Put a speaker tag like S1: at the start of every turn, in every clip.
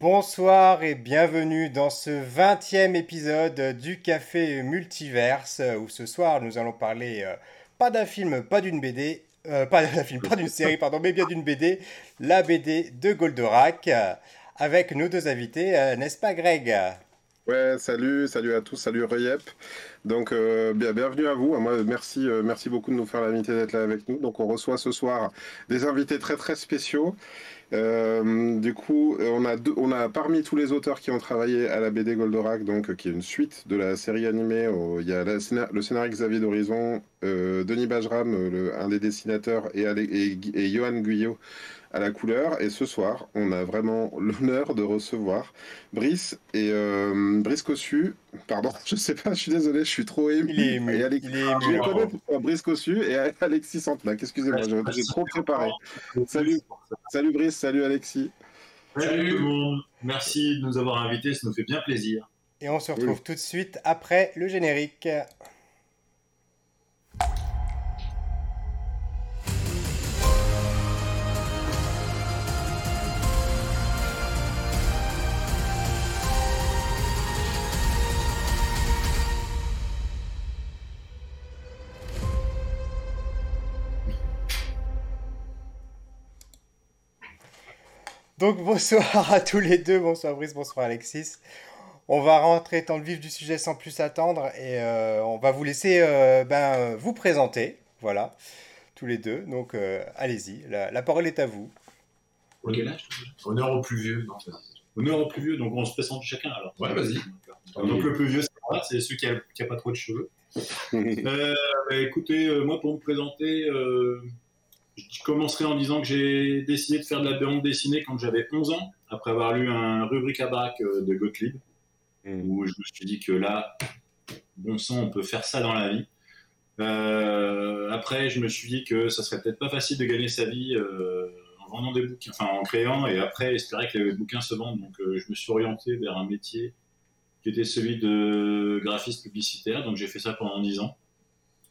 S1: Bonsoir et bienvenue dans ce 20e épisode du Café Multiverse où ce soir nous allons parler euh, pas d'un film, pas d'une BD, euh, pas d'un film, pas d'une série, pardon, mais bien d'une BD, la BD de Goldorak, euh, avec nos deux invités, n'est-ce pas Greg?
S2: Ouais, salut, salut à tous, salut Reyep. Donc, bien, bienvenue à vous. Moi, merci, merci beaucoup de nous faire l'invité d'être là avec nous. Donc, on reçoit ce soir des invités très très spéciaux. Euh, du coup, on a, on a parmi tous les auteurs qui ont travaillé à la BD Goldorak, donc qui est une suite de la série animée, il y a le scénario Xavier d'Horizon, euh, Denis Bajram, un des dessinateurs, et, et Johan Guyot à la couleur. Et ce soir, on a vraiment l'honneur de recevoir Brice et euh, Brice Cossu. Pardon, je sais pas, je suis désolé, je suis trop ému.
S1: Il est ému.
S2: Et Alex...
S1: Il est ému.
S2: Je Brice Cossu et Alexis Santenac. Excusez-moi, j'ai trop préparé. Salut, salut Brice, salut Alexis.
S3: Salut tout le monde. Merci de nous avoir invités, ça nous fait bien plaisir.
S1: Et on se retrouve tout de suite après le générique. Donc bonsoir à tous les deux, bonsoir Brice, bonsoir Alexis. On va rentrer dans le vif du sujet sans plus attendre et euh, on va vous laisser euh, ben, vous présenter, voilà, tous les deux. Donc euh, allez-y, la, parole est à vous.
S3: Quel âge? Honneur au plus vieux. Non, Honneur au plus vieux, donc on se présente chacun alors.
S4: Ouais, vas-y.
S3: Donc le plus vieux, c'est moi, c'est celui qui n'a pas trop de cheveux. Bah, écoutez, moi pour me présenter, je commencerai en disant que j'ai décidé de faire de la bande dessinée quand j'avais 11 ans, après avoir lu un rubrique à bac euh, de Gottlieb, mmh. où je me suis dit que là, bon sang, on peut faire ça dans la vie. Euh, après, je me suis dit que ça serait peut-être pas facile de gagner sa vie euh, en vendant des bouquins, enfin en créant, et après espérer que les bouquins se vendent. Donc, je me suis orienté vers un métier qui était celui de graphiste publicitaire. Donc, j'ai fait ça pendant 10 ans.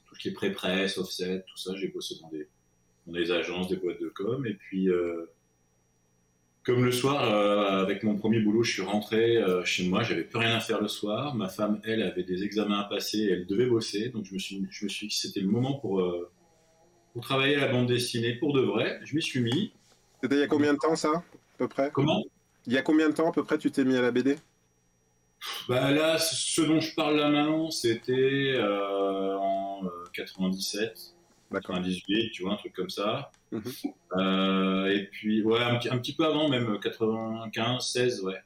S3: Tout ce qui est pré-presse, offset, tout ça, j'ai bossé dans des des agences, des boîtes de com. Et puis, euh, comme le soir, euh, avec mon premier boulot, je suis rentré euh, chez moi, j'avais plus rien à faire le soir. Ma femme, elle, avait des examens à passer, elle devait bosser. Donc, je me suis, je me suis dit que c'était le moment pour, pour travailler à la bande dessinée pour de vrai. Je m'y suis mis.
S2: C'était il y a combien de temps, ça, à peu près?
S3: Comment?
S2: Il y a combien de temps, à peu près, tu t'es mis à la BD
S3: bah là, ce dont je parle là maintenant, c'était en 97. 98, tu vois, un truc comme ça. Mhm. Euh, et puis, ouais, un, un, petit peu avant, même 95, 16, ouais.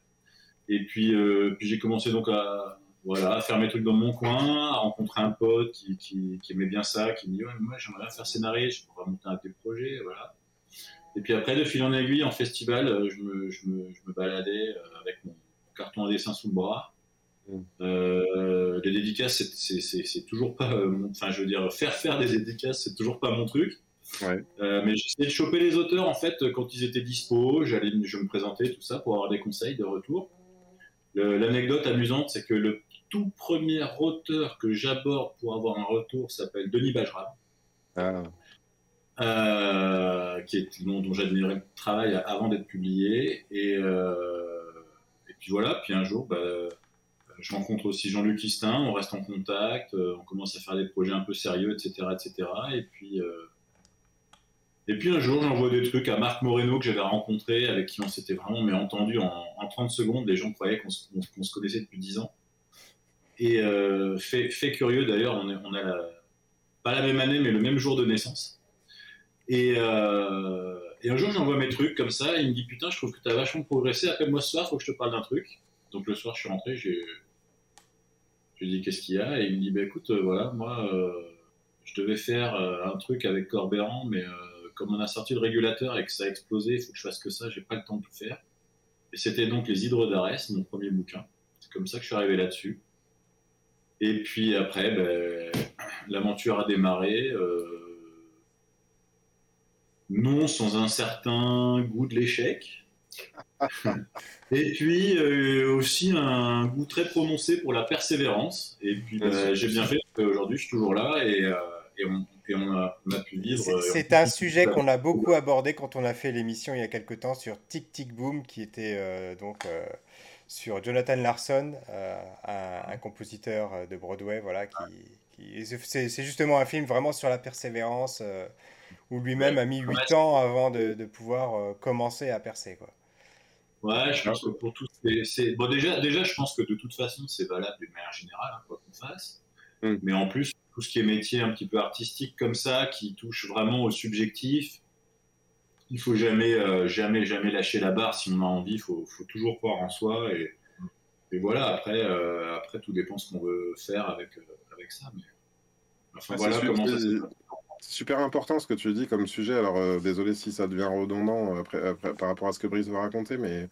S3: Et puis, euh, puis j'ai commencé donc à, voilà, à faire mes trucs dans mon coin, à rencontrer un pote qui, qui, qui aimait bien ça, qui me dit, ouais, moi j'aimerais faire scénariste, je pourrais monter un tes projets, voilà. Et puis après, de fil en aiguille, en festival, euh, je me, je me, je me baladais avec mon carton à dessin sous le bras. Euh, les dédicaces, c'est toujours pas. Euh, enfin, je veux dire, faire faire des dédicaces, c'est toujours pas mon truc.
S2: Ouais.
S3: Euh, mais j'essayais de choper les auteurs en fait quand ils étaient dispo. J'allais, je me présentais tout ça pour avoir des conseils de retour. L'anecdote amusante, c'est que le tout premier auteur que j'aborde pour avoir un retour s'appelle Denis Bajram.
S2: Ah.
S3: Euh, qui est dont, dont j'admirais le travail avant d'être publié et, euh, et puis voilà puis un jour bah, je rencontre aussi Jean-Luc Istin, on reste en contact, euh, on commence à faire des projets un peu sérieux, etc. etc. Et, puis, euh, et puis un jour, j'envoie des trucs à Marc Moreno que j'avais rencontré, avec qui on s'était vraiment mais entendu en, 30 secondes. Les gens croyaient qu'on se, connaissait depuis 10 ans. Et euh, fait, curieux d'ailleurs, on, on, a pas la même année, mais le même jour de naissance. Et, et un jour, j'envoie mes trucs comme ça, et il me dit Putain, je trouve que tu as vachement progressé, appelle-moi ce soir, faut que je te parle d'un truc. Donc le soir, je suis rentré, j'ai je lui dis qu'est-ce qu'il y a? Et il me dit bah, écoute euh, voilà moi euh, je devais faire euh, un truc avec Corbéran mais comme on a sorti le régulateur et que ça a explosé il faut que je fasse que ça j'ai pas le temps de tout faire. Et c'était donc les hydres d'Arès mon premier bouquin. C'est comme ça que je suis arrivé là-dessus. Et puis après ben, l'aventure a démarré non sans un certain goût de l'échec et puis euh, aussi un goût très prononcé pour la persévérance. Et puis bah, j'ai bien fait, aujourd'hui je suis toujours là et, euh, et on a, on a pu vivre.
S1: C'est un sujet qu'on a beaucoup abordé quand on a fait l'émission il y a quelques temps sur Tic Tic Boom, qui était donc sur Jonathan Larson, un, un, compositeur de Broadway, voilà, qui, c'est justement un film vraiment sur la persévérance, euh, où lui-même a mis 8 ans avant de, de pouvoir euh, commencer à percer. Quoi.
S3: Ouais, je pense que pour tout, c'est bon déjà, déjà, je pense que de toute façon, c'est valable d'une manière générale, hein, quoi qu'on fasse. Mm. Mais en plus, tout ce qui est métier un petit peu artistique comme ça, qui touche vraiment au subjectif, il faut jamais, euh, jamais, jamais lâcher la barre si on a envie. Il faut, faut, toujours croire en soi et, et voilà. Après, après, tout dépend ce qu'on veut faire avec avec ça. Mais...
S2: Enfin, voilà c'est super important ce que tu dis comme sujet. Alors, euh, désolé si ça devient redondant après, par rapport à ce que Brice va raconter, mais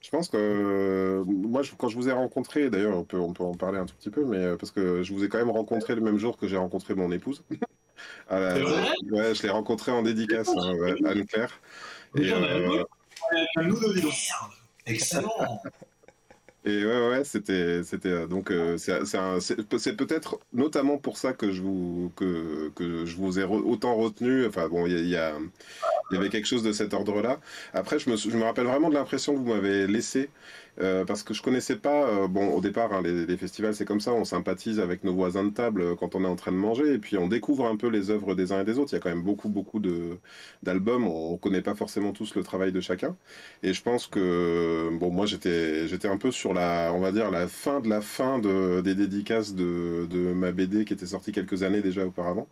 S2: je pense que euh, moi, quand je vous ai rencontré, d'ailleurs, on peut, on peut en parler un tout petit peu, mais euh, parce que je vous ai quand même rencontré le même jour que j'ai rencontré mon épouse. ouais, je l'ai rencontré en dédicace, hein, Anne-Claire.
S3: Et, Excellent
S2: et ouais, ouais, c'était, c'était euh, donc euh, c'est, peut-être notamment pour ça que je vous que, que je vous ai autant retenu. Enfin bon, il y, il y avait quelque chose de cet ordre-là. Après, je me, je me rappelle vraiment de l'impression que vous m'avez laissé euh, parce que je connaissais pas. Euh, bon, au départ, hein, les, festivals, c'est comme ça. On sympathise avec nos voisins de table euh, quand on est en train de manger, et puis on découvre un peu les œuvres des uns et des autres. Il y a quand même beaucoup, beaucoup de d'albums. On, connaît pas forcément tous le travail de chacun. Et je pense que bon, moi, j'étais, j'étais un peu sur la, on va dire la fin de la fin de, des dédicaces de, de ma BD qui était sortie quelques années déjà auparavant.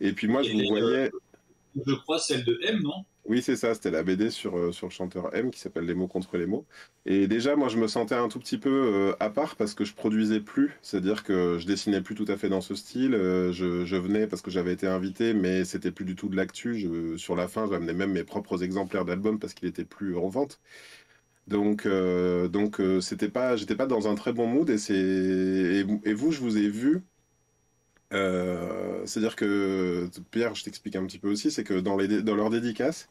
S2: Et puis moi, je vous voyais.
S3: Je crois celle de M, non?
S2: Oui, c'est ça, c'était la BD sur, euh, sur le chanteur M qui s'appelle Les mots contre les mots. Et déjà, moi, je me sentais un tout petit peu euh, à part parce que je produisais plus, c'est-à-dire que je dessinais plus tout à fait dans ce style. Euh, je, venais parce que j'avais été invité, mais c'était plus du tout de l'actu. Sur la fin, j'amenais même mes propres exemplaires d'albums parce qu'il était plus en vente. Donc, donc c'était pas, j'étais pas dans un très bon mood. Et, c'est, et vous, je vous ai vu euh, c'est-à-dire que, Pierre, je t'explique un petit peu aussi, c'est que dans, leurs dédicaces,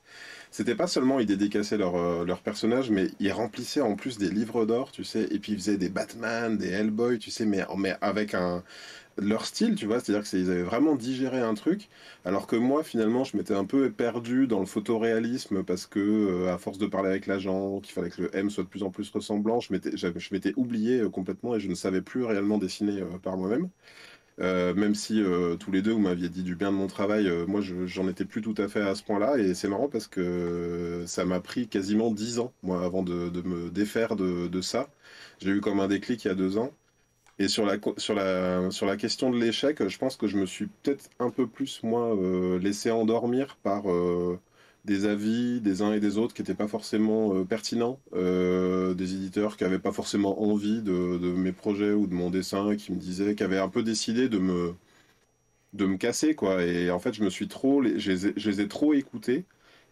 S2: c'était pas seulement ils dédicaçaient leur, euh, leur personnage, mais ils remplissaient en plus des livres d'or, tu sais, et puis ils faisaient des Batman, des Hellboy, tu sais, mais, mais avec un, leur style, tu vois, c'est-à-dire qu'ils avaient vraiment digéré un truc, alors que moi, finalement, je m'étais un peu perdu dans le photoréalisme parce que, euh, à force de parler avec l'agent, qu'il fallait que le M soit de plus en plus ressemblant, je m'étais oublié complètement et je ne savais plus réellement dessiner par moi-même. Euh, même si euh, tous les deux vous m'aviez dit du bien de mon travail, euh, moi j'en étais plus tout à fait à ce point-là et c'est marrant parce que ça m'a pris quasiment dix ans moi avant de, me défaire de, ça. J'ai eu comme un déclic il y a deux ans. Et sur la, sur la, sur la question de l'échec, je pense que je me suis peut-être un peu plus moi laissé endormir par des avis des uns et des autres qui n'étaient pas forcément euh, pertinents, euh, des éditeurs qui n'avaient pas forcément envie de, mes projets ou de mon dessin, qui me disaient, qui avaient un peu décidé de me, de me casser, quoi. Et en fait, je me suis trop, je les ai, trop écoutés.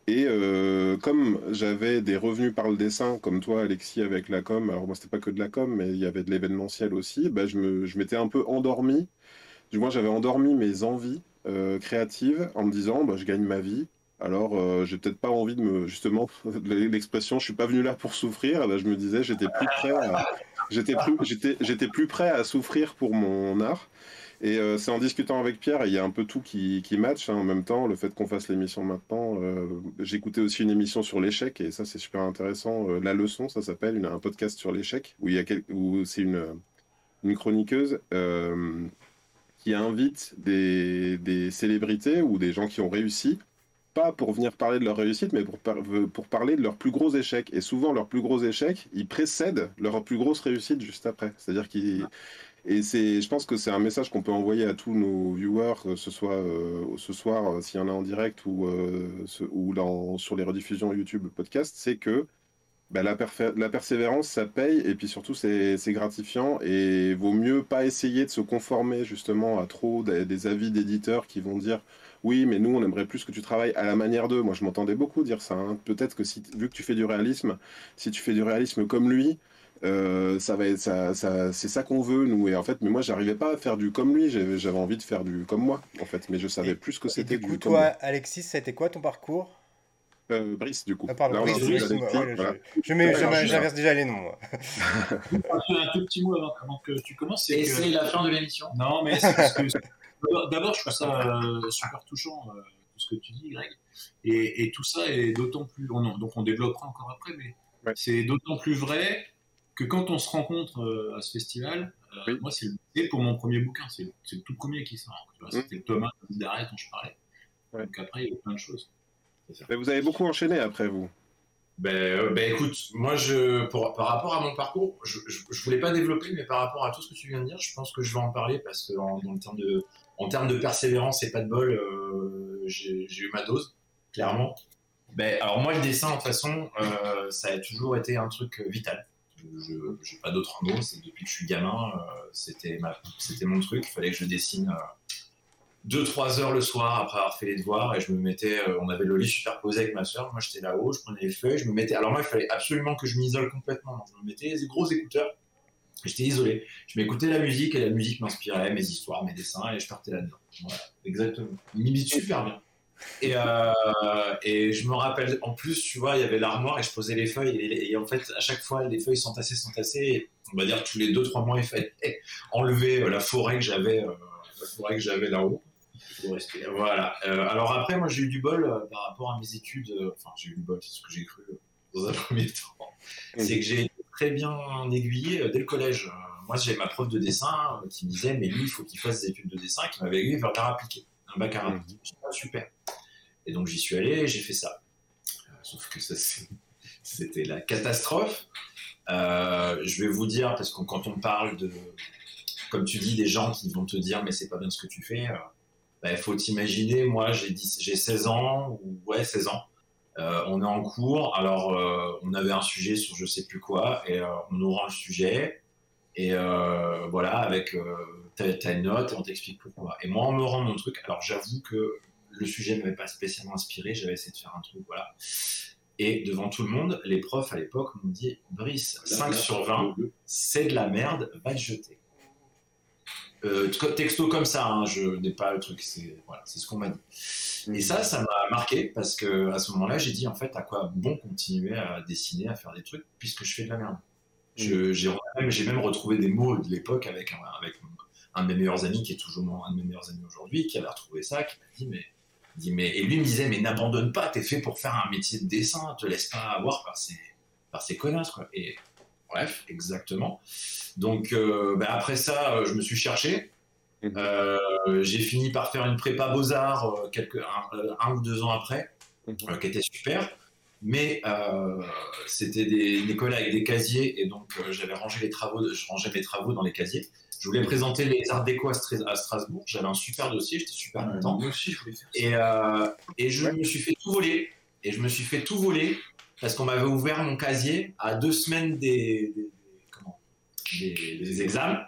S2: Et euh, comme j'avais des revenus par le dessin, comme toi, Alexis, avec la com, alors moi, c'était pas que de la com, mais il y avait de l'événementiel aussi, bah, je m'étais un peu endormi. Du moins, j'avais endormi mes envies créatives en me disant, bah, je gagne ma vie, alors, euh, j'ai peut-être pas envie de me, justement, l'expression, je suis pas venu là pour souffrir. Je me disais, j'étais plus prêt, à, j'étais j'étais, j'étais plus prêt à souffrir pour mon art. Et euh, c'est en discutant avec Pierre, il y a un peu tout qui, qui match hein, en même temps. Le fait qu'on fasse l'émission maintenant, euh, j'écoutais aussi une émission sur l'échec et ça c'est super intéressant. La leçon, ça s'appelle, un podcast sur l'échec où il y a où c'est une, chroniqueuse qui invite des célébrités ou des gens qui ont réussi pas pour venir parler de leur réussite, mais pour, pour parler de leurs plus gros échecs. Et souvent, leurs plus gros échecs, ils précèdent leur plus grosse réussite juste après. C'est-à-dire qu'ils. Et c'est, je pense que c'est un message qu'on peut envoyer à tous nos viewers, que ce soit euh, ce soir, euh, s'il y en a en direct ou, euh, ou dans, sur les rediffusions YouTube, podcast, c'est que bah, la, la, persévérance, ça paye, et puis surtout, c'est gratifiant, et vaut mieux pas essayer de se conformer justement à trop des, des avis d'éditeurs qui vont dire oui, mais nous, on aimerait plus que tu travailles à la manière d'eux. Moi, je m'entendais beaucoup dire ça. Hein. Peut-être que si, vu que tu fais du réalisme, si tu fais du réalisme comme lui, euh, ça va ça, c'est ça qu'on veut nous. Et en fait mais moi j'arrivais pas à faire du comme lui. J'avais envie de faire du comme moi en fait. Mais je savais plus ce que c'était
S1: du coup toi Alexis c'était quoi ton parcours?
S2: Euh, Brice du coup.
S1: Ah, pardon, Brice, je, j'inverse déjà les noms
S3: un tout petit mot avant, que tu commences
S4: et c'est la fin de l'émission.
S3: Non mais c'est parce que D'abord, je trouve ça super touchant, tout ce que tu dis, Greg. Et, tout ça est d'autant plus. donc, on développera encore après, mais c'est d'autant plus vrai que quand on se rencontre à ce festival, moi, c'est pour mon premier bouquin, c'est le, tout premier qui sort. Mmh. C'était Thomas d'arrêt dont je parlais. Donc après, il y a plein de choses.
S2: Mais vous avez beaucoup enchaîné après vous?
S4: Ben, euh, ben, écoute, moi je, par rapport à mon parcours, je, je, voulais pas développer, mais par rapport à tout ce que tu viens de dire, je pense que je vais en parler parce que en, termes de, en termes de persévérance et pas de bol, euh, j'ai eu ma dose, clairement. Ben, alors moi le dessin, de toute façon, euh, ça a toujours été un truc vital. Je n'ai pas d'autre mot, depuis que je suis gamin, c'était c'était mon truc. Il fallait que je dessine 2-3 heures le soir après avoir fait les devoirs et je me mettais, euh, on avait le lit superposé avec ma soeur, moi j'étais là-haut, je prenais les feuilles, je me mettais, alors moi il fallait absolument que je m'isole complètement, je me mettais des gros écouteurs, j'étais isolé, je m'écoutais la musique et la musique m'inspirait, mes histoires, mes dessins et je partais là-dedans. Voilà, exactement. Il m'imite super bien. Et, euh, et je me rappelle, en plus, tu vois, il y avait l'armoire et je posais les feuilles et, en fait, à chaque fois, les feuilles sont tassées, sont tassées, on va dire tous les 2-3 mois, il fallait enlever euh, la forêt que j'avais, la forêt que j'avais là-haut. Voilà. Euh, alors après, moi, j'ai eu du bol euh, par rapport à mes études. Euh, enfin, j'ai eu du bol, c'est ce que j'ai cru dans un premier temps. C'est que j'ai très bien aiguillé dès le collège. moi, j'ai ma prof de dessin qui me disait, mais lui, il faut qu'il fasse des études de dessin, qui m'avait aiguillé vers l'art appliqué, un bac à. Mmh. super. Et donc, j'y suis allé j'ai fait ça. sauf que ça, c'était la catastrophe. je vais vous dire, parce que quand on parle de, comme tu dis, des gens qui vont te dire, mais c'est pas bien ce que tu fais il bah, faut t'imaginer, moi j'ai 16 ans, ou ouais 16 ans, euh, on est en cours, alors euh, on avait un sujet sur je sais plus quoi, et euh, on nous rend le sujet, et voilà, avec ta, note, et on t'explique pourquoi. Et moi on me rend mon truc, alors j'avoue que le sujet ne m'avait pas spécialement inspiré, j'avais essayé de faire un truc, voilà. Et devant tout le monde, les profs à l'époque m'ont dit Brice, 5 sur 20, c'est de la merde, va te jeter. Euh, texto comme ça, hein, je n'ai pas le truc, c'est voilà, ce qu'on m'a dit. Et ça, ça m'a marqué parce que à ce moment-là, j'ai dit en fait à quoi bon continuer à dessiner, à faire des trucs puisque je fais de la merde. Mm. J'ai même, retrouvé des mots de l'époque avec, un, avec un de mes meilleurs amis qui est toujours un de mes meilleurs amis aujourd'hui, qui avait retrouvé ça, qui m'a dit mais, dit mais et lui me disait mais n'abandonne pas, t'es fait pour faire un métier de dessin, te laisse pas avoir par ces par ces connasses quoi. Et Bref, exactement. Donc euh, bah, après ça, euh, je me suis cherché. Mhm. Euh, j'ai fini par faire une prépa beaux-arts quelques, un, ou deux ans après, mhm. qui était super. Mais c'était des, une école avec des casiers et donc j'avais rangé les travaux, je rangeais mes travaux dans les casiers. Je voulais présenter les arts déco à, Strasbourg. J'avais un super dossier, j'étais super content.
S3: Moi aussi, je voulais faire
S4: ça. Et, et je me suis fait tout voler. Et je me suis fait tout voler parce qu'on m'avait ouvert mon casier à deux semaines des, des, examens.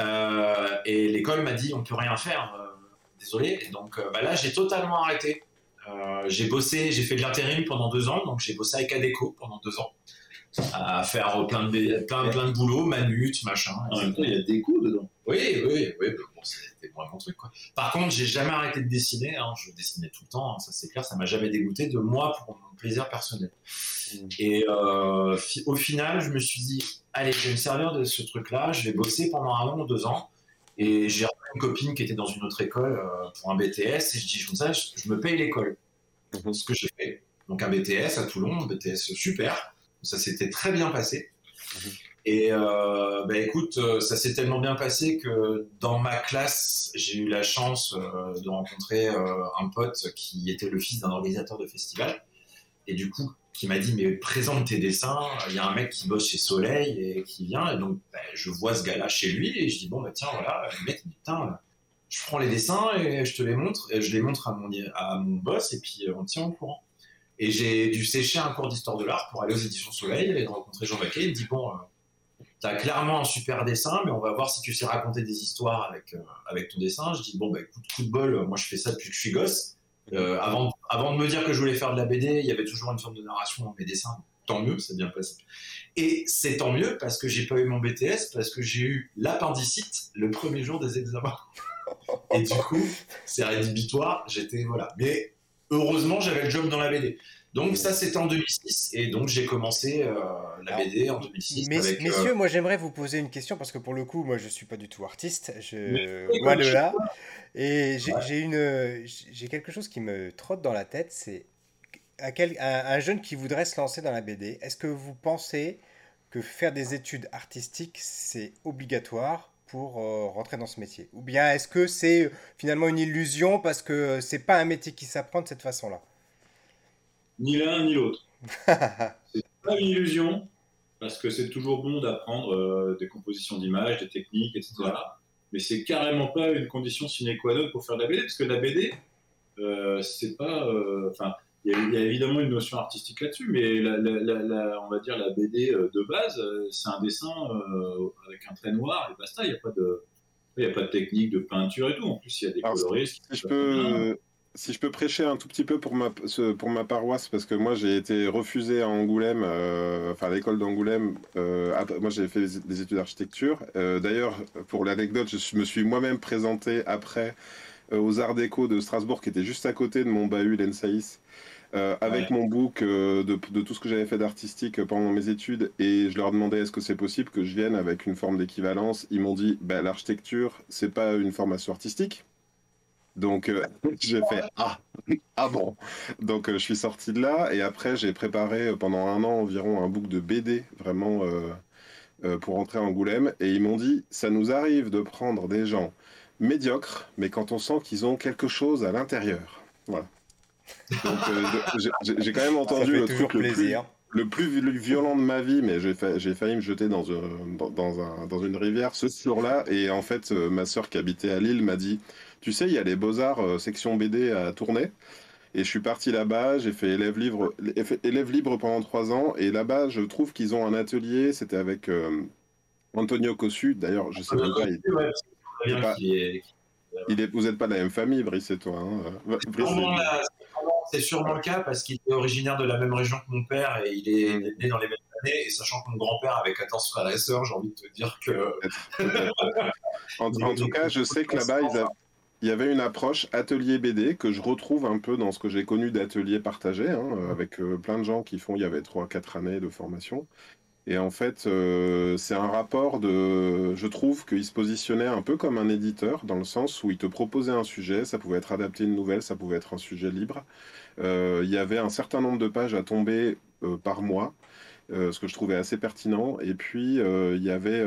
S4: Euh, et l'école m'a dit on peut rien faire, euh, désolé. Et donc euh, bah là j'ai totalement arrêté. j'ai bossé, j'ai fait de l'intérim pendant deux ans, donc j'ai bossé avec Adeco pendant deux ans à faire plein de plein, plein de boulot, manut, machin.
S3: En même temps, il y a des coups dedans.
S4: Oui, oui, oui. Bon, c'était vraiment mon truc. Quoi. Par contre, j'ai jamais arrêté de dessiner. Hein. Je dessinais tout le temps. Hein, ça, c'est clair. Ça m'a jamais dégoûté de moi pour mon plaisir personnel. Mmh. Et euh, au final, je me suis dit, allez, je vais me servir de ce truc-là. Je vais bosser pendant un an ou deux ans. Et j'ai une copine qui était dans une autre école euh, pour un BTS. Et je dis, je, je me paye l'école. Mmh. Ce que j'ai fait. Donc un BTS à Toulon, un BTS super ça s'était très bien passé. Mhm. Et euh, bah, écoute, euh, ça s'est tellement bien passé que dans ma classe, j'ai eu la chance euh, de rencontrer un pote qui était le fils d'un organisateur de festival. Et du coup, qui m'a dit, mais présente tes dessins, il y a un mec qui bosse chez Soleil et qui vient. Et donc, bah, je vois ce gars-là chez lui et je dis, bon, bah tiens, voilà, mec, putain, je prends les dessins et je te les montre. Et je les montre à mon, à mon boss et puis on tient au courant. Et j'ai dû sécher un cours d'histoire de l'art pour aller aux éditions Soleil et rencontrer Jean Baquet. Il me dit Bon, euh, tu as clairement un super dessin, mais on va voir si tu sais raconter des histoires avec, euh, avec ton dessin. Je dis Bon, bah écoute, coup de bol, moi je fais ça depuis que je suis gosse. Euh, avant, avant de me dire que je voulais faire de la BD, il y avait toujours une forme de narration dans mes dessins. Tant mieux, c'est bien passé. Et c'est tant mieux parce que j'ai pas eu mon BTS, parce que j'ai eu l'appendicite le premier jour des examens. Et du coup, c'est rédhibitoire. J'étais voilà. Mais heureusement, j'avais le job dans la BD. Donc ça c'était en 2006 et donc j'ai commencé euh, la BD en 2006.
S1: messieurs, moi j'aimerais vous poser une question parce que pour le coup moi je suis pas du tout artiste, je vois de là et j'ai une j'ai quelque chose qui me trotte dans la tête, c'est un, jeune qui voudrait se lancer dans la BD. Est-ce que vous pensez que faire des études artistiques c'est obligatoire pour euh, rentrer dans ce métier? Ou bien est-ce que c'est finalement une illusion parce que c'est pas un métier qui s'apprend de cette façon-là?
S3: Ni l'un ni l'autre. c'est pas une illusion, parce que c'est toujours bon d'apprendre euh, des compositions d'images, des techniques, etc. Mais c'est carrément pas une condition sine qua non pour faire de la BD, parce que la BD, euh, c'est pas. Euh, enfin, il y, a évidemment une notion artistique là-dessus, mais la, on va dire la BD de base, c'est un dessin avec un trait noir et basta. Il n'y a pas de. Il a pas de technique de peinture et tout. En plus, il y a des coloristes.
S2: Si je peux, si je peux prêcher un tout petit peu pour ma, pour ma paroisse, parce que moi j'ai été refusé à Angoulême, euh, enfin à l'école d'Angoulême, euh, moi j'ai fait des, études d'architecture. Euh, d'ailleurs, pour l'anecdote, je me suis moi-même présenté après aux Arts Déco de Strasbourg, qui était juste à côté de mon bahut, l'ENSAIS, avec mon book de, de, tout ce que j'avais fait d'artistique pendant mes études, et je leur demandais est-ce que c'est possible que je vienne avec une forme d'équivalence? Ils m'ont dit bah, l'architecture, c'est pas une formation artistique donc euh, j'ai fait ah ah bon. Donc euh, je suis sorti de là et après j'ai préparé euh, pendant un an environ un book de BD vraiment pour rentrer à Angoulême et ils m'ont dit ça nous arrive de prendre des gens médiocres mais quand on sent qu'ils ont quelque chose à l'intérieur. Voilà. Donc j'ai quand même entendu le truc le plus, le plus violent de ma vie, mais j'ai failli me jeter dans, dans, dans une rivière ce jour-là. Et en fait, ma sœur qui habitait à Lille m'a dit tu sais, il y a les Beaux-Arts euh, section BD à tourner. Et je suis parti là-bas, j'ai fait élève libre, élève libre pendant trois ans. Et là-bas, je trouve qu'ils ont un atelier. C'était avec euh, Antonio Cossu. D'ailleurs, je sais même pas. Il, est, vous n'êtes pas de la même famille, Brice et toi. Hein.
S4: C'est sûrement le cas parce qu'il est originaire de la même région que mon père et il est mm. né dans les mêmes années. Et sachant que mon grand-père avait 14 frères et sœurs, j'ai envie de te dire que.
S2: en, en, tout cas, je sais que là-bas, ils, il y avait une approche atelier BD que je retrouve un peu dans ce que j'ai connu d'atelier partagé, hein, euh, avec euh, plein de gens qui font, il y avait 3-4 années de formation. Et en fait, euh, c'est un rapport de. Je trouve qu'il se positionnait un peu comme un éditeur, dans le sens où il te proposait un sujet, ça pouvait être adapté une nouvelle, ça pouvait être un sujet libre. il y avait un certain nombre de pages à tomber par mois, ce que je trouvais assez pertinent. Et puis, il y avait.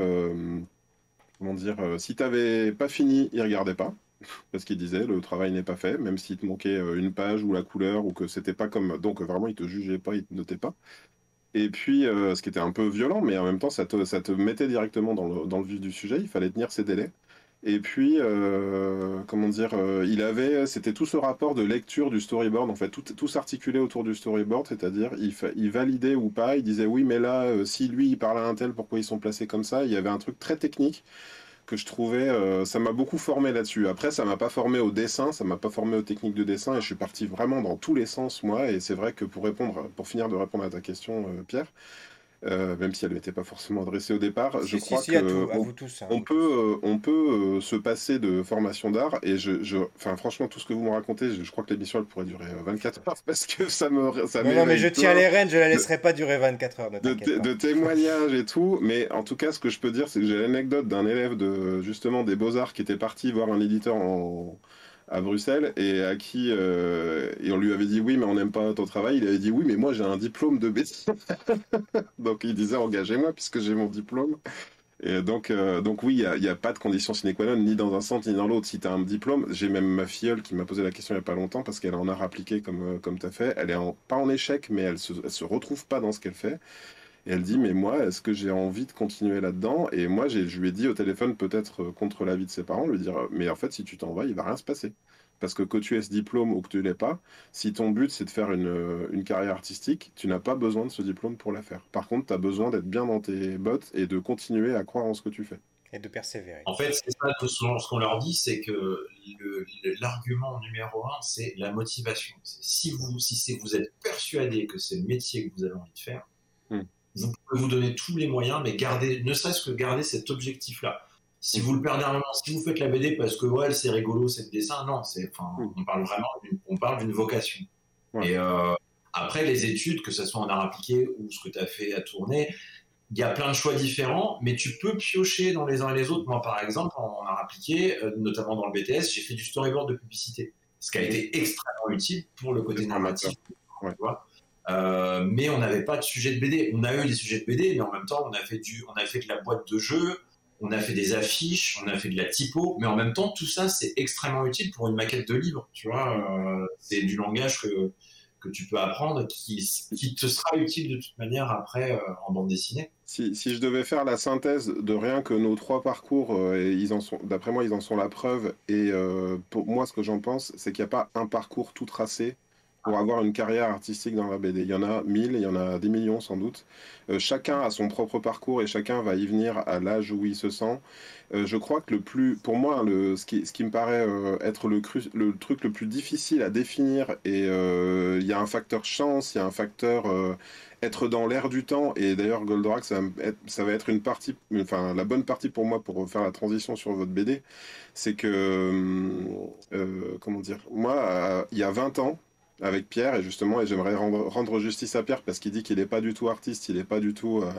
S2: comment dire Si tu n'avais pas fini, il ne regardait pas parce qu'il disait le travail n'est pas fait, même s'il te manquait euh, une page ou la couleur ou que c'était pas comme. Donc vraiment, il te jugeait pas, il te notait pas. Et puis, euh, ce qui était un peu violent, mais en même temps, ça te, ça te mettait directement dans le, dans le vif du sujet. Il fallait tenir ses délais. Et puis, euh, comment dire, il avait, c'était tout ce rapport de lecture du storyboard, en fait, tout, tout s'articulait autour du storyboard, c'est-à-dire, il, il, validait ou pas, il disait oui, mais là, si lui, il parle à un tel, pourquoi ils sont placés comme ça? Il y avait un truc très technique que je trouvais, euh, ça m'a beaucoup formé là-dessus. Après, ça m'a pas formé au dessin, ça m'a pas formé aux techniques de dessin, et je suis parti vraiment dans tous les sens, moi. Et c'est vrai que pour répondre, pour finir de répondre à ta question, euh, Pierre, euh, même si elle n'était pas forcément adressée au départ. je crois qu'on hein. on, peut, euh, on peut euh, se passer de formation d'art et je, je, enfin franchement tout ce que vous me racontez, je, crois que l'émission elle pourrait durer 24 heures parce que ça me, ça
S1: non, mais je tiens les rênes, je la laisserai pas durer 24 heures.
S2: De, de, témoignages et tout, mais en tout cas ce que je peux dire c'est que j'ai l'anecdote d'un élève de justement des beaux arts qui était parti voir un éditeur en à Bruxelles et à qui euh, et on lui avait dit oui mais on n'aime pas ton travail. Il avait dit oui mais moi j'ai un diplôme de BD donc il disait engagez-moi puisque j'ai mon diplôme. Et donc euh, donc oui il n'y a, pas de condition sine qua non ni dans un sens ni dans l'autre. Si tu as un diplôme j'ai même ma filleule qui m'a posé la question il n'y a pas longtemps parce qu'elle en a appliqué comme euh, comme tu as fait. Elle est pas en échec mais elle se, se retrouve pas dans ce qu'elle fait et elle dit, mais moi, est-ce que j'ai envie de continuer là-dedans? Et moi, je lui ai dit au téléphone, peut-être euh, contre l'avis de ses parents, lui dire, mais en fait, si tu t'en vas, il va rien se passer. Parce que que tu aies ce diplôme ou que tu ne l'aies pas, si ton but c'est de faire une, euh, une, carrière artistique, tu n'as pas besoin de ce diplôme pour la faire. Par contre, tu as besoin d'être bien dans tes bottes et de continuer à croire en ce que tu fais.
S1: Et de persévérer.
S4: En fait, c'est ça ce qu'on leur dit, c'est que l'argument numéro un, c'est la motivation. Si vous, si vous êtes persuadé que c'est le métier que vous avez envie de faire, hmm vous pouvez vous donner tous les moyens, mais garder, ne serait-ce que garder cet objectif-là. Si vous le perdez un moment, si vous faites la BD parce que ouais, c'est rigolo, c'est le dessin, non, c'est, enfin, mm. on parle vraiment, on parle d'une vocation. Et euh, Après, les études, que ce soit en art appliqué ou ce que tu as fait à tourner, il y a plein de choix différents, mais tu peux piocher dans les uns et les autres. Moi, par exemple, en, art appliqué, euh, notamment dans le BTS, j'ai fait du storyboard de publicité, ce qui a été extrêmement utile pour le côté narratif. Euh, mais on n'avait pas de sujet de BD. On a eu des sujets de BD, mais en même temps, on a fait du, on a fait de la boîte de jeu, on a fait des affiches, on a fait de la typo, mais en même temps, tout ça, c'est extrêmement utile pour une maquette de livre. Tu vois, euh, c'est du langage que que tu peux apprendre qui, qui te sera utile de toute manière après euh, en bande dessinée.
S2: Si, si, je devais faire la synthèse de rien que nos trois parcours, ils en sont, d'après moi, ils en sont la preuve. Et pour moi, ce que j'en pense, c'est qu'il n'y a pas un parcours tout tracé pour avoir une carrière artistique dans la BD. Il y en a mille, il y en a des millions sans doute. chacun a son propre parcours et chacun va y venir à l'âge où il se sent. Euh, je crois que le plus, pour moi, ce, qui, me paraît euh, être le, truc le plus difficile à définir, et euh, il y a un facteur chance, il y a un facteur être dans l'air du temps, et d'ailleurs Goldorak, ça, ça, va être une partie, enfin la bonne partie pour moi pour faire la transition sur votre BD, c'est que, comment dire, moi, il y a 20 ans, avec Pierre et justement et j'aimerais rendre, justice à Pierre parce qu'il dit qu'il n'est pas du tout artiste, il n'est pas du tout. Euh,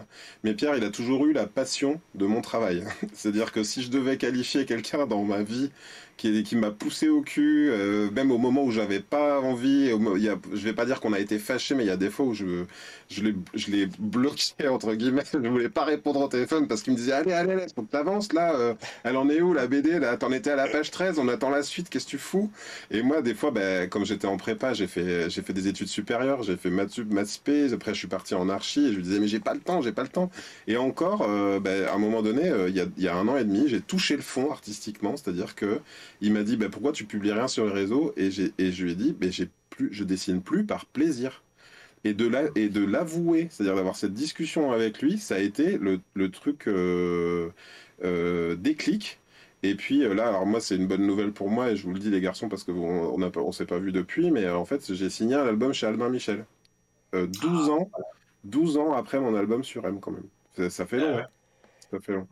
S2: mais Pierre, il a toujours eu la passion de mon travail. C'est-à-dire que si je devais qualifier quelqu'un dans ma vie qui, qui m'a poussé au cul, euh, même au moment où j'avais pas envie. Il y je vais pas dire qu'on a été fâché, mais il y a des fois où je, je l'ai bloqué, entre guillemets. Je voulais pas répondre au téléphone parce qu'il me disait Allez, allez, allez, faut que t'avances là. Euh, elle en est où la BD là T'en étais à la page 13, on attend la suite, qu'est-ce que tu fous? Et moi, des fois, ben, comme j'étais en prépa, j'ai fait, fait des études supérieures, j'ai fait maths maths après je suis parti en archi et je lui disais Mais j'ai pas le temps, j'ai pas le temps. Et encore, euh, ben, à un moment donné, il y, a, y a un an et demi, j'ai touché le fond artistiquement, c'est-à-dire que il m'a dit bah, pourquoi tu publies rien sur les réseaux et, et je lui ai dit bah, j'ai plus, je dessine plus par plaisir. Et de, la, et de l'avouer, c'est-à-dire d'avoir cette discussion avec lui, ça a été le, le truc euh, euh, déclic. Et puis euh, là, alors moi, c'est une bonne nouvelle pour moi, et je vous le dis, les garçons, parce qu'on on ne on s'est pas vu depuis, mais en fait, j'ai signé un album chez Albin Michel. 12 ans, 12 ans après mon album sur M, quand même. Ça, fait long. Ah hein fait long.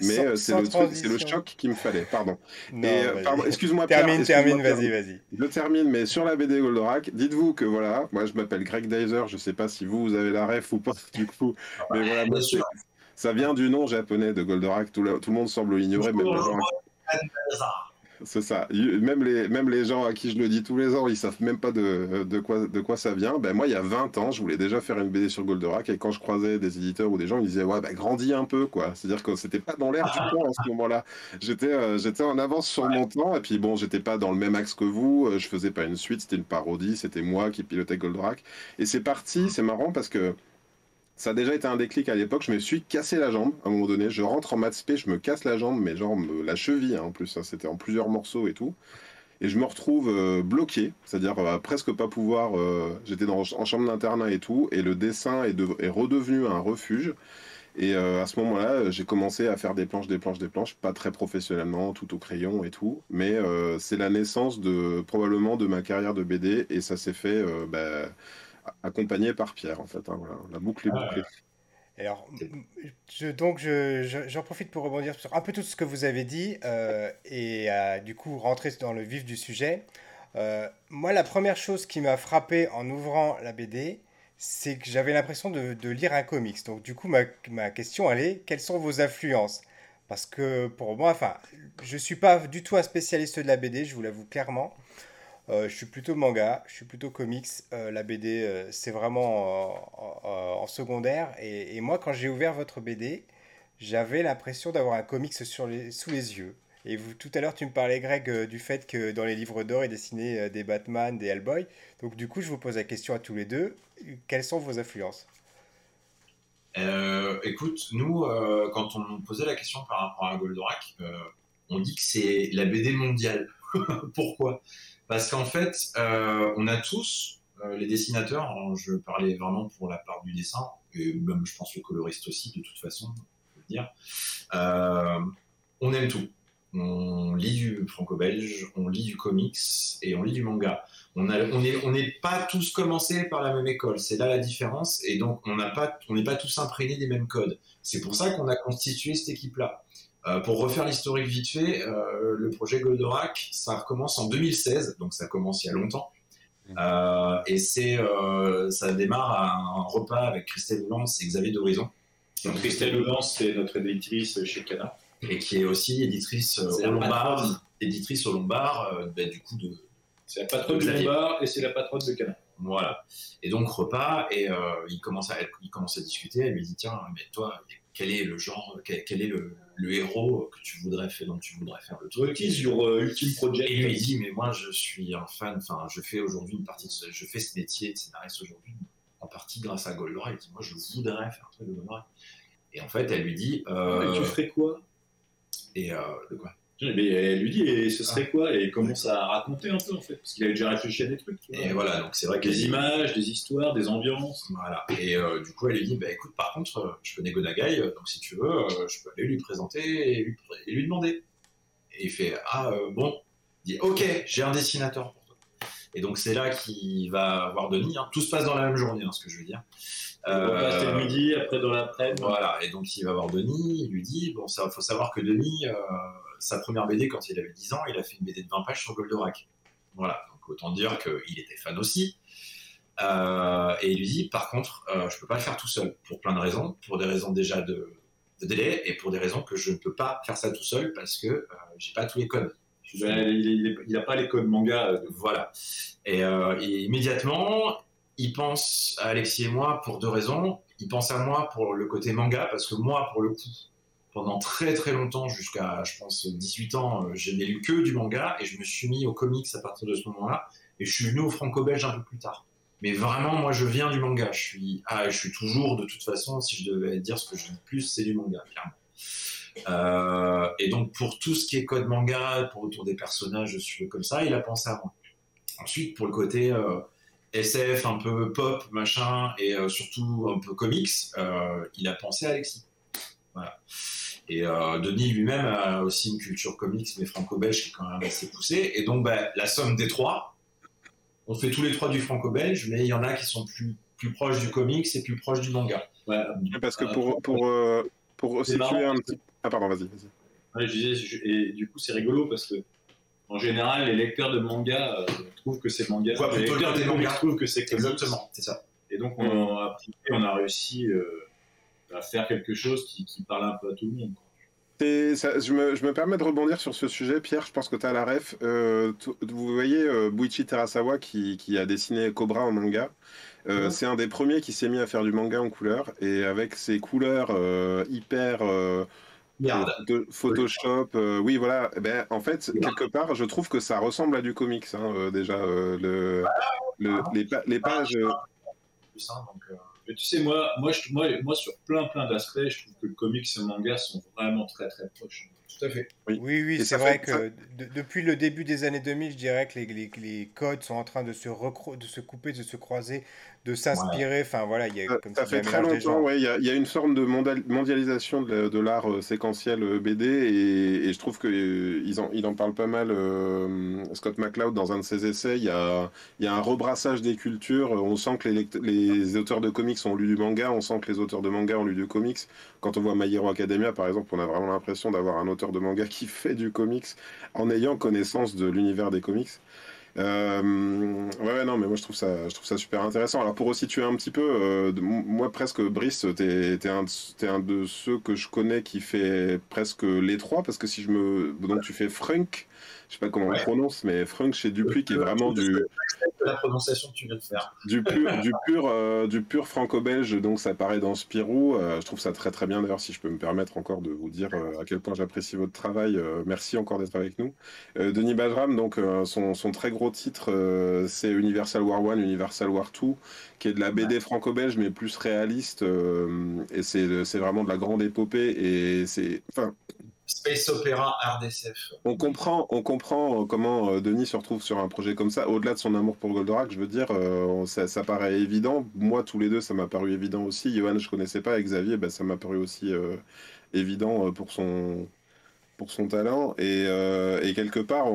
S2: Mais euh, c'est le, le, choc qu'il me fallait, pardon. Euh, excuse-moi,
S1: Termine, termine, vas-y, vas-y.
S2: Je termine, mais sur la BD Goldorak, dites-vous que voilà, moi je m'appelle Greg Dyser, je sais pas si vous, vous avez la ref ou pas, du coup, mais voilà, Bien sûr. ça vient du nom japonais de Goldorak, tout, le, tout le monde semble l'ignorer, mais c'est ça. Même les, même les gens à qui je le dis tous les ans, ils savent même pas de, de, quoi, de quoi ça vient. Ben moi, il y a 20 ans, je voulais déjà faire une BD sur Goldorak et quand je croisais des éditeurs ou des gens, ils disaient ouais, ben grandis un peu quoi. C'est-à-dire que c'était pas dans l'air du temps à ce moment-là. J'étais euh, j'étais en avance sur mon temps et puis bon, j'étais pas dans le même axe que vous. Euh, je faisais pas une suite, c'était une parodie, c'était moi qui pilotais Goldorak. Et c'est parti, c'est marrant parce que ça a déjà été un déclic à l'époque. Je me suis cassé la jambe à un moment donné. Je rentre en maths je me casse la jambe, mais genre la cheville hein, en plus. Hein. C'était en plusieurs morceaux et tout. Et je me retrouve euh, bloqué, c'est-à-dire euh, presque pas pouvoir. Euh, j'étais en chambre d'internat et tout, et le dessin est, redevenu un refuge. Et à ce moment-là, j'ai commencé à faire des planches, des planches, des planches, pas très professionnellement, tout au crayon et tout. Mais c'est la naissance de probablement de ma carrière de BD, et ça s'est fait. Bah, accompagné par Pierre, en fait. Hein, la boucle est ah, bouclée.
S1: Alors, je, donc, j'en profite pour rebondir sur un peu tout ce que vous avez dit euh, et du coup rentrer dans le vif du sujet. Euh, moi, la première chose qui m'a frappé en ouvrant la BD, c'est que j'avais l'impression de, de, lire un comics. Donc, du coup, ma, ma, question, elle est quelles sont vos influences? Parce que pour moi, enfin, je ne suis pas du tout un spécialiste de la BD, je vous l'avoue clairement. Euh, je suis plutôt manga, je suis plutôt comics. Euh, la BD, euh, c'est vraiment en secondaire. Et, moi, quand j'ai ouvert votre BD, j'avais l'impression d'avoir un comics sous les yeux. Et vous, tout à l'heure, tu me parlais, Greg, du fait que dans les livres d'or, il dessinait des Batman, des Hellboy. Donc, du coup, je vous pose la question à tous les deux. Quelles sont vos influences?
S4: Écoute, nous, quand on posait la question par rapport à Goldorak, on dit que c'est la BD mondiale. Pourquoi? Parce qu'en fait, euh, on a tous, euh, les dessinateurs, hein, je parlais vraiment pour la part du dessin, et même je pense le coloriste aussi, de toute façon, on dire, euh, on aime tout. On lit du franco-belge, on lit du comics et on lit du manga. On n'est on est, pas tous commencés par la même école, c'est là la différence, et donc on n'est pas, pas tous imprégnés des mêmes codes. C'est pour ça qu'on a constitué cette équipe-là. Euh, pour refaire l'historique vite fait, euh, le projet Goldorak, ça recommence en 2016, donc ça commence il y a longtemps. Euh, et c'est, euh, ça démarre à un repas avec Christelle Lance et Xavier d'Horizon.
S3: Donc Christelle Lance, c'est notre éditrice chez Cana.
S4: Et qui est aussi éditrice au Lombard, éditrice au Lombard, bah, du coup de.
S3: C'est la patronne du Lombard et c'est la patronne de Cana.
S4: Voilà. Et donc repas et il commence à il commence à discuter. Elle lui dit tiens mais toi quel est le genre quel, est le, héros que tu voudrais faire dont tu voudrais faire le truc.
S3: sur Ultimate Project.
S4: Et il lui dit mais moi je suis un fan. Enfin je fais aujourd'hui une partie de je fais ce métier de scénariste aujourd'hui en partie grâce à Goldorak. Il dit moi je voudrais faire un truc de Goldorak. Et en fait elle lui dit.
S3: Euh, tu ferais quoi?
S4: Et euh, de quoi?
S3: Mais elle lui dit, et ce serait quoi? Et il commence à raconter un peu, en fait, parce qu'il avait déjà réfléchi à des trucs.
S4: Et voilà, donc c'est vrai que.
S3: Des images, des histoires, des ambiances.
S4: Voilà. Et euh, du coup, elle lui dit, bah écoute, par contre, euh, je connais Gonagai, euh, donc si tu veux, je peux aller lui présenter et lui, et lui demander. Et il fait, ah bon. Il dit, ok, j'ai un dessinateur pour toi. Et donc c'est là qu'il va voir Denis. Hein. Tout se passe dans la même journée, hein, ce que je veux dire.
S3: Euh, le midi, après dans l'après.
S4: Voilà, et donc il va voir Denis, il lui dit, bon, ça faut savoir que Denis, sa première BD quand il avait 10 ans, il a fait une BD de 20 pages sur Goldorak. Voilà, donc autant dire qu'il était fan aussi. Euh, et il lui dit, par contre, euh, je peux pas le faire tout seul, pour plein de raisons, pour des raisons déjà de, délai, et pour des raisons que je ne peux pas faire ça tout seul parce que euh, j'ai pas tous les codes.
S3: Il n'a pas les codes manga. Euh,
S4: voilà. Et, et, immédiatement, il pense à Alexis et moi pour deux raisons. Il pense à moi pour le côté manga, parce que moi, pour le coup, pendant très très longtemps, jusqu'à je pense 18 ans, euh, je n'ai lu que du manga et je me suis mis aux comics à partir de ce moment-là. Et je suis venu au franco-belge un peu plus tard. Mais vraiment, moi, je viens du manga. Je suis, ah, je suis toujours, de toute façon, si je devais dire ce que je dis plus, c'est du manga, clairement. Euh, et donc, pour tout ce qui est code manga, pour autour des personnages, je suis comme ça, il a pensé à moi. Ensuite, pour le côté euh, SF, un peu pop, machin, et surtout un peu comics, il a pensé à Alexis. Voilà. Et euh, Denis lui-même a aussi une culture comics, mais franco-belge, qui est quand même assez poussée. Et donc, bah, la somme des trois, on fait tous les trois du franco-belge, mais il y en a qui sont plus, plus proches du comics et plus proches du manga.
S2: Ouais. Parce que pour, pour, euh, pour situer un petit. Ah, pardon, vas-y.
S3: Vas je disais, et du coup, c'est rigolo parce que. En général, les lecteurs de manga euh, trouvent que c'est manga.
S4: les lecteurs
S3: des
S4: mangas
S3: trouvent que c'est
S4: Exactement, c'est ça.
S3: Et donc, on, a, on a réussi à faire quelque chose qui, parle un peu à tout le monde.
S2: je, me, je, me, permets de rebondir sur ce sujet, Pierre. Je pense que tu as la ref. Euh, vous voyez euh, Buichi Terasawa qui, qui, a dessiné Cobra en manga. Euh, c'est un des premiers qui s'est mis à faire du manga en couleur et avec ses couleurs hyper de Photoshop. oui, voilà. Eh ben, en fait, quelque part, je trouve que ça ressemble à du comics hein, déjà. le, le les, les, pages.
S3: Mais tu sais, moi, moi, je, moi, moi sur plein, plein d'aspects, je trouve que le comics et le manga sont vraiment très, très proches.
S4: Tout à fait.
S1: Oui, oui, c'est vrai que depuis le début des années 2000, je dirais que les, les, les codes sont en train de se, de se couper, de se croiser de s'inspirer. Enfin voilà, il y a
S2: comme ça, fait très longtemps. Ouais, il y, y, a une forme de mondialisation de, de l'art euh, séquentiel euh, BD et, et, je trouve que euh, ils en, il en parle pas mal. Scott McCloud dans un de ses essais, il y a, il y a un rebrassage des cultures. On sent que les, les, auteurs de comics ont lu du manga, on sent que les auteurs de manga ont lu du comics. Quand on voit My Hero Academia, par exemple, on a vraiment l'impression d'avoir un auteur de manga qui fait du comics en ayant connaissance de l'univers des comics. Euh, ouais, non, mais moi je trouve ça, je trouve ça super intéressant. Alors pour resituer un petit peu, euh, moi presque Brice, t'es es un, es un de ceux que je connais qui fait presque les trois, parce que si je me, donc tu fais Frunk, je sais pas comment on prononce, mais Frunk chez Dupuis, qui est vraiment du.
S4: La prononciation que tu viens de faire.
S2: Du pur, du pur, euh, du pur franco-belge, donc ça paraît dans Spirou. Euh, je trouve ça très très bien d'ailleurs, si je peux me permettre encore de vous dire euh, à quel point j'apprécie votre travail. merci encore d'être avec nous. Denis Bajram, donc son, son, très gros titre, c'est Universal War 1, Universal War 2, qui est de la BD franco-belge mais plus réaliste. et c'est vraiment de la grande épopée et c'est, enfin,
S4: Space Opera RDCF.
S2: On comprend, euh, comment euh, Denis se retrouve sur un projet comme ça. Au-delà de son amour pour Goldorak, je veux dire, euh, ça, paraît évident. Moi, tous les deux, ça m'a paru évident aussi. Johan, je connaissais pas. Xavier, ben, ça m'a paru aussi évident pour son, pour son talent. Et, euh, et quelque part,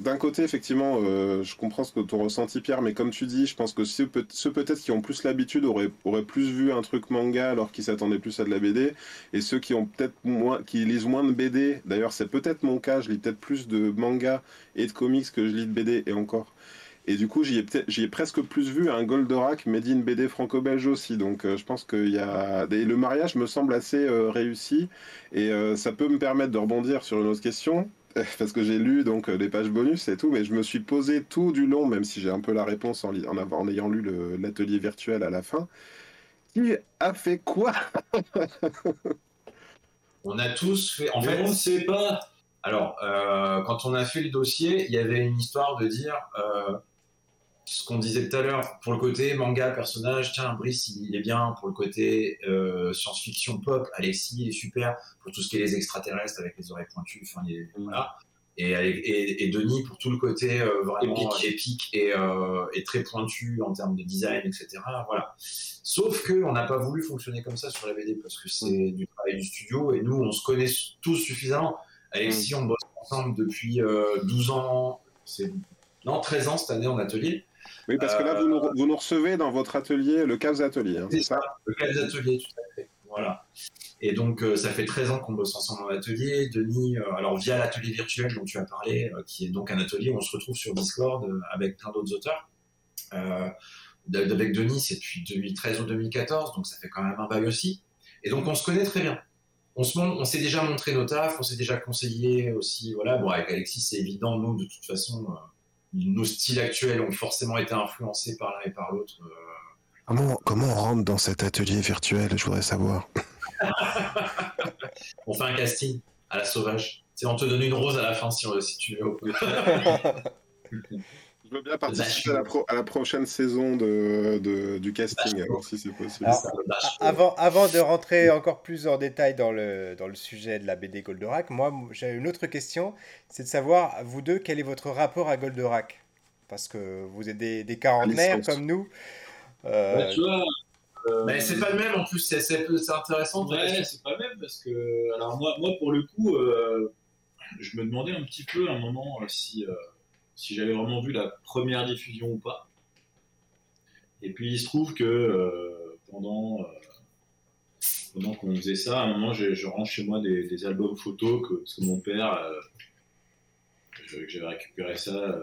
S2: d'un côté, effectivement, euh, je comprends ce que tu ressenti, Pierre, mais comme tu dis, je pense que ceux, peut-être qui ont plus l'habitude auraient, auraient, plus vu un truc manga alors qu'ils s'attendaient plus à de la BD. Et ceux qui ont peut-être moins, qui lisent moins de BD, d'ailleurs, c'est peut-être mon cas, je lis peut-être plus de manga et de comics que je lis de BD et encore. Et du coup, j'y ai, ai, presque plus vu un Goldorak made in BD franco-belge aussi. Donc, je pense qu'il y a. Et le mariage me semble assez réussi. Et ça peut me permettre de rebondir sur une autre question. Parce que j'ai lu donc les pages bonus et tout, mais je me suis posé tout du long, même si j'ai un peu la réponse en, en, en ayant lu l'atelier virtuel à la fin. Qui a fait quoi?
S4: On a tous fait.
S3: En fait, on ne sait pas.
S4: Alors, euh, quand on a fait le dossier, il y avait une histoire de dire euh, ce qu'on disait tout à l'heure pour le côté manga personnage. Tiens, Brice, il est bien pour le côté euh, science-fiction pop. Alexis, il est super pour tout ce qui est les extraterrestres avec les oreilles pointues. Enfin, mm. voilà. Et, et, Denis pour tout le côté vraiment épique, et, et, très pointu en termes de design, etc. Voilà. Sauf que on n'a pas voulu fonctionner comme ça sur la BD parce que c'est du travail du studio et nous on se connaît tous suffisamment. Alexis, on bosse ensemble depuis 12 euh, ans, c'est non 13 ans cette année en atelier.
S2: Oui, parce que là vous nous, vous nous recevez dans votre atelier, le Cavs Atelier. Hein,
S4: c'est ça, le Cavs Atelier, tout à fait. Voilà. Et donc, euh, ça fait 13 ans qu'on bosse ensemble en atelier. Denis, euh, alors via l'atelier virtuel dont tu as parlé, qui est donc un atelier où on se retrouve sur Discord avec plein d'autres auteurs avec Denis, c'est depuis 2013 ou 2014, donc ça fait quand même un bail aussi. Et donc on se connaît très bien. On, se, on s'est déjà montré nos tafs, on s'est déjà conseillé aussi. Voilà, bon, avec Alexis, c'est évident, nous, de toute façon, euh, nos styles actuels ont forcément été influencés par l'un et par l'autre. Euh.
S2: Comment, comment on rentre dans cet atelier virtuel Je voudrais savoir.
S4: on fait un casting à la sauvage. C'est on te donne une rose à la fin si, si tu veux.
S2: Je veux bien participer à la, prochaine saison de, du casting, si c'est possible.
S1: avant, avant de rentrer encore plus en détail dans le, dans le sujet de la BD Goldorak, moi j'ai une autre question, c'est de savoir, vous deux, quel est votre rapport à Goldorak? Parce que vous êtes des, des quarantenaires comme nous.
S3: Euh... tu vois,
S4: euh, Mais c'est pas le même en plus, c'est intéressant.
S3: Ouais, c'est pas le même parce que, alors moi, moi pour le coup, euh, je me demandais un petit peu à un moment euh, si si j'avais vraiment vu la première diffusion ou pas. Et puis il se trouve que euh, pendant, euh, pendant qu'on faisait ça, à un moment, je, range chez moi des, albums photos que, parce que mon père, euh, j'avais récupéré ça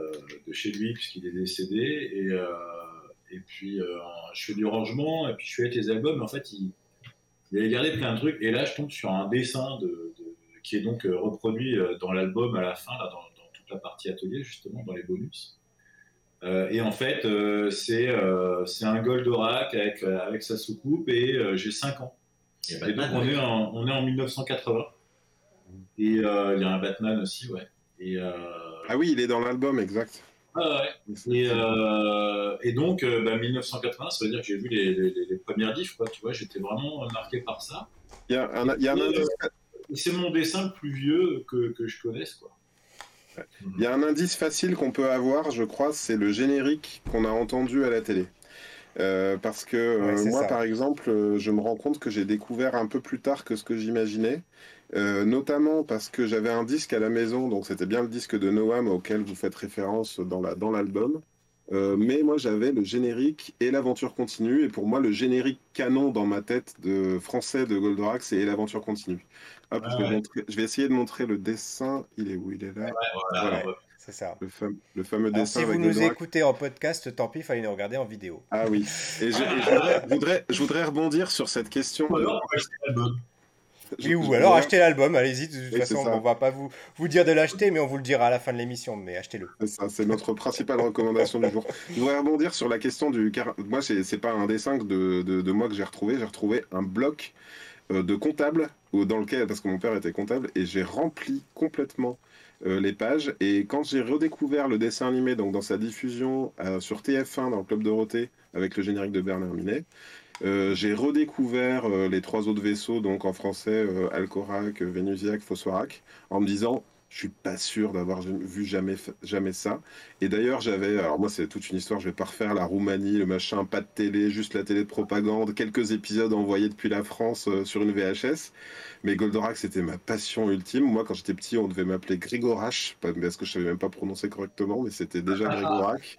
S3: de chez lui puisqu'il est décédé. Et, et puis je fais du rangement et puis je fais les albums. en fait, il, il avait gardé plein de trucs. Et là, je tombe sur un dessin de, qui est donc reproduit dans l'album à la fin, là, dans, la partie atelier, justement, dans les bonus. Euh, et en fait, euh, c'est euh, c'est un Goldorak avec, avec sa soucoupe et j'ai 5 ans. Et, donc, on, est en, on est en 1980. Et il y a un Batman aussi, ouais. Et,
S2: ah oui, il est dans l'album, exact.
S3: Ah ouais. Et, et, donc, 1980, bah, ça veut dire que j'ai vu les, les, premières diffs, quoi. Tu vois, j'étais vraiment marqué par ça.
S2: Il y a un, il y a
S3: c'est mon dessin le plus vieux que, que je connaisse, quoi.
S2: Il y a un indice facile qu'on peut avoir, je crois, c'est le générique qu'on a entendu à la télé. Euh, parce que euh, moi, par exemple, euh, je me rends compte que j'ai découvert un peu plus tard que ce que j'imaginais, notamment parce que j'avais un disque à la maison, donc c'était bien le disque de Noam auquel vous faites référence dans l'album. Dans mais moi, j'avais le générique et l'aventure continue, et pour moi, le générique canon dans ma tête de français de Goldorak, c'est l'aventure continue je, vais essayer de montrer le dessin. Il est où? Il est là.
S1: C'est ça.
S2: Le, le fameux dessin.
S1: Si vous nous écoutez en podcast, tant pis, il fallait nous regarder en vidéo.
S2: Ah oui. Et je, voudrais, je, voudrais, rebondir sur cette question.
S1: Oui, ou alors achetez l'album, allez-y. De toute façon, on va pas vous, vous dire de l'acheter, mais on vous le dira à la fin de l'émission. Mais achetez-le.
S2: C'est c'est notre principale recommandation du jour. Je voudrais rebondir sur la question du. Moi, c'est pas un dessin de, de, de moi que j'ai retrouvé. J'ai retrouvé un bloc euh, de comptable, dans lequel, parce que mon père était comptable, et j'ai rempli complètement euh, les pages. Et quand j'ai redécouvert le dessin animé, donc dans sa diffusion euh, sur TF1 dans le Club Dorothée, avec le générique de Bernard Minet, j'ai redécouvert les trois autres vaisseaux, donc en français, Alcorac, Vénusiac, Phosphorac, en me disant je suis pas sûr d'avoir vu jamais, jamais ça. Et d'ailleurs, j'avais, alors moi, c'est toute une histoire, je vais pas refaire la Roumanie, le machin, pas de télé, juste la télé de propagande, quelques épisodes envoyés depuis la France euh, sur une VHS. Mais Goldorak, c'était ma passion ultime. Moi, quand j'étais petit, on devait m'appeler Grigorache, parce que je savais même pas prononcer correctement, mais c'était déjà Grigorak.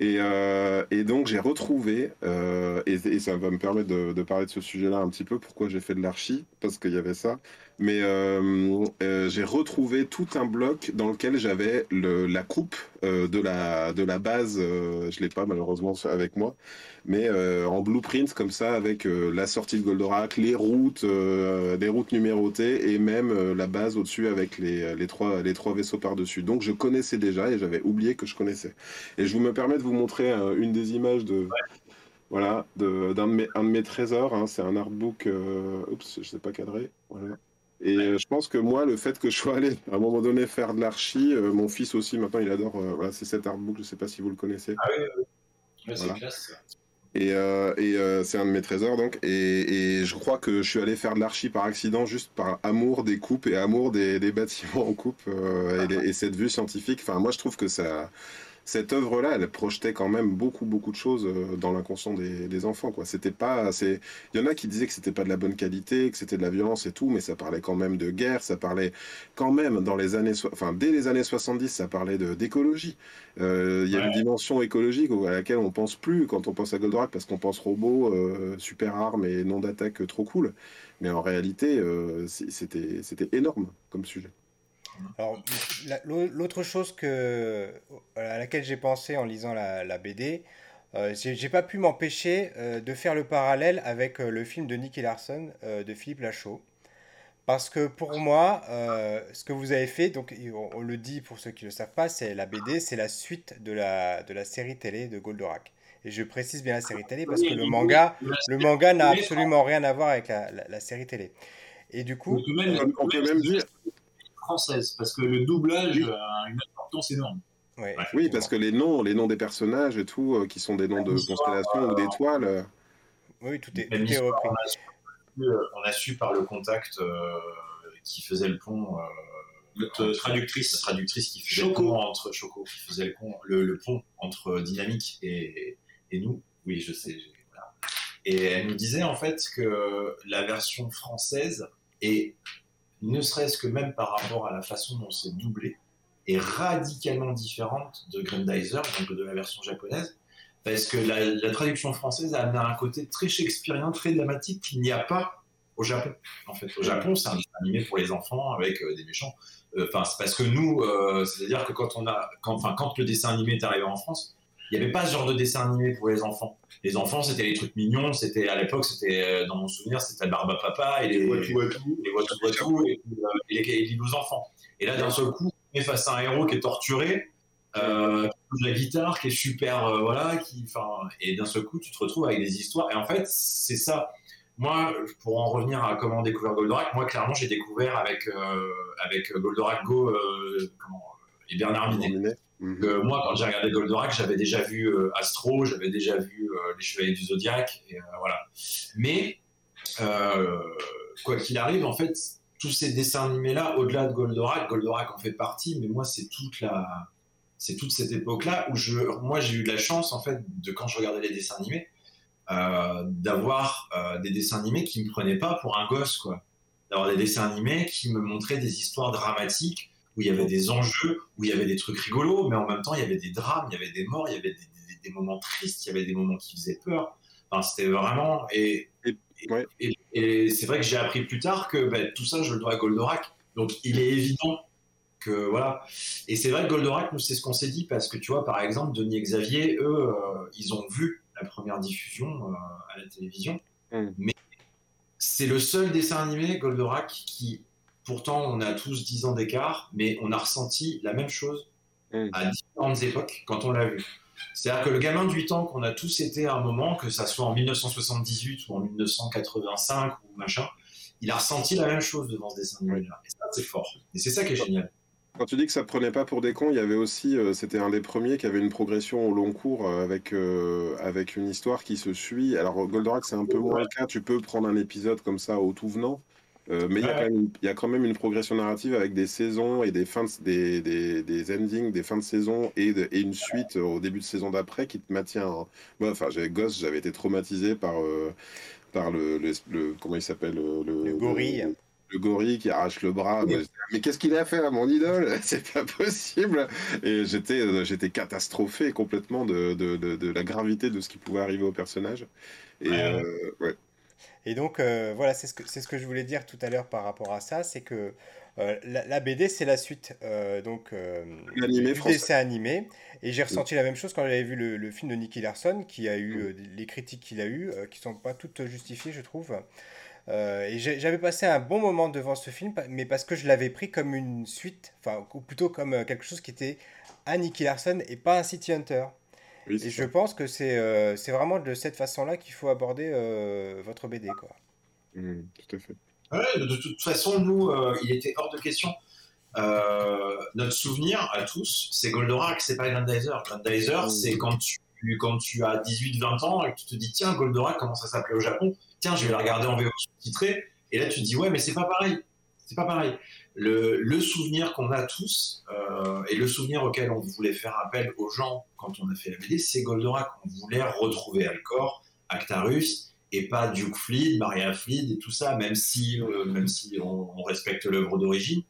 S2: Et, euh, et, donc j'ai retrouvé, euh, et, ça va me permettre de, de parler de ce sujet-là un petit peu, pourquoi j'ai fait de l'archi, parce qu'il y avait ça. Mais euh, euh, j'ai retrouvé tout un bloc dans lequel j'avais la coupe euh, de, la, de la base, je l'ai pas malheureusement avec moi, mais en blueprint comme ça avec la sortie de Goldorak, les routes, les routes numérotées et même la base au-dessus avec les, les, trois, les trois vaisseaux par-dessus. Donc je connaissais déjà et j'avais oublié que je connaissais. Et je vous me permets de vous montrer une des images de... Voilà, d'un de, mes, un de mes trésors, hein. c'est un artbook, oups, je sais pas cadrer, voilà. Et euh, je pense que moi, le fait que je sois allé à un moment donné faire de l'archi, euh, mon fils aussi, maintenant, il adore. Euh, voilà, c'est cet artbook, je ne sais pas si vous le connaissez.
S3: Ah oui, classe.
S2: Et, et c'est un de mes trésors, donc. Et, et, je crois que je suis allé faire de l'archi par accident, juste par amour des coupes et amour des, des bâtiments en coupe et, et, cette vue scientifique. Enfin, moi, je trouve que ça cette œuvre-là, elle projetait quand même beaucoup, beaucoup de choses euh, dans l'inconscient des, enfants. Quoi. C'était pas, c'est, il y en a qui disaient que c'était pas de la bonne qualité, que c'était de la violence et tout, mais ça parlait quand même de guerre, ça parlait quand même dans les années, enfin dès les années 70, ça parlait de d'écologie. Euh, il y a une dimension écologique à laquelle on pense plus quand on pense à Goldorak parce qu'on pense robot, euh, super armes et nom d'attaque trop cool. Mais en réalité, c'était, c'était énorme comme sujet.
S1: Alors, l'autre chose que, à laquelle j'ai pensé en lisant la, BD, euh, j'ai pas pu m'empêcher euh, de faire le parallèle avec euh, le film de Nicky Larson de Philippe Lachaud. Parce que pour moi, ce que vous avez fait, donc on, le dit pour ceux qui ne le savent pas, c'est la BD, c'est la suite de la, de la série télé de Goldorak. Et je précise bien la série télé parce que le manga, le manga n'a absolument rien à voir avec la, la, série télé. Et du coup,
S2: on peut même dire,
S3: française, parce que le doublage a une importance énorme.
S2: oui, parce que les noms, les noms des personnages et tout, euh, qui sont des noms de constellations ou d'étoiles. Euh,
S1: oui, tout est, repris.
S4: Euh, on a, su, par le contact qui faisait le pont.
S3: Notre traductrice,
S4: la traductrice qui faisait le pont entre Choco, qui faisait le pont, le, pont entre Dynamique et, et, nous. Oui, je sais. Et elle nous disait en fait que la version française est ne serait-ce que même par rapport à la façon dont c'est doublé, est radicalement différente de Grandizer, donc de la version japonaise, parce que la, traduction française a amené un côté très shakespearien, très dramatique qu'il n'y a pas au Japon. En fait, au Japon, c'est un dessin animé pour les enfants avec euh, des méchants. Euh, enfin, c'est parce que nous, euh, c'est-à-dire que quand on a, quand, quand le dessin animé est arrivé en France, il n'y avait pas ce genre de dessin animé pour les enfants. Les enfants, c'était les trucs mignons. C'était à l'époque, c'était euh, dans mon souvenir, c'était Barba Papa et les les Watu et, les, les, enfants. Et là, d'un seul coup, on est face à un héros qui est torturé, euh, qui joue de la guitare, qui est super, euh, voilà, qui, enfin, et d'un seul coup, tu te retrouves avec des histoires. Et en fait, c'est ça. Moi, pour en revenir à comment découvrir Goldorak, moi, clairement, j'ai découvert avec euh, avec Goldorak Go, comment, et Bernard Minet. Mhm. moi, quand j'ai regardé Goldorak, j'avais déjà vu euh, Astro, j'avais déjà vu euh, Les Chevaliers du Zodiaque, et, euh, voilà. Mais quoi qu'il arrive, en fait, tous ces dessins animés-là, au-delà de Goldorak, Goldorak en fait partie, mais moi, c'est toute la, c'est toute cette époque-là où je, moi, j'ai eu de la chance, en fait, de quand je regardais les dessins animés, d'avoir des dessins animés qui me prenaient pas pour un gosse, quoi. D'avoir des dessins animés qui me montraient des histoires dramatiques où il y avait des enjeux, où il y avait des trucs rigolos, mais en même temps, il y avait des drames, il y avait des morts, il y avait des, moments tristes, il y avait des moments qui faisaient peur. Enfin, c'était vraiment. Et, et, c'est vrai que j'ai appris plus tard que ben, tout ça, je le dois à Goldorak. Donc, il est évident que. Voilà. Et c'est vrai que Goldorak, nous, c'est ce qu'on s'est dit, parce que tu vois, par exemple, Denis et Xavier, eux, euh, ils ont vu la première diffusion euh, à la télévision. Mm. Mais c'est le seul dessin animé, Goldorak, qui Pourtant, on a tous 10 ans d'écart, mais on a ressenti la même chose à différentes époques quand on l'a vu. C'est-à-dire que le gamin de 8 ans qu'on a tous été à un moment, que ça soit en 1978 ou en 1985 ou machin, il a ressenti la même chose devant ce dessin animé-là. Et ça, c'est fort. Et c'est ça qui est génial.
S2: Quand tu dis que ça prenait pas pour des cons, il y avait aussi, euh, c'était un des premiers qui avait une progression au long cours euh, avec, euh, avec une histoire qui se suit. Alors Goldorak, c'est un peu moins le cas. Tu peux prendre un épisode comme ça au tout venant. Euh, mais il y, a quand même une progression narrative avec des saisons et des fins, des, des, des, endings, des fins de saison et, et, une suite au début de saison d'après qui te maintient. Moi, enfin, j'avais gosse, j'avais été traumatisé par, euh, par le, le, comment il s'appelle
S1: le, gorille.
S2: Le, gorille qui arrache le bras. Mais qu'est-ce qu'il a fait à mon idole? C'est pas possible. Et j'étais, euh, j'étais catastrophé complètement de, de, de, la gravité de ce qui pouvait arriver au personnage. Et ouais.
S1: Et donc, euh, voilà, c'est ce, que, c'est ce que je voulais dire tout à l'heure par rapport à ça, c'est que euh, la, la BD, c'est la suite euh, donc, euh, du dessin animé. Et j'ai ressenti la même chose quand j'avais vu le, le film de Nicky Larson, qui a eu les critiques qu'il a eues, qui sont pas toutes justifiées, je trouve. Et j'avais passé un bon moment devant ce film, mais parce que je l'avais pris comme une suite, enfin, ou plutôt comme quelque chose qui était un Nicky Larson et pas un City Hunter.
S2: Oui,
S1: Et je pense que c'est euh, c'est vraiment de cette façon-là qu'il faut aborder euh, votre BD, quoi.
S2: Mm, tout à fait.
S4: Ouais, de, de toute façon, nous, euh, il était hors de question. Euh, notre souvenir à tous, c'est Goldorak, c'est pas Grandizer. Grandizer,
S2: Mm.
S4: c'est quand tu, quand tu as 18-20 ans et que tu te dis, tiens, Goldorak, comment ça s'appelait au Japon? Tiens, je vais la regarder en VO sous-titré. Et là, tu te dis, ouais, mais c'est pas pareil. C'est pas pareil. Le, le souvenir qu'on a tous euh, et le souvenir auquel on voulait faire appel aux gens quand on a fait la BD, c'est Goldorak. On voulait retrouver Alcor, Actarus et pas Duke Fleet, Maria Fleet et tout ça, même si, euh, même si on, on respecte l'œuvre d'origine.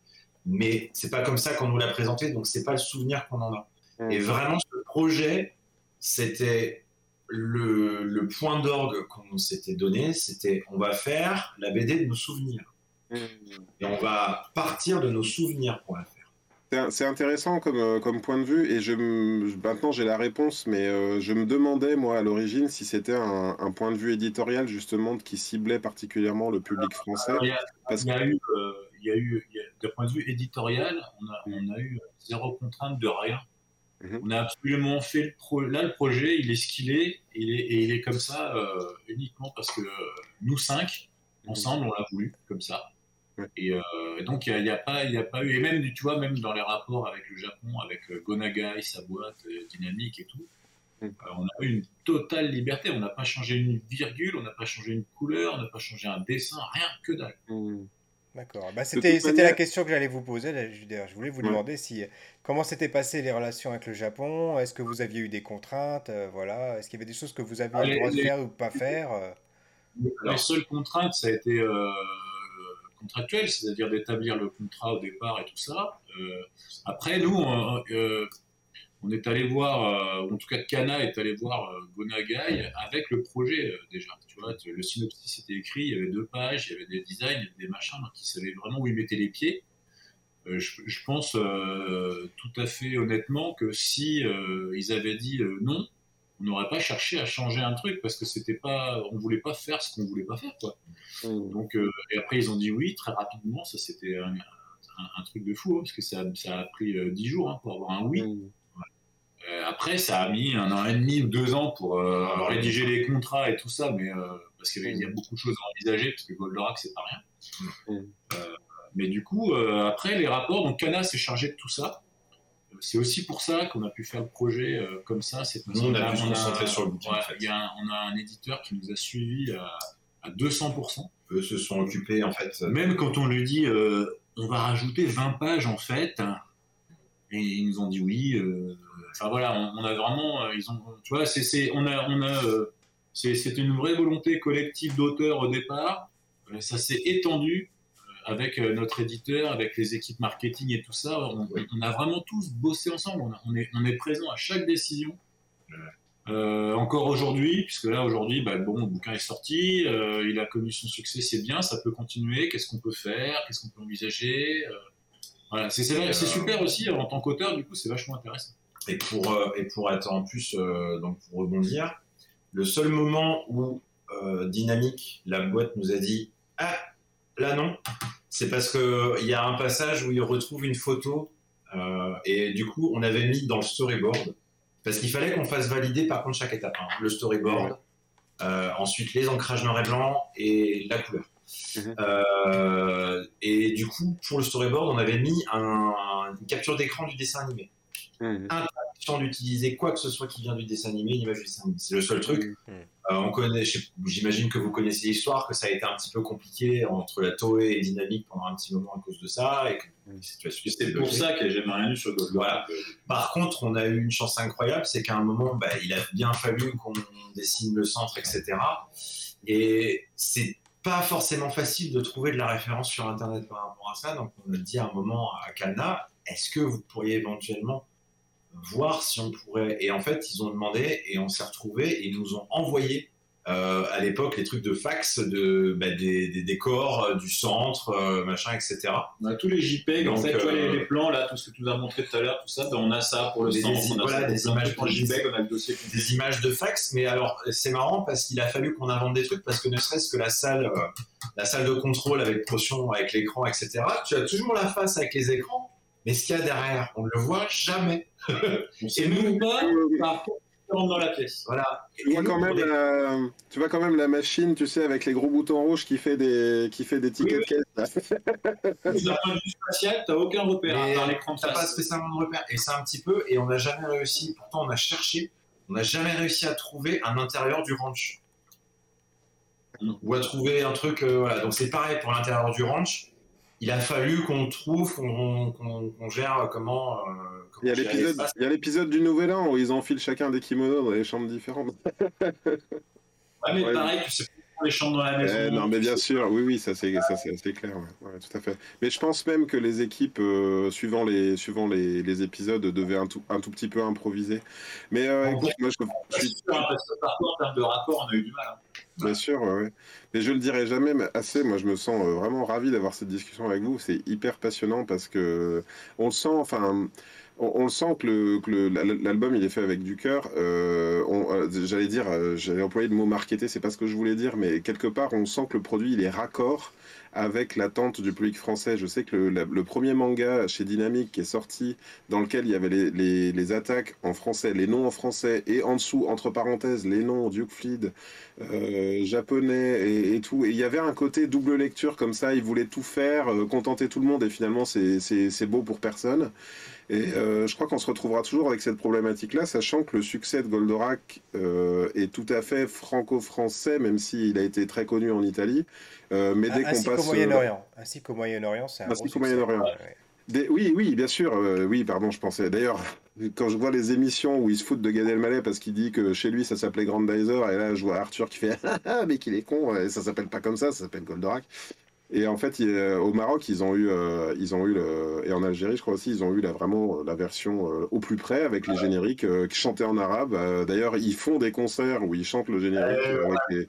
S4: Mais c'est pas comme ça qu'on nous l'a présenté, donc c'est pas le souvenir qu'on en a. Et vraiment, ce projet, c'était le, le point d'orgue qu'on s'était donné, c'était on va faire la BD de nos souvenirs.
S2: Mm.
S4: Et on va partir de nos souvenirs pour la faire.
S2: C'est intéressant comme, euh, comme point de vue et je, maintenant j'ai la réponse, mais euh, je me demandais moi à l'origine si c'était un, un point de vue éditorial justement qui ciblait particulièrement le public français.
S3: Alors, il y a,
S2: Parce
S3: il y a eu, euh, il y a eu, il y a- d'un point de vue éditorial, on a, on a eu zéro contrainte de rien.
S2: Mhm.
S3: On a absolument fait le pro. Là, le projet, il est ce qu'il est, et il est, et il est comme ça euh, uniquement parce que nous cinq, ensemble, on l'a voulu comme ça.
S2: Ouais.
S3: Et euh, donc, il n'y a, a pas, il y a pas eu, et même, tu vois, même dans les rapports avec le Japon, avec euh, Gonagai, sa boîte, euh, Dynamique et tout,
S2: Mm.
S3: euh, on a eu une totale liberté. On n'a pas changé une virgule, on n'a pas changé une couleur, on n'a pas changé un dessin, rien que dalle.
S2: Mm.
S1: D'accord. Bah, c'était
S2: manière-
S1: la question que j'allais vous poser. là, je, voulais vous
S2: Ouais.
S1: demander si comment s'étaient passées les relations avec le Japon? Est-ce que vous aviez eu des contraintes? Euh, Voilà. Est-ce qu'il y avait des choses que vous aviez
S3: Ah,
S1: le
S3: les-
S1: droit de faire ou pas faire euh?
S3: Les seules contraintes, ça a été euh, contractuel, c'est-à-dire d'établir le contrat au départ et tout ça. Euh, après, nous, on, euh, on est allé voir, euh, en tout cas Kana est allé voir Gonagai avec le projet déjà. Tu vois, le synopsis était écrit, il y avait deux pages, il y avait des designs, des machins, donc ils savaient vraiment où ils mettaient les pieds. Je, pense tout à fait honnêtement que si ils avaient dit non, on n'aurait pas cherché à changer un truc parce que c'était pas, on voulait pas faire ce qu'on voulait pas faire quoi.
S2: Mm.
S3: Donc euh, et après ils ont dit oui très rapidement, ça c'était un, un- un truc de fou hein, parce que ça, ça a pris euh, dix jours hein, pour avoir un oui.
S2: Mm.
S3: Euh, après ça a mis un an et demi ou deux ans pour euh, rédiger les contrats et tout ça, mais parce qu'il y, a beaucoup de choses à envisager parce que Goldorak c'est pas rien.
S2: Mm.
S3: Mais du coup après les rapports, donc Cana s'est chargé de tout ça. Euh, C'est aussi pour ça qu'on a pu faire le projet euh, comme ça. C'est
S4: on
S3: qu'on
S4: a pu se concentrer sur le bouquin,
S3: ouais,
S4: en fait.
S3: il y a un- on a un éditeur qui nous a suivis à, à 200%.
S4: Eux se sont occupés, en fait.
S3: Même quand on lui dit euh, on va rajouter 20 pages en fait, et ils nous ont dit oui. euh, Enfin voilà, on, on a vraiment, euh, ils ont, tu vois, c'est, c'est, on a, on a, euh, c'est, c'est une vraie volonté collective d'auteur au départ. Euh, ça s'est étendu euh, avec euh, notre éditeur, avec les équipes marketing et tout ça. On, a vraiment tous bossé ensemble. On, a- on est, on est présent à chaque décision. Euh, encore aujourd'hui, puisque là aujourd'hui, bah, bon, le bouquin est sorti, euh, il a connu son succès, c'est bien, ça peut continuer. Qu'est-ce qu'on peut faire? Qu'est-ce qu'on peut envisager? Euh, Voilà, c'est super aussi en tant qu'auteur, du coup, c'est vachement intéressant.
S4: Et pour, et pour être en plus, donc pour rebondir, le seul moment où Dynamique, la boîte, nous a dit Ah, là non, c'est parce qu'il y a un passage où il retrouve une photo euh, et du coup, on avait mis dans le storyboard parce qu'il fallait qu'on fasse valider par contre chaque étape hein, le storyboard, euh, ensuite les ancrages noir et blanc et la couleur.
S2: Mhm.
S4: Euh, et du coup, pour le storyboard, on avait mis un- une capture d'écran du dessin animé
S2: Mm.
S4: interdiction d'utiliser quoi que ce soit qui vient du dessin animé, une image du dessin animé. C'est le seul truc.
S1: Mm.
S4: Euh, on connaît, j'imagine que vous connaissez l'histoire, que ça a été un petit peu compliqué entre la Toei et Dynamique pendant un petit moment à cause de ça, et que
S2: Mm.
S4: les situations
S3: C'est pour ça qu'il n'y a jamais rien eu sur.
S4: Voilà. Par contre, on a eu une chance incroyable, c'est qu'à un moment, bah, il a bien fallu qu'on dessine le centre, etc. Et c'est pas forcément facile de trouver de la référence sur Internet par rapport à ça. Donc, on a dit à un moment à Kalna, est-ce que vous pourriez éventuellement voir si on pourrait. Et en fait, ils ont demandé et on s'est retrouvé et ils nous ont envoyé euh, à l'époque les trucs de fax de bah, des, des, décors euh, du centre euh, machin etc
S3: on a tous les JPEG en fait les, les, plans là tout ce que tu nous as montré tout à l'heure tout ça ben, on a ça pour le
S4: des,
S3: centre
S4: on a
S3: voilà,
S4: des images de JPEG on a le dossier des images de fax mais alors c'est marrant parce qu'il a fallu qu'on invente des trucs parce que ne serait-ce que la salle la salle de contrôle avec potion avec l'écran etc tu as toujours la face avec les écrans mais ce qu'il y a derrière on ne le voit jamais
S3: et nous pas par dans la pièce. Voilà.
S2: Tu vois, quand même la... tu vois quand même la machine, tu sais, avec les gros boutons rouges qui fait des, qui fait des tickets oui, de caisse.
S3: D'un point de vue spatial, t'as aucun repère à part l'écran.
S4: T'as pas spécialement de repère. Et c'est un petit peu, et on n'a jamais réussi, pourtant on a cherché, on n'a jamais réussi à trouver un intérieur du ranch. Ou à trouver un truc, euh, voilà. Donc c'est pareil pour l'intérieur du ranch. Il a fallu qu'on trouve, qu'on qu qu gère comment. Euh,
S2: il y a l'épisode du Nouvel An où ils enfilent chacun des kimonos dans des chambres différentes.
S3: ouais, mais ouais. pareil, tu sais les chambres dans la maison.
S2: Eh, non, mais bien sûr, oui, oui, ça c'est assez clair, ouais. Ouais, tout à fait. Mais je pense même que les équipes, euh, suivant, les, suivant les, les, épisodes, devaient un tout, un tout petit peu improviser. Mais euh, écoute, moi je,
S3: je suis. Sûr, hein, parce que parfois, en termes de rapport, on a eu du mal. Hein.
S2: Bien sûr, ouais, Mais je le dirai jamais mais assez. Moi, je me sens euh, vraiment ravi d'avoir cette discussion avec vous. C'est hyper passionnant parce que on le sent. Enfin, on, on, sent que l'album il est fait avec du cœur. Euh, euh, j'allais dire, euh, j'allais employer le mot marketé, c'est pas ce que je voulais dire, mais quelque part on sent que le produit il est raccord avec l'attente du public français. Je sais que le, premier manga chez Dynamique qui est sorti, dans lequel il y avait les, attaques en français, les noms en français, et en dessous, entre parenthèses, les noms Duke Fleed, euh, japonais et, tout. Et il y avait un côté double lecture comme ça, il voulait tout faire, euh, contenter tout le monde, et finalement c'est beau pour personne. Et euh, je crois qu'on se retrouvera toujours avec cette problématique-là, sachant que le succès de Goldorak euh, est tout à fait franco-français, même s'il a été très connu en Italie. Euh, mais dès qu'on passe
S1: au Moyen-Orient, ainsi qu'au Moyen-Orient, c'est un
S2: ainsi qu'au Moyen-Orient. Ouais. Des... Oui, oui, bien sûr. Euh, oui, pardon, je pensais. D'ailleurs, quand je vois les émissions où il se fout de Gad Elmaleh parce qu'il dit que chez lui ça s'appelait Grandizer, et là je vois Arthur qui fait ah mais qu'il est con, et ça s'appelle pas comme ça, ça s'appelle Goldorak. Et en fait, il, au Maroc, ils ont eu, euh, ils ont eu le, et en Algérie, je crois aussi, ils ont eu la, vraiment la version euh, au plus près avec les génériques euh, qui chantaient en arabe. D'ailleurs, ils font des concerts où ils chantent le générique. les...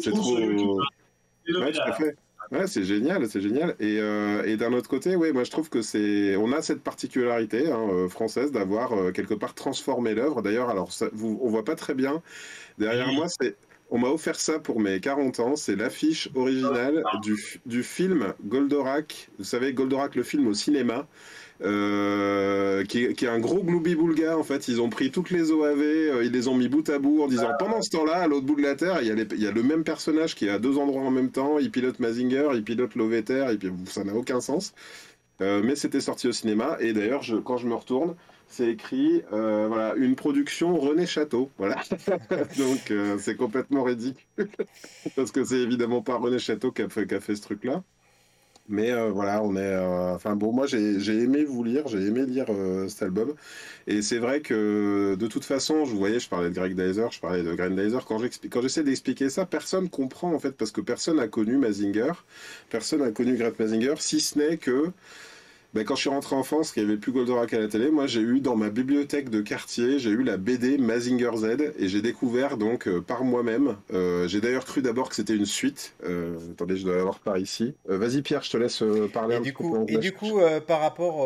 S2: C'est trop. Ouais, tout à fait. Ouais, c'est génial, c'est génial. Et, et d'un autre côté, ouais, moi je trouve que c'est, on a cette particularité hein, française d'avoir quelque part transformé l'œuvre. D'ailleurs, alors ça, vous, on voit pas très bien. Derrière moi, c'est on m'a offert ça pour mes 40 ans. C'est l'affiche originale du, du, film Goldorak. Vous savez, Goldorak, le film au cinéma. Euh, qui, est, qui, est, un gros gloubi-boulga en fait. Ils ont pris toutes les OAV, euh, ils les ont mis bout à bout en disant pendant ce temps-là, à l'autre bout de la Terre, il y, a les, il y, a le même personnage qui est à deux endroits en même temps. Il pilote Mazinger, il pilote Loveter, et puis ça n'a aucun sens. Euh, mais c'était sorti au cinéma. Et d'ailleurs, quand je me retourne, c'est écrit euh, voilà une production René Château. Voilà. Donc euh, c'est complètement ridicule. Parce que c'est évidemment pas René Château qui a fait, ce truc là mais euh, voilà on est enfin bon moi j'ai aimé vous lire j'ai aimé lire cet album. Et c'est vrai que de toute façon je vous je parlais de Greg Dyser je parlais de Grandizer quand quand j'essaie d'expliquer ça personne comprend en fait parce que personne a connu Mazinger personne a connu Greg Mazinger si ce n'est que ben, quand je suis rentré en France, qu'il n'y avait plus Goldorak à la télé, moi j'ai eu dans ma bibliothèque de quartier, j'ai eu la BD Mazinger Z et j'ai découvert donc euh, par moi-même. Euh, j'ai d'ailleurs cru d'abord que c'était une suite. Euh, attendez, je dois l'avoir par ici. Euh, vas-y Pierre, je te laisse parler
S1: et
S2: un
S1: du
S2: peu.
S1: Coup, et du coup, par rapport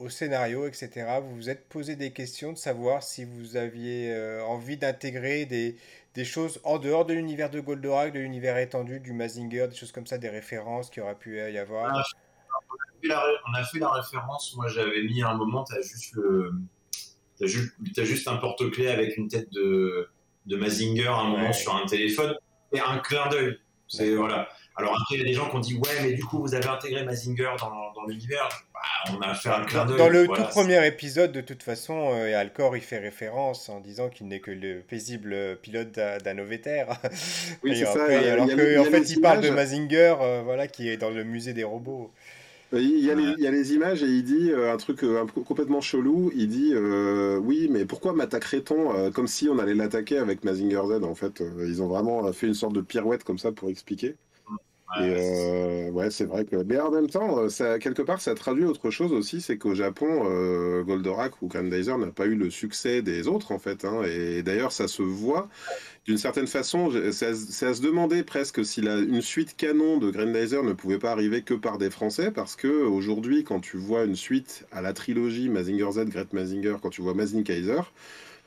S1: au scénario, etc., vous vous êtes posé des questions de savoir si vous aviez envie d'intégrer des, des choses en dehors de l'univers de Goldorak, de l'univers étendu, du Mazinger, des choses comme ça, des références qui auraient pu y avoir.
S4: Ah, la, on a fait la référence. Moi, j'avais mis à un moment, tu as juste le. T'as juste, as juste un porte-clés avec une tête de, de Mazinger à un moment ouais. sur un téléphone et un clin d'œil. C'est voilà. Alors après, il y a des gens qui ont dit ouais, mais du coup, vous avez intégré Mazinger dans, dans l'univers. Bah, on a fait un clin d'œil.
S1: Dans le voilà, tout premier épisode, de toute façon, euh, Alcor il fait référence en disant qu'il n'est que le paisible pilote d'un Oveter.
S2: Oui, c'est
S1: ça. Alors
S2: qu'en
S1: fait, il parle de Mazinger, euh, voilà, qui est dans le musée des robots.
S2: Il y, a les, il y, a les, images et il dit euh, un truc euh, complètement chelou. Il dit euh, oui, mais pourquoi m'attaquerait-on comme si on allait l'attaquer avec Mazinger Z En fait, ils ont vraiment fait une sorte de pirouette comme ça pour expliquer. Ouais, et ouais, c'est vrai que. Mais en même temps, ça, quelque part, ça traduit autre chose aussi, c'est qu'au Japon, Goldorak ou Grandizer n'a pas eu le succès des autres en fait. Hein, et d'ailleurs, ça se voit. D'une certaine façon, c'est à, se demander presque si la, une suite canon de Grandizer ne pouvait pas arriver que par des Français, parce que aujourd'hui, quand tu vois une suite à la trilogie Mazinger Z, Great Mazinger, quand tu vois Mazin Kaiser,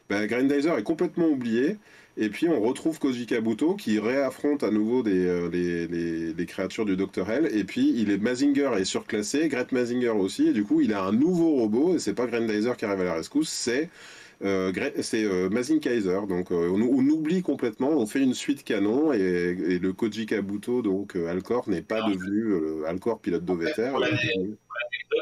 S2: ben, Grandizer est complètement oublié. Et puis on retrouve Koji Kabuto qui réaffronte à nouveau des, euh, les, les, créatures du Dr. Hell. Et puis il est Mazinger est surclassé, Great Mazinger aussi. Et du coup il a un nouveau robot. Et c'est pas Grandizer qui arrive à la rescousse, c'est euh, c'est euh, Mazin Kaiser. Donc euh, on, oublie complètement, on fait une suite canon et, le Koji Kabuto, donc Alcor, n'est pas devenu Alcor pilote d'Oveter.
S4: L'anecdote,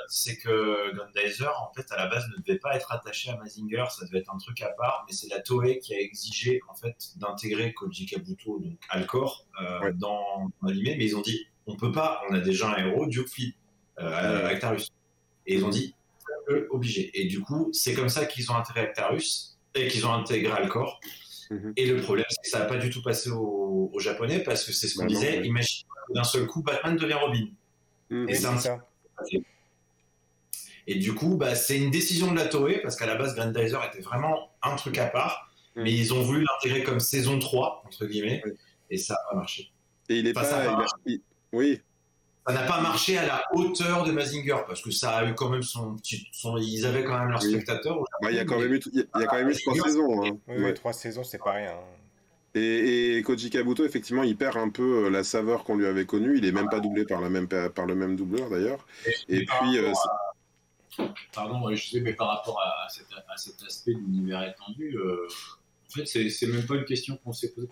S4: c'est que Grandizer, en fait, à la base, ne devait pas être attaché à Mazinger, ça devait être un truc à part, mais c'est la Toei qui a exigé en fait d'intégrer Koji Kabuto, donc Alcor, dans, l'anime, mais ils ont dit on peut pas, on a déjà un héros, Duke Actarus. Et ils ont dit obligé. Et du coup, c'est comme ça qu'ils ont intégré Actarus et qu'ils ont intégré Alcor. Mhm. Et le problème, c'est que ça n'a pas du tout passé aux, Japonais parce que c'est ce qu'on bah disait. Imagine d'un seul coup, Batman devient Robin.
S1: Mhm. Et c'est ça.
S4: Et du coup, bah, c'est une décision de la Toei parce qu'à la base, Grandizer était vraiment un truc à part. Mhm. Mais ils ont voulu l'intégrer comme saison 3, entre guillemets, et ça a marché.
S2: Et il est pas. Oui,
S4: ça n'a pas marché à la hauteur de Mazinger parce que ça a eu quand même son petit, ils avaient quand même leurs spectateurs.
S2: il y a quand même eu, il y a quand même eu trois saisons. Hein.
S1: Oui, trois saisons, c'est pas rien.
S2: Et, et, Koji Kabuto, effectivement, il perd un peu euh, la saveur qu'on lui avait connue. Il est même pas doublé par, la même, par le même doubleur d'ailleurs. Et, puis. Euh,
S3: Pardon, je sais, mais par rapport à, cet, aspect de l'univers étendu, euh, en fait, c'est même pas une question qu'on s'est posée.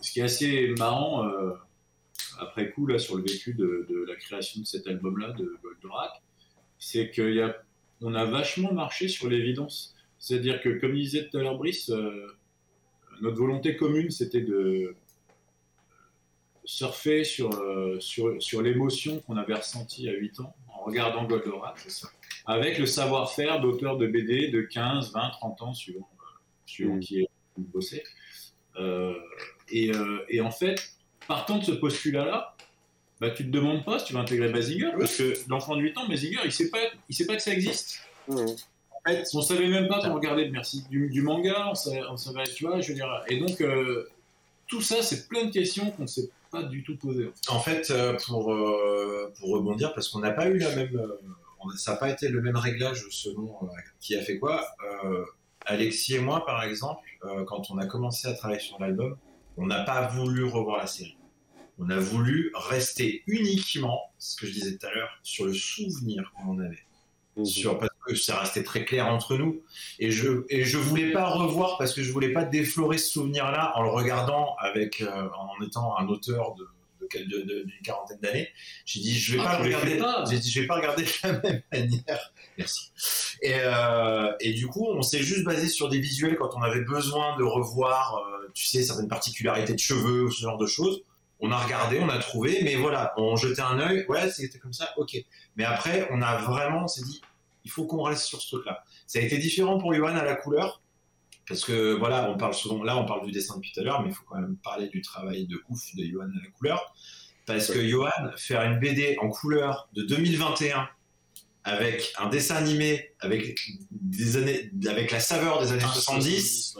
S3: Ce qui est assez marrant, après coup, là, sur le vécu de, la création de cet album-là, de Goldorak, c'est qu'on a, a vachement marché sur l'évidence. C'est-à-dire que, comme disait tout à l'heure Brice, euh, notre volonté commune, c'était de surfer sur, euh, sur, sur l'émotion qu'on avait ressentie à 8 ans en regardant Goldorak, avec le savoir-faire d'auteur de BD de 15, 20, 30 ans, suivant, suivant mmh. qui est bossé. Euh, et, et, en fait, partant de ce postulat-là, bah, tu te demandes pas si tu vas intégrer Mazinger, parce que l'enfant de 8 ans, Mazinger, il sait pas, il sait pas que ça existe. En fait, on savait même pas qu'on regardait merci, du, manga, on savait, tu vois, je veux dire. Et donc, euh, tout ça, c'est plein de questions qu'on ne s'est pas du tout posées.
S4: En fait, euh, pour, euh, pour rebondir, parce qu'on n'a pas eu la même. ça n'a pas été le même réglage selon qui a fait quoi. Alexis et moi, par exemple, quand on a commencé à travailler sur l'album, on n'a pas voulu revoir la série on a voulu rester uniquement, ce que je disais tout à l'heure, sur le souvenir qu'on en avait. Mhm. Sur, parce que ça restait très clair entre nous. Et je, et je voulais pas revoir parce que je voulais pas déflorer ce souvenir-là en le regardant avec, euh, en étant un auteur de, d'une quarantaine d'années. J'ai dit, je vais ah, pas regarder. J'ai dit, je vais pas regarder de la même manière. Merci. Et, euh, et du coup, on s'est juste basé sur des visuels quand on avait besoin de revoir, euh, tu sais, certaines particularités de cheveux ou ce genre de choses on a regardé, on a trouvé, mais voilà, on jetait un œil, ouais, c'était comme ça, ok. Mais après, on a vraiment, on s'est dit, il faut qu'on reste sur ce truc-là. Ça a été différent pour Johan à la couleur, parce que voilà, on parle souvent, là, on parle du dessin depuis tout à l'heure, mais il faut quand même parler du travail de ouf de Johan à la couleur, parce que Johan, faire une BD en couleur de 2021 avec un dessin animé avec des années, avec la saveur des années 70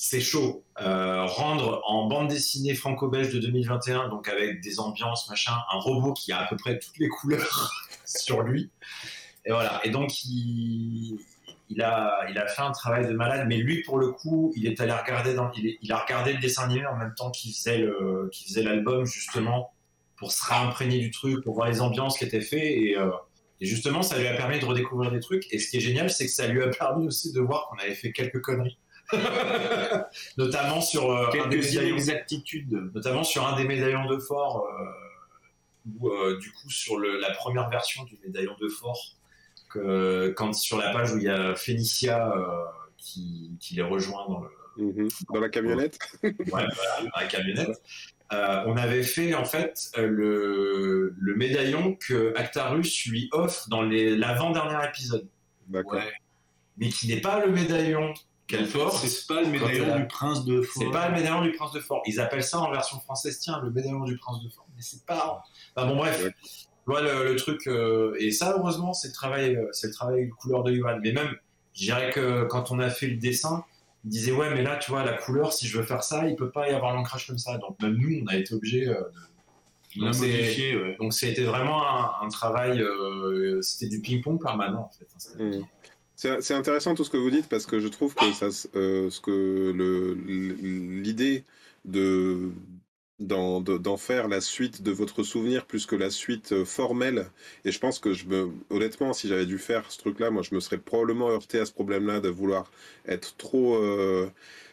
S4: c'est chaud. Euh, rendre en bande dessinée franco-belge de 2021, donc avec des ambiances, machin, un robot qui a à peu près toutes les couleurs sur lui. Et voilà. Et donc, il, a, fait un travail de malade, mais lui, pour le coup, il est allé regarder dans, il, a regardé le dessin animé en même temps qu'il faisait le, qu'il faisait l'album, justement, pour se réimprégner du truc, pour voir les ambiances qui étaient faites. Et, euh, et justement, ça lui a permis de redécouvrir des trucs. Et ce qui est génial, c'est que ça lui a permis aussi de voir qu'on avait fait quelques conneries. notamment sur euh, un des médaillons, notamment sur un des médaillons de fort, euh, ou euh, du coup sur la première version du médaillon de fort, que, quand sur la page où il y a Phénicia qui, les rejoint dans le
S2: mhm. dans la camionnette,
S4: ouais, voilà, dans la camionnette. on avait fait en fait le, le, médaillon que Actarus lui offre dans l'avant-dernier épisode.
S2: D'accord.
S4: Mais qui n'est pas le médaillon quelle force
S3: C'est pas le médaillon du prince de Fort.
S4: C'est pas le médaillon du prince de Fort. Ils appellent ça en version française, tiens, le médaillon du prince de Fort. Mais c'est pas. Enfin bon, bref. Voilà le, truc. Euh, et ça, heureusement, c'est le travail, euh, c'est le travail de couleur de Yuan. Mais même, je dirais que quand on a fait le dessin, il disait ouais mais là tu vois la couleur si je veux faire ça il peut pas y avoir l'ancrage comme ça donc même nous on a été obligé euh, de donc,
S3: modifié, ouais.
S4: donc c'était vraiment un, un travail euh, c'était du ping pong permanent en fait hein,
S2: mmh. C'est intéressant tout ce que vous dites parce que je trouve que euh, ce que l'idée de d'en faire la suite de votre souvenir plus que la suite euh, formelle. Et je pense que je me, honnêtement, si j'avais dû faire ce truc-là, moi, je me serais probablement heurté à ce problème-là de vouloir être trop, euh,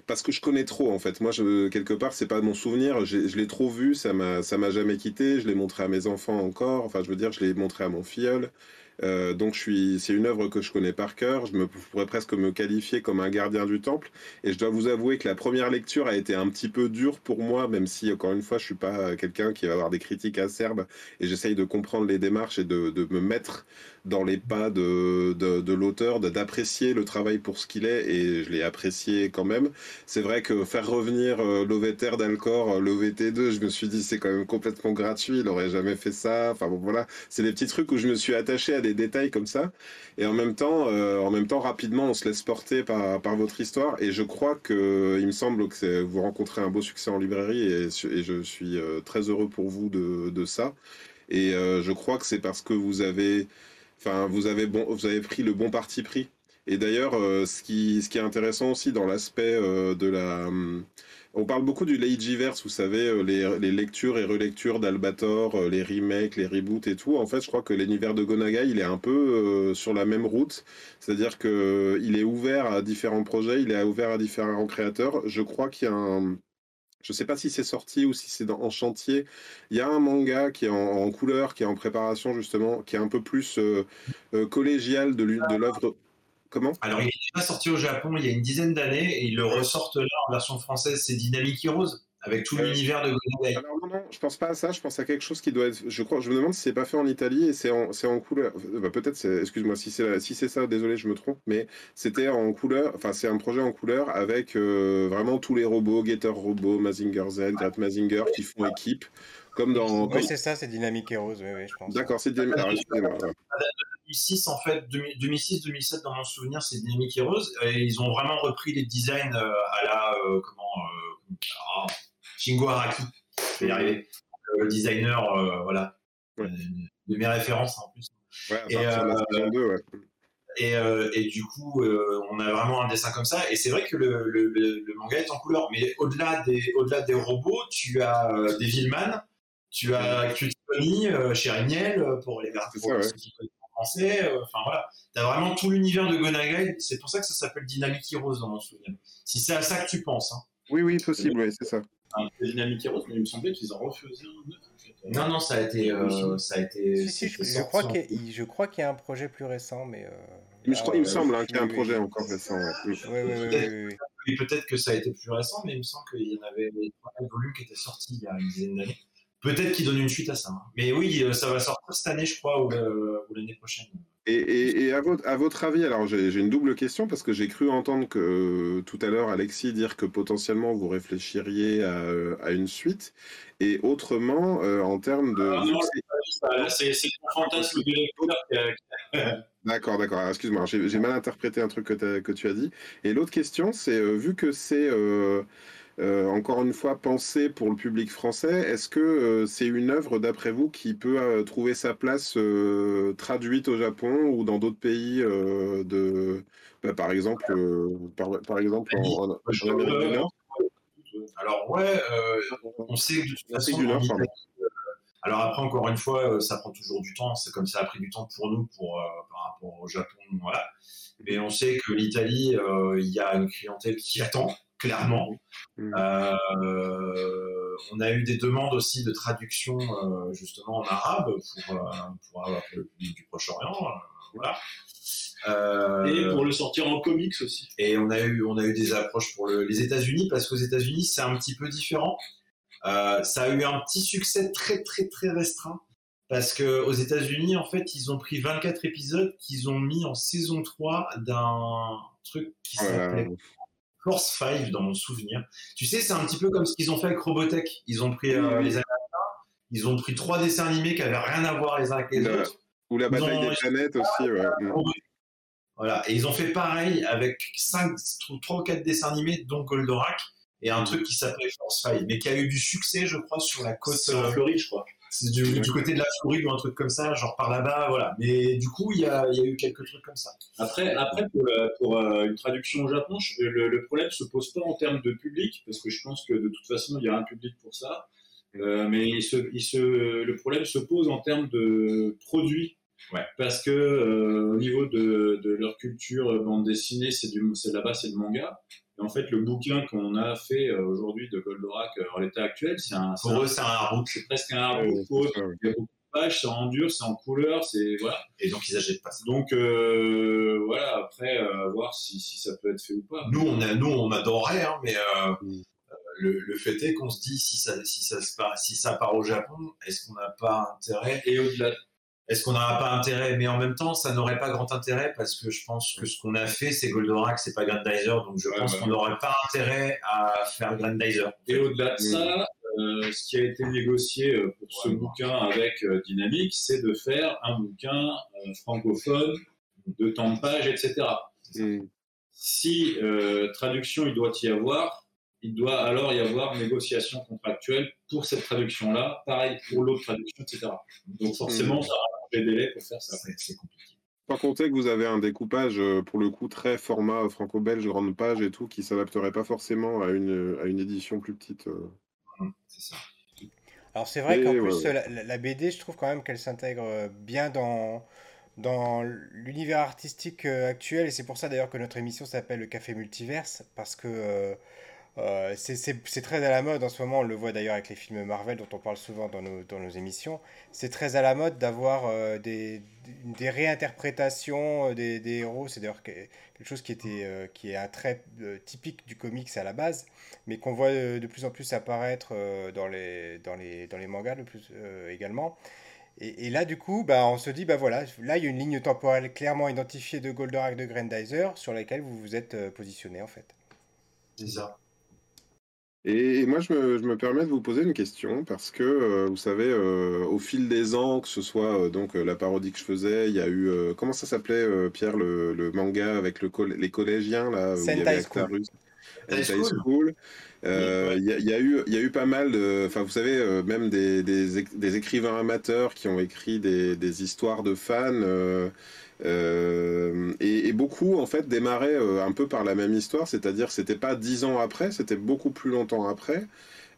S2: parce que je connais trop en fait. Moi, quelque part, c'est pas mon souvenir. Je l'ai trop vu, ça m'a, ça m'a jamais quitté. Je l'ai montré à mes enfants encore. Enfin, je veux dire, je l'ai montré à mon filleul. Euh, donc je suis, c'est une œuvre que je connais par cœur. Je me pourrais presque me qualifier comme un gardien du temple. Et je dois vous avouer que la première lecture a été un petit peu dure pour moi, même si encore une fois je suis pas quelqu'un qui va avoir des critiques acerbes. Et j'essaye de comprendre les démarches et de, de me mettre dans les pas de, de, de l'auteur, d'apprécier le travail pour ce qu'il est, et je l'ai apprécié quand même. C'est vrai que faire revenir euh, l'OVTR d'Alcor, euh, l'OVT2, je me suis dit c'est quand même complètement gratuit, il aurait jamais fait ça. Enfin bon voilà, c'est des petits trucs où je me suis attaché à des détails comme ça, et en même temps, euh, en même temps rapidement on se laisse porter par, par votre histoire, et je crois que il me semble que vous rencontrez un beau succès en librairie, et, je suis euh, très heureux pour vous de, de ça. Et euh, je crois que c'est parce que vous avez Enfin, vous avez, bon, vous avez pris le bon parti pris. Et d'ailleurs, ce, qui, ce qui est intéressant aussi dans l'aspect de la... On parle beaucoup du Leijiverse, vous savez, euh, les, lectures et relectures d'Albator, euh, les remakes, les reboots et tout. En fait, je crois que l'univers de Gonagai, il est un peu euh, sur la même route. C'est-à-dire que il est ouvert à différents projets, il est ouvert à différents créateurs. Je crois qu'il y a un, je sais pas si c'est sorti ou si c'est en chantier. Il y a un manga qui est en, couleur, qui est en préparation justement, qui est un peu plus collégial de l'œuvre. Comment?
S4: Alors, il est déjà sorti au Japon il y a une dizaine d'années et ils le ressortent là en version française. C'est Dynamic Heroes avec tout euh, l'univers de Gonagai.
S2: Alors non, non, je pense pas à ça, je pense à quelque chose qui doit être. Je crois, je me demande si c'est pas fait en Italie et c'est en, c'est en couleur. Bah, peut-être, excuse-moi si c'est si c'est ça, désolé, je me trompe, mais c'était en couleur. Enfin, c'est un projet en couleur avec euh, vraiment tous les robots, Getter Robot, Mazinger Z, Grat Mazinger qui font équipe. Comme dans.
S1: Oui, c'est ça, c'est Dynamic Heroes, oui, oui, je pense.
S2: D'accord, c'est Dynamic Heroes.
S4: 2006, en fait, 2006-2007, dans mon souvenir, c'est Dynamic Heroes. Et ils ont vraiment repris les designs euh, à la. Euh, comment. Oh, Shingo Araki, je vais y arriver, le designer, euh, voilà, ouais. de mes références en plus.
S2: Ouais, et, euh, 2, ouais.
S4: et, euh, et, du coup, euh, on a vraiment un dessin comme ça. Et c'est vrai que le, le, le, manga est en couleur, mais au-delà des, au-delà des robots, tu as euh, des Villeman, tu as Cutie Tony, chez Rignel, pour les gars pour ceux qui connaissent en français. Enfin voilà, tu as vraiment tout l'univers de Gonagai. C'est pour ça que ça s'appelle Dynamic Heroes dans mon souvenir. Si c'est à ça que tu penses. Hein.
S2: Oui, oui, possible, oui, c'est ça
S3: un peu Dynamic Heroes, mais il me semblait qu'ils en refaisaient un neuf.
S4: Non, non, ça a été. Euh, ça a été
S1: si, si, je, je, crois qu'il y, je crois qu'il y a un projet plus récent, mais. Euh,
S2: mais je crois, il me semble hein, qu'il y a un projet encore récent. Ouais.
S1: Oui, oui, oui, oui,
S4: oui. Peut-être que ça a été plus récent, mais il me semble qu'il y en avait trois volumes qui étaient sortis il y a une dizaine d'années. Peut-être qu'ils donnent une suite à ça. Hein. Mais oui, ça va sortir cette année, je crois, ou l'année prochaine.
S2: Et, et, et à, votre, à, votre, avis, alors j'ai une double question parce que j'ai cru entendre que euh, tout à l'heure Alexis dire que potentiellement vous réfléchiriez à, à une suite et autrement euh, en termes de.
S3: Ah, c'est ton fantasme lecteur.
S2: D'accord, d'accord. Excuse-moi, j'ai mal interprété un truc que, que tu as dit. Et l'autre question, c'est euh, vu que c'est euh, encore une fois pensé pour le public français. Est-ce que euh, c'est une œuvre, d'après vous, qui peut euh, trouver sa place traduite au Japon ou dans d'autres pays de, bah, par exemple, par, par, exemple en, en, en Amérique du Nord?
S4: Alors ouais, on sait que de toute façon. Du Nord, alors après, encore une fois, ça prend toujours du temps. C'est comme ça a pris du temps pour nous, pour par rapport au Japon, voilà. Mais on sait que l'Italie, il y a une clientèle qui attend clairement. Mmh. Euh, on a eu des demandes aussi de traduction euh, justement en arabe pour, euh, pour, pour le public du Proche-Orient. Euh, voilà.
S3: Euh, et pour le sortir en comics aussi.
S4: Et on a eu, on a eu des approches pour le, les États-Unis parce qu'aux États-Unis c'est un petit peu différent. ça a eu un petit succès très très très restreint parce que aux États-Unis en fait ils ont pris 24 épisodes qu'ils ont mis en saison 3 d'un truc qui s'appelait Force 5 dans mon souvenir. Tu sais, c'est un petit peu comme ce qu'ils ont fait avec Robotech. Ils ont pris euh, les Américains, ils ont pris trois dessins animés qui avaient rien à voir les uns avec les
S2: la,
S4: autres.
S2: Ou la bataille des planètes aussi, ouais.
S4: Voilà. Et ils ont fait pareil avec 5, 3 ou 4 dessins animés, dont Goldorak, et un truc qui s'appelait Force Fight, mais qui a eu du succès, je crois, sur la côte.
S3: En Floride, je crois.
S4: C'est du, du, côté de la Floride ou un truc comme ça, genre par là-bas, voilà. Mais du coup, il y a, y a, eu quelques trucs comme ça.
S3: Après, après pour, pour euh, une traduction au Japon, le, le, problème se pose pas en termes de public, parce que je pense que de toute façon, il y a un public pour ça. Euh, mais il se, il se, le problème se pose en termes de produits.
S4: Ouais.
S3: Parce que euh, au niveau de, de, leur culture bande dessinée, c'est du, c'est là-bas, c'est le manga. Et en fait, le bouquin qu'on a fait euh, aujourd'hui de Goldorak euh, en l'état actuel, c'est un.
S4: Pour eux, c'est un hardbook.
S3: C'est presque un hardbook. Ouais, il y a beaucoup de pages, c'est en dur, c'est en couleur, c'est voilà.
S4: Et donc ils achètent pas. Ça.
S3: Donc euh, voilà, après euh, voir si, si, ça peut être fait ou pas.
S4: Nous, on a, nous, on hein, mais. Mm. Le, le, fait est qu'on se dit si ça, si ça, se part, si ça part au Japon, est-ce qu'on n'a pas intérêt
S3: Et au-delà
S4: est-ce qu'on n'aura pas intérêt? Mais en même temps, ça n'aurait pas grand intérêt parce que je pense que ce qu'on a fait, c'est Goldorak, c'est pas Grandizer, donc je ouais, pense bah, qu'on n'aurait pas intérêt à faire Grandizer.
S3: Et au-delà de ça, euh, ce qui a été négocié pour ce ouais, bouquin avec euh, Dynamic, c'est de faire un bouquin euh, francophone de temps de page, etc.
S2: Mm.
S3: Si euh, traduction il doit y avoir, il doit alors y avoir négociation contractuelle pour cette traduction-là, pareil pour l'autre traduction, etc. Donc forcément, ça des délais pour faire ça.
S4: C'est compliqué.
S2: Par compter que vous avez un découpage, pour le coup, très format franco-belge, grande page et tout, qui s'adapterait pas forcément à une, à une édition plus petite.
S4: C'est ça.
S1: Alors c'est vrai qu'en plus, ouais. la, la, BD, je trouve quand même qu'elle s'intègre bien dans, dans l'univers artistique actuel, et c'est pour ça d'ailleurs que notre émission s'appelle le Café Multiverse, parce que... Euh, euh, c'est très à la mode en ce moment, on le voit d'ailleurs avec les films Marvel dont on parle souvent dans nos, émissions. C'est très à la mode d'avoir euh, des, réinterprétations des, des héros. C'est d'ailleurs quelque chose qui, euh, est un trait typique du comics à la base, mais qu'on voit de plus en plus apparaître dans, les, mangas le plus, également. Et, et, là, du coup, bah, on se dit, bah voilà, là, il y a une ligne temporelle clairement identifiée de Goldorak de Grandizer sur laquelle vous vous êtes positionné en fait.
S4: C'est ça.
S2: Et, moi, je me, je me, permets de vous poser une question parce que, euh, vous savez, euh, au fil des ans, que ce soit euh, donc la parodie que je faisais, il y a eu comment ça s'appelait Pierre le, le, manga avec le coll les collégiens là,
S1: où il y avait School.
S2: Sentai School. Il euh, y, y, a eu, il y a eu pas mal de, enfin vous savez, euh, même des, des, des, écrivains amateurs qui ont écrit des, des histoires de fans. Euh, euh, et, beaucoup en fait démarraient un peu par la même histoire, c'est-à-dire c'était pas dix ans après, c'était beaucoup plus longtemps après.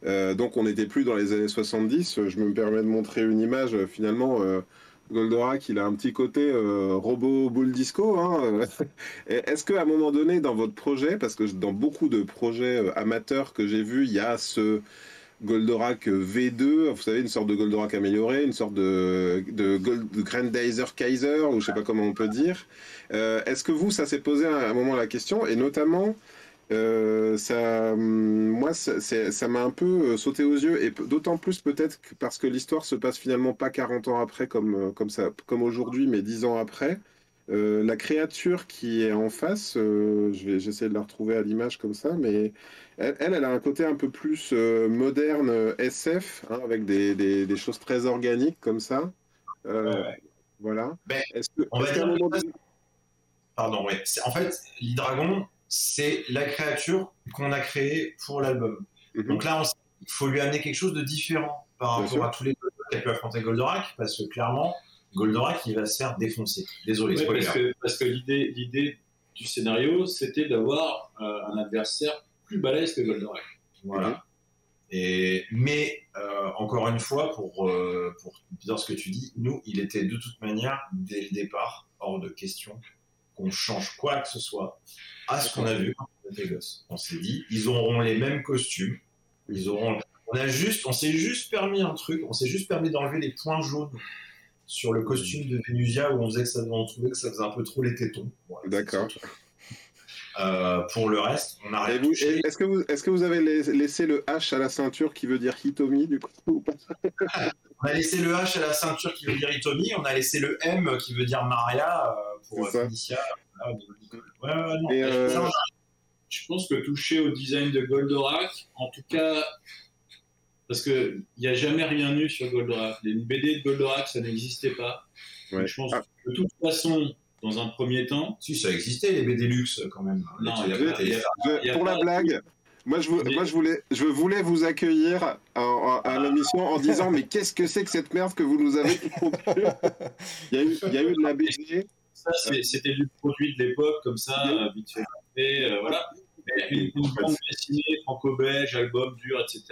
S2: Euh, donc on n'était plus dans les années 70. Je me permets de montrer une image finalement. Euh, Goldorak, il a un petit côté euh, robot boule disco. Hein Est-ce qu'à un moment donné, dans votre projet, parce que dans beaucoup de projets amateurs que j'ai vus, il y a ce Goldorak V2, vous savez, une sorte de Goldorak amélioré, une sorte de, de, Gold, de Grandizer Kaiser, ou je sais pas comment on peut dire. Euh, Est-ce que vous, ça s'est posé à un moment la question, et notamment, euh, ça, moi, ça m'a un peu sauté aux yeux, et d'autant plus peut-être parce que l'histoire se passe finalement pas 40 ans après, comme, comme, comme aujourd'hui, mais 10 ans après. Euh, la créature qui est en face, euh, j'essaie de la retrouver à l'image comme ça, mais elle, elle, elle, a un côté un peu plus euh, moderne SF, hein, avec des, des, des, choses très organiques comme ça.
S4: Ouais.
S2: Voilà.
S4: Ben, est-ce que, on va dire moment donné... Pardon, ouais. En fait, l'hydragon, c'est la créature qu'on a créée pour l'album. Mm -hmm. Donc là, il faut lui amener quelque chose de différent par rapport à tous les qu'elle peut affronter Goldorak, parce que clairement, Goldorak, il va se faire défoncer. Désolé,
S3: ouais, parce que, parce que l'idée, l'idée du scénario, c'était d'avoir euh, un adversaire plus balèze que Goldorak.
S4: Voilà. Et, mais, euh, encore une fois, pour, euh, pour dire ce que tu dis, nous, il était de toute manière, dès le départ, hors de question qu'on change quoi que ce soit à ce qu'on a vu. On s'est dit, ils auront les mêmes costumes, ils auront. On a juste, on s'est juste permis un truc, on s'est juste permis d'enlever les points jaunes sur le costume de Vénusia où on, faisait que ça, on trouvait que ça faisait un peu trop les tétons.
S2: Voilà, D'accord.
S4: Euh, pour le reste, on a rien
S2: touché. Est-ce que, vous, est que vous avez laissé le H à la ceinture qui veut dire Hitomi du coup ou pas
S4: On a laissé le H à la ceinture qui veut dire Hitomi, on a laissé le M qui veut dire Maria euh, pour Félicia.
S3: Ouais, ouais, non, euh... ça, je pense que toucher au design de Goldorak, en tout cas, parce qu'il n'y a jamais rien eu sur Goldorak. Une BD de Goldorak, ça n'existait pas.
S2: Ouais.
S3: je pense ah. que de toute façon, dans un premier temps.
S4: Si, ça existait, les BD luxe quand même.
S3: Non,
S4: Les
S3: il y a
S4: trucs
S3: pas-
S4: étaient-
S3: il y a-
S2: Je-
S3: y a
S2: pour
S3: pas-
S2: la blague, moi je, moi, voulais, je voulais vous accueillir à, à- à l'émission en disant Mais qu'est-ce que c'est que cette merde que vous nous avez il, y a eu, il y a eu de la BD.
S3: Ça, c'était du produit de l'époque, comme ça, euh, vite fait. fait, euh, voilà. Une, une bande dessinée franco-belge, album dur, etc.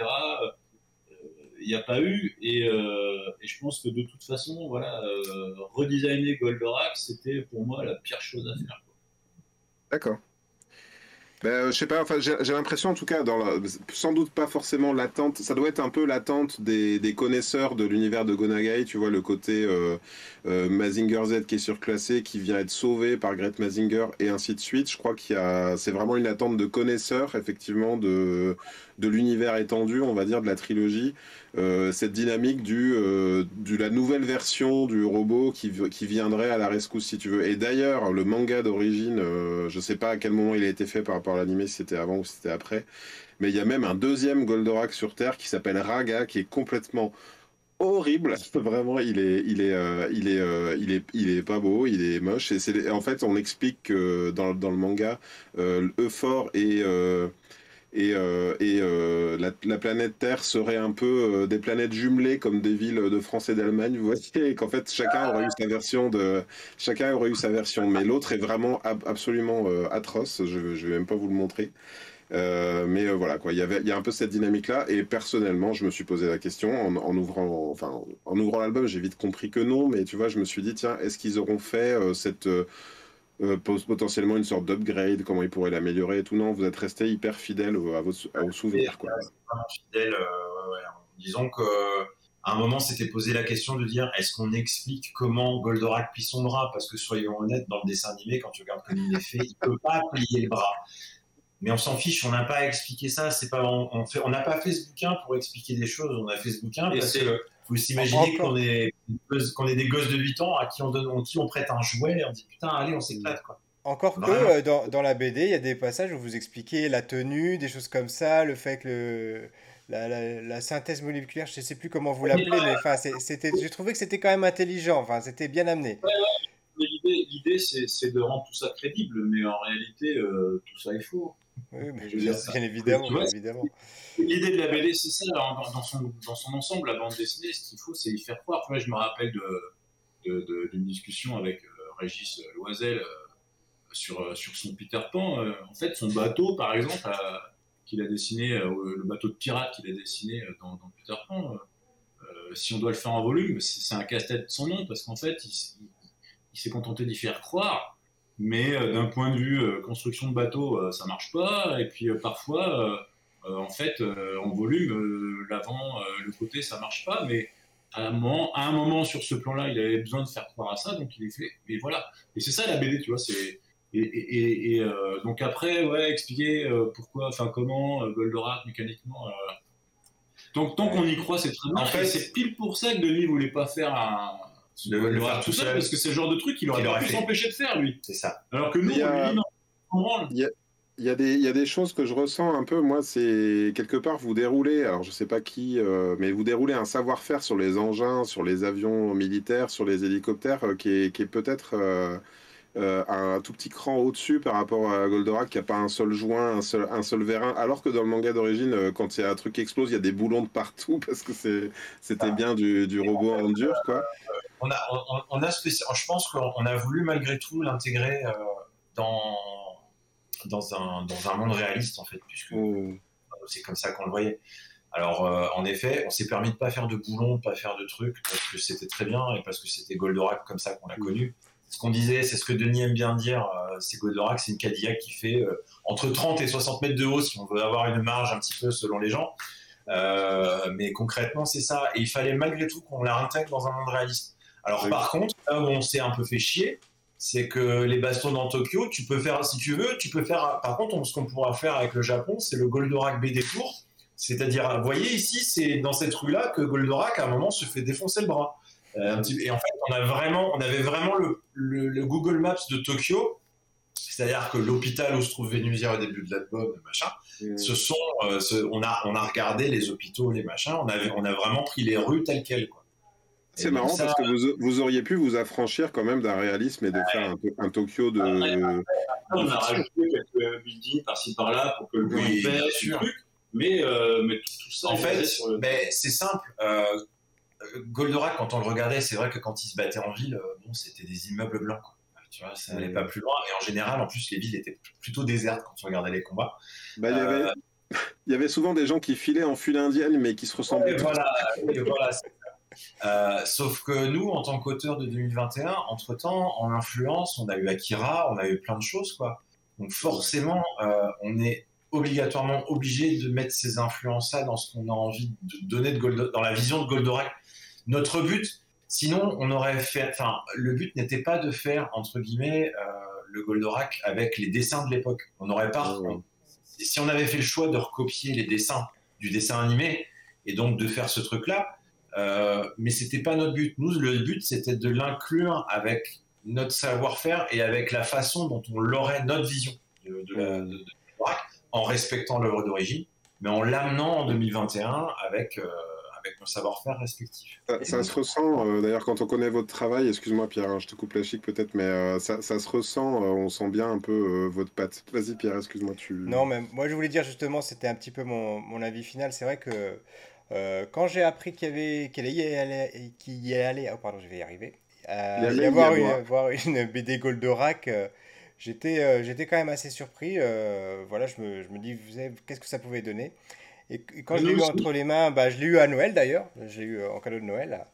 S3: n'y a pas eu. Et, euh, et je pense que de toute façon, voilà, euh, redesigner Goldorak, c'était pour moi la pire chose à faire.
S2: D'accord. Ben, euh, je sais pas, enfin, j'ai l'impression en tout cas, dans la- sans doute pas forcément l'attente, ça doit être un peu l'attente des, connaisseurs de l'univers de Gonagai, tu vois, le côté euh, euh, Mazinger Z qui est surclassé, qui vient être sauvé par Great Mazinger et ainsi de suite. Je crois qu'il y a, c'est vraiment une attente de connaisseurs, effectivement, de, de l'univers étendu, on va dire, de la trilogie. Euh, cette dynamique du, euh, du la nouvelle version du robot qui, qui viendrait à la rescousse si tu veux. Et d'ailleurs, le manga d'origine, euh, je sais pas à quel moment il a été fait par rapport à l'animé, si c'était avant ou si c'était après, mais il y a même un deuxième Goldorak sur Terre qui s'appelle Raga, qui est complètement horrible. Vraiment, il est, il est, euh, il est, il est, il est pas beau, il est moche. Et c'est, en fait, on explique que dans, dans le manga, euh, Euphor et et, euh, euh, la, la planète Terre serait un peu euh, des planètes jumelées comme des villes de France et d'Allemagne, vous voyez, et qu'en fait chacun aurait eu sa version de chacun aurait eu sa version, mais l'autre est vraiment ab- absolument atroce. Je, je vais même pas vous le montrer. Mais voilà quoi, il y avait, il y a un peu cette dynamique là, et personnellement, je me suis posé la question en, ouvrant, ouvrant l'album, j'ai vite compris que non, mais tu vois, je me suis dit tiens, est-ce qu'ils auront fait cette euh, potentiellement une sorte d'upgrade, comment ils pourraient l'améliorer et tout. Non, vous êtes resté hyper fidèle au- à vos, à vos souvenirs. Quoi.
S4: fidèle. euh, ouais, ouais. Disons que à un moment, s'était posé la question de dire est-ce qu'on explique comment Goldorak plie son bras? Parce que soyons honnêtes, dans le dessin animé, quand tu regardes comme il est fait, il peut pas plier le bras. Mais on s'en fiche, on n'a pas expliqué ça. C'est pas, on, on fait, on n'a pas fait ce bouquin pour expliquer des choses. On a fait ce bouquin parce que vous imaginez
S1: Encore.
S4: qu'on est, qu'on est des gosses de 8 ans à qui on donne, à qui on prête un jouet et on dit putain, allez, on s'éclate quoi.
S1: Encore que euh, dans, dans la BD, il y a des passages où vous expliquez la tenue, des choses comme ça, le fait que le, la, la- la synthèse moléculaire, je ne sais plus comment vous l'appelez, mais enfin, c'était, j'ai trouvé que c'était quand même intelligent, enfin, c'était bien amené.
S3: Mais l'idée, l'idée c'est, c'est de rendre tout ça crédible, mais en réalité, euh, tout ça est faux.
S1: Oui, mais
S3: Je veux dire,
S1: bien évidemment.
S3: L'idée de la BD, c'est ça, dans, dans son, dans son ensemble, la bande dessinée, ce qu'il faut, c'est y faire croire. Tu vois, je me rappelle de, de- de- d'une discussion avec euh, Régis Loisel euh, sur, euh, sur son Peter Pan. Euh, en fait, son bateau, par exemple, qu'il a dessiné, le bateau de pirate qu'il a dessiné dans, dans Peter Pan, si on doit le faire en volume, c'est, un casse-tête sans nom, parce qu'en fait, il, s- il- il s'est contenté d'y faire croire. Mais euh, d'un point de vue euh, construction de bateau, euh, ça marche pas. Et puis parfois, en fait, en volume, l'avant, le côté, ça marche pas, mais à un moment, à un moment sur ce plan-là, il avait besoin de faire croire à ça, donc il est fait. Et voilà. Et c'est ça la BD, tu vois. C'est et, et- et- et, euh, donc après, ouais, expliquer euh, pourquoi, enfin comment euh, Goldorak mécaniquement. Donc tant qu'on y croit, c'est très bien.
S4: En fait,
S3: c'est pile pour ça que Denis voulait pas faire un
S4: Le- le
S3: Goldorak
S4: faire
S3: tout seul,
S4: seul.
S3: parce que c'est le genre de truc qu'il aurait pas
S4: aurait
S3: pu s'empêcher de faire lui.
S4: C'est ça.
S3: Alors que nous,
S2: Il y a-
S3: on lui dit non, on branle.
S2: Il y, a des, il y a des choses que je ressens un peu, moi, c'est quelque part vous déroulez, alors je sais pas qui, euh, mais vous déroulez un savoir-faire sur les engins, sur les avions militaires, sur les hélicoptères, euh, qui est, qui est peut-être euh, euh, un tout petit cran au-dessus par rapport à Goldorak, qui a pas un seul joint, un seul, un seul vérin, alors que dans le manga d'origine, euh, quand il y a un truc qui explose, il y a des boulons de partout, parce que c'était bien du, du robot en dur, quoi.
S4: on a, on, on a je pense qu'on on a voulu malgré tout l'intégrer euh, dans, dans, un, dans un monde réaliste, en fait, puisque
S2: Mm.
S4: c'est comme ça qu'on le voyait. Alors, euh, en effet, on s'est permis de pas faire de boulons, de pas faire de trucs, parce que c'était très bien et parce que c'était Goldorak comme ça qu'on l'a connu. Ce qu'on disait, c'est ce que Denis aime bien dire, euh, c'est Goldorak, c'est une Cadillac qui fait euh, entre 30 et 60 mètres de haut si on veut avoir une marge un petit peu selon les gens. Euh, mais concrètement, c'est ça. Et il fallait malgré tout qu'on la intègre dans un monde réaliste. Alors,
S2: Oui.
S4: par contre, là où on s'est un peu fait chier, c'est que les bastons dans Tokyo, tu peux faire, si tu veux, tu peux faire. Par contre, on- ce qu'on pourra faire avec le Japon, c'est le Goldorak BD Tour. C'est-à-dire, vous voyez ici, c'est dans cette rue-là que Goldorak, à un moment, se fait défoncer le bras. Euh, et en fait, on, a vraiment, on avait vraiment le, le- le Google Maps de Tokyo. C'est-à-dire que l'hôpital où se trouve Vénusière au début de l'album, machin, ce sont, euh, ce- on, a, on a regardé les hôpitaux, les machins, on, avait, on a vraiment pris les rues telles quelles. Quoi.
S2: C'est marrant parce que vous, vous, auriez pu vous affranchir quand même d'un réalisme et de faire un, un, Tokyo de.
S3: on a rajouté quelques buildings par-ci par-là pour que le oui, bien sûr. mais, euh, mais tout, ça.
S4: En fait, c'est simple. Euh, Goldorak, quand on le regardait, c'est vrai que quand il se battait en ville, euh, bon, c'était des immeubles blancs. Quoi. Tu vois, ça n'allait pas plus loin. Et en général, en plus, les villes étaient plutôt désertes quand on regardait les combats.
S2: Bah, il y avait. Il y avait souvent des gens qui filaient en file indienne, mais qui se ressemblaient.
S4: voilà, voilà euh, sauf que nous, en tant qu'auteurs de 2021, entre-temps, en influence, on a eu Akira, on a eu plein de choses, quoi. Donc forcément, euh, on est obligatoirement obligé de mettre ces influences-là dans ce qu'on a envie de donner de dans la vision de Goldorak. Notre but, sinon, on aurait fait, enfin, le but n'était pas de faire entre guillemets euh, le Goldorak avec les dessins de l'époque. On n'aurait pas, si on avait fait le choix de recopier les dessins du dessin animé et donc de faire ce truc-là, euh, mais c'était pas notre but. Nous, le but, c'était de l'inclure avec notre savoir-faire et avec la façon dont on l'aurait, notre vision de, de, en respectant l'œuvre d'origine, mais en l'amenant en 2021 avec, euh, avec nos savoir-faire respectifs.
S2: Ça, se ressent, euh, d'ailleurs, quand on connaît votre travail, excuse-moi Pierre, hein, je te coupe la chic peut-être, mais ça, ça, se ressent, on sent bien un peu votre patte. Vas-y Pierre, excuse-moi. Tu...
S1: Non, mais moi je voulais dire justement, c'était un petit peu mon, mon avis final. C'est vrai que euh, quand j'ai appris qu'il y avait qu'elle y allait, y allait, oh pardon, je vais y arriver, euh, y avoir, une, une BD Goldorak, euh, j'étais euh, j'étais quand même assez surpris. voilà, je me, je me dis, qu'est-ce que ça pouvait donner? Et, quand je l'ai eu entre les mains, bah, je l'ai eu à Noël d'ailleurs, je l'ai eu en cadeau de Noël.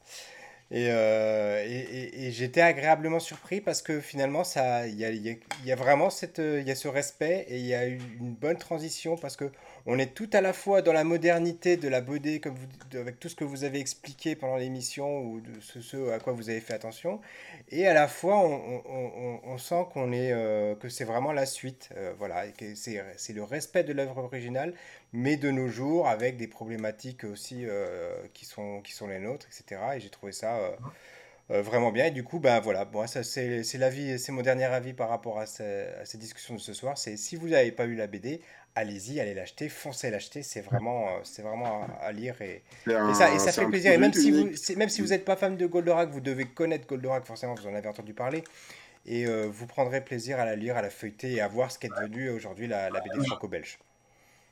S1: Et, et, et, j'étais agréablement surpris parce que finalement, il y a, y, y a, vraiment cette, y a ce respect et il y a eu une bonne transition parce que on est tout à la fois dans la modernité de la BD, comme avec tout ce que vous avez expliqué pendant l'émission ou de ce, à quoi vous avez fait attention, et à la fois on, sent qu'on est euh, que c'est vraiment la suite, euh, voilà, c'est le respect de l'œuvre originale, mais de nos jours avec des problématiques aussi euh, qui sont qui sont les nôtres, etc. Et j'ai trouvé ça vraiment bien. Et du coup, ben voilà, bon, ça c'est l'avis, c'est mon dernier avis par rapport à, à ces discussions de ce soir. C'est si vous n'avez pas eu la BD, allez-y, allez l'acheter, foncez l'acheter, c'est vraiment, euh, c'est vraiment à, lire et, ça, et ça fait plaisir. Et même si, vous, même si vous n'êtes pas fan de Goldorak, vous devez connaître Goldorak, forcément, vous en avez entendu parler. Et euh, vous prendrez plaisir à la lire, à la feuilleter et à voir ce qu'est devenu aujourd'hui la, la BD franco-belge.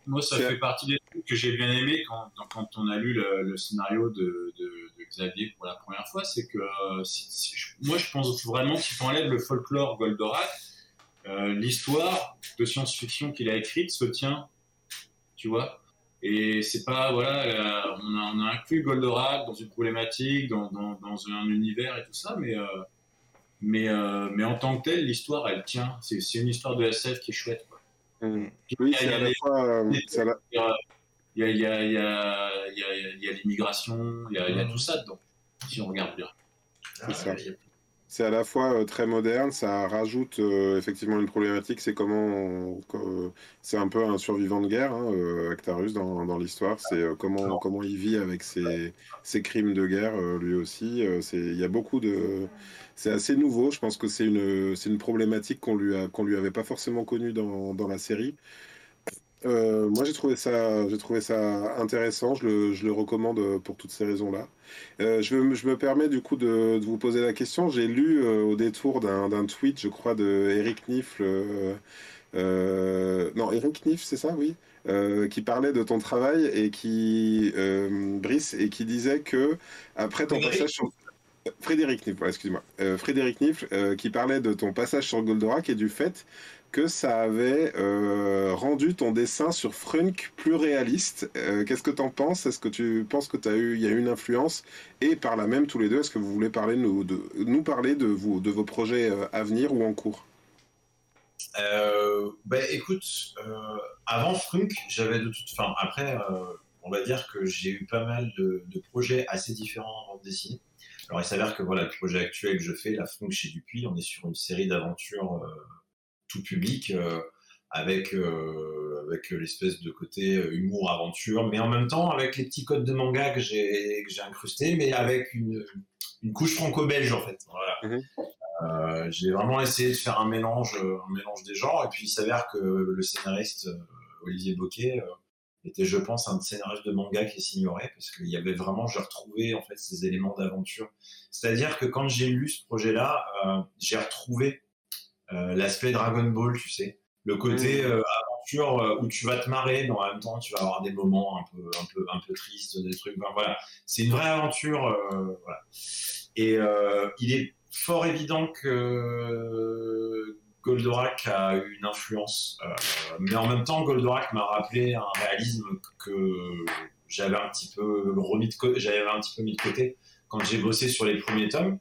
S3: Moi, ça fait partie des trucs que j'ai bien aimé quand, quand, on a lu le, scénario de, de, Xavier pour la première fois. C'est que euh, moi, je pense vraiment qu'il faut enlever le folklore Goldorak euh, l'histoire de science-fiction qu'il a écrite se tient, tu vois. Et c'est pas, voilà, euh, on, a, on, a, inclus Goldorak dans une problématique, dans, dans, dans, un univers et tout ça, mais, euh, mais, mais en tant que tel, l'histoire, elle tient. C'est une histoire de SF qui est chouette.
S2: Oui, c'est à la fois.
S3: Il y a, il y a, il y a, il y a l'immigration, il y a, il y a tout ça dedans, si on regarde bien.
S2: C'est ça c'est à la fois euh, très moderne, ça rajoute euh, effectivement une problématique, c'est comment c'est un peu un survivant de guerre, hein, euh, Actarus dans, dans l'histoire, c'est comment comment il vit avec ses, ses crimes de guerre lui aussi. c'est il y a beaucoup de c'est assez nouveau. Je pense que c'est une c'est une problématique qu'on lui a qu'on lui avait pas forcément connue dans, dans la série. Euh, moi, j'ai trouvé ça, j'ai trouvé ça intéressant. Je le, je le, recommande pour toutes ces raisons-là. Euh, je, je, me permets du coup de, de vous poser la question. J'ai lu euh, au détour d'un tweet, je crois, de Eric non, Eric Nifl, c'est ça, oui. qui parlait de ton travail et qui Brice et qui disait que après ton passage sur Frédéric Nifl, excuse-moi. Frédéric Nifl, qui parlait de ton passage sur Goldorak et du fait que ça avait euh, rendu ton dessin sur Frunk plus réaliste. Euh, qu'est-ce que tu en penses? Est-ce que tu penses que y a eu une influence? Et par là même, tous les deux, est-ce que vous voulez parler, nous, parler de, vos projets euh, à venir ou en cours?
S4: Ben, écoute, avant Frunk, j'avais de toute fin. Après, on va dire que j'ai eu pas mal de, projets assez différents avant de dessiner. Alors, il s'avère que voilà, le projet actuel que je fais, la Frunk chez Dupuis, on est sur une série d'aventures tout public euh, avec euh, avec l'espèce de côté euh, humour aventure, mais en même temps avec les petits codes de manga que j'ai que j'ai incrusté, mais avec une, une couche franco-belge en fait. Voilà. Mhm. j'ai vraiment essayé de faire un mélange, un mélange des genres, et puis il s'avère que le scénariste Olivier Boquet était, je pense, un scénariste de manga qui s'ignorait parce qu'il y avait vraiment, j'ai retrouvé en fait ces éléments d'aventure. C'est-à-dire que quand j'ai lu ce projet-là, euh, j'ai retrouvé euh, l'aspect Dragon Ball, tu sais, le côté mmh. aventure où tu vas te marrer, mais en même temps tu vas avoir des moments un peu, un peu, un peu tristes, des trucs. voilà, c'est une vraie aventure, voilà. Et il est fort évident que Goldorak a une influence, euh, mais en même temps, Goldorak m'a rappelé un réalisme que j'avais un petit peu remis de j'avais un petit peu mis de côté quand j'ai bossé sur les premiers tomes.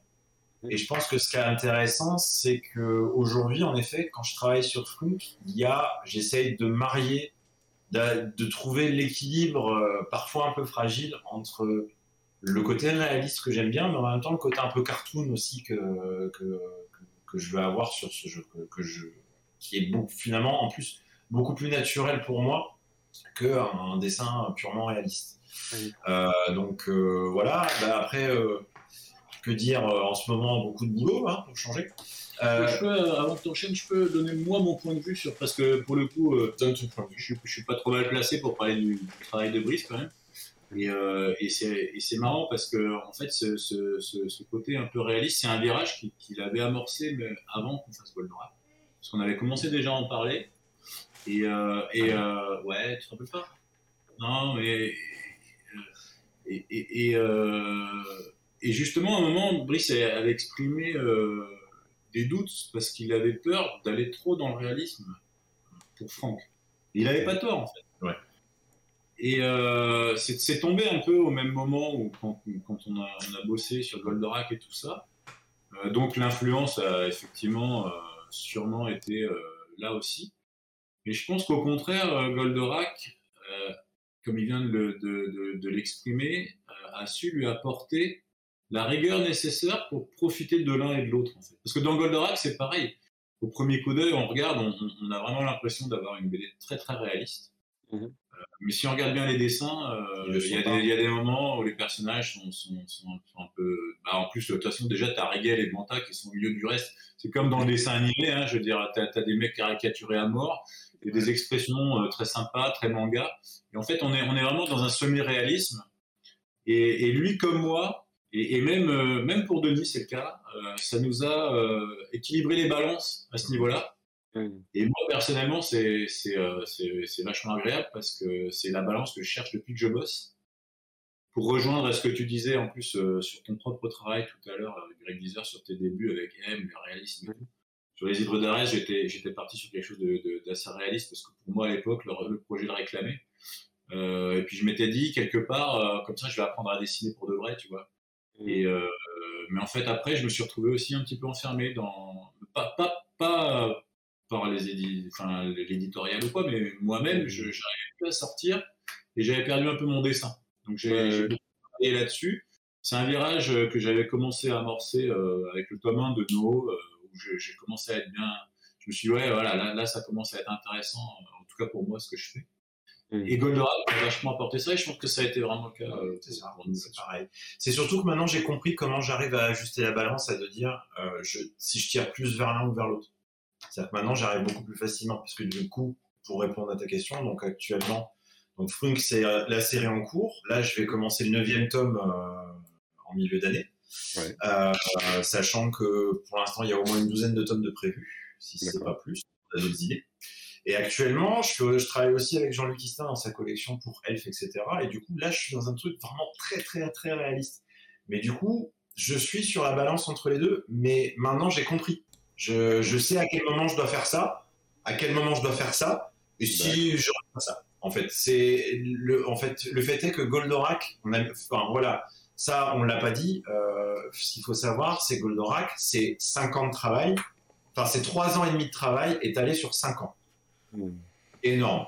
S4: Et je pense que ce qui est intéressant, c'est que aujourd'hui, en effet, quand je travaille sur Frunk, il y a, j'essaye de marier, de, trouver l'équilibre euh, parfois un peu fragile entre le côté réaliste que j'aime bien, mais en même temps le côté un peu cartoon aussi que, que je veux avoir sur ce jeu, que, je, qui est beaucoup, finalement en plus beaucoup plus naturel pour moi qu'un dessin purement réaliste. Euh, donc euh, voilà, bah, après, euh, que dire en ce moment, beaucoup de boulot hein, pour changer.
S3: Je peux, avant que tu enchaînes, je peux donner moi mon point de vue sur. Parce que pour le coup, je, je suis pas trop mal placé pour parler du, travail de Brice quand même. Et, euh, et c'est marrant parce que en fait, ce, côté un peu réaliste, c'est un virage qu'il avait amorcé avant qu'on fasse Goldorak. Parce qu'on avait commencé déjà à en parler. Et, euh, euh, ouais, tu te rappelles pas? Non, mais. Et, et, justement, à un moment, Brice avait exprimé des doutes parce qu'il avait peur d'aller trop dans le réalisme pour Franck. Il avait pas tort en fait. Et euh, c'est tombé un peu au même moment où quand, on, a, bossé sur Goldorak et tout ça. Euh, donc l'influence a effectivement euh, sûrement été là aussi. Mais je pense qu'au contraire, Goldorak, comme il vient de, l'exprimer, a su lui apporter la rigueur nécessaire pour profiter de l'un et de l'autre. Parce que dans Goldorak, c'est pareil. Au premier coup d'œil, on regarde, on, a vraiment l'impression d'avoir une BD très très réaliste. Mmh mais si on regarde bien les dessins, euh, il y, y, a des moments où les personnages sont, sont, sont, un peu. Bah, en plus, de toute façon, déjà, tu as Rigel et Manta qui sont au milieu du reste. C'est comme dans le dessin animé, hein, je veux dire, tu as, des mecs caricaturés à mort, et des expressions euh, très sympas, très manga. Et en fait, on est, on est vraiment dans un semi-réalisme. Et, et, lui, comme moi, et, et même, euh, même pour Denis, c'est le cas, euh, ça nous a équilibré les balances à ce niveau-là. Mm. Et moi, personnellement, c'est euh, vachement agréable parce que c'est la balance que je cherche depuis que je bosse. Pour rejoindre à ce que tu disais en plus euh, sur ton propre travail tout à l'heure, Greg Deezer, sur tes débuts avec M, le réalisme et tout. Sur les hydres d'Arès, j'étais parti sur quelque chose d'assez réaliste parce que pour moi, à l'époque, le, projet le réclamait. Euh, et puis je m'étais dit, quelque part, euh, comme ça, je vais apprendre à dessiner pour de vrai, tu vois. Mm. Et, euh, mais en fait, après, je me suis retrouvé aussi un petit peu enfermé dans. Pas, pas, pas par les enfin, l'éditorial ou quoi, mais moi-même, je n'arrivais plus à sortir et j'avais perdu un peu mon dessin. Donc j'ai travaillé là-dessus. C'est un virage que j'avais commencé à amorcer euh, avec le tome 1 de No, euh, où j'ai commencé à être bien. Je me suis dit, ouais, voilà, là, là, ça commence à être intéressant, en tout cas pour moi, ce que je fais. Mm. Et Goldorak a vachement apporté ça et je pense que ça a été vraiment le cas. Euh,
S4: c'est pareil. C'est surtout que maintenant j'ai compris comment j'arrive à ajuster la balance, à de dire je, si je tire plus vers l'un ou vers l'autre. C'est-à-dire que maintenant, j'arrive beaucoup plus facilement parce que du coup, pour répondre à ta question, donc actuellement, donc Flunk, c'est euh, la série en cours. Là, je vais commencer le neuvième tome euh, en milieu d'année. Euh, sachant que pour l'instant, il y a au moins une douzaine de tomes de prévus, si ce n'est pas plus, on a d'autres idées. Et actuellement, je, je, travaille aussi avec Jean-Luc Istin dans sa collection pour Elf, etc. Et du coup, là, je suis dans un truc vraiment très, très, très réaliste. Mais du coup, je suis sur la balance entre les deux, mais maintenant, j'ai compris. Je, je, sais à quel moment je dois faire ça, à quel moment je dois faire ça, et si je fais ça. En fait, c'est le, en fait, le fait est que Goldorak, on a, enfin voilà, ça on l'a pas dit. Euh, ce qu'il faut savoir, c'est Goldorak, c'est 5 ans de travail, enfin c'est 3 ans et demi de travail étalé sur 5 ans. Mmh. Énorme.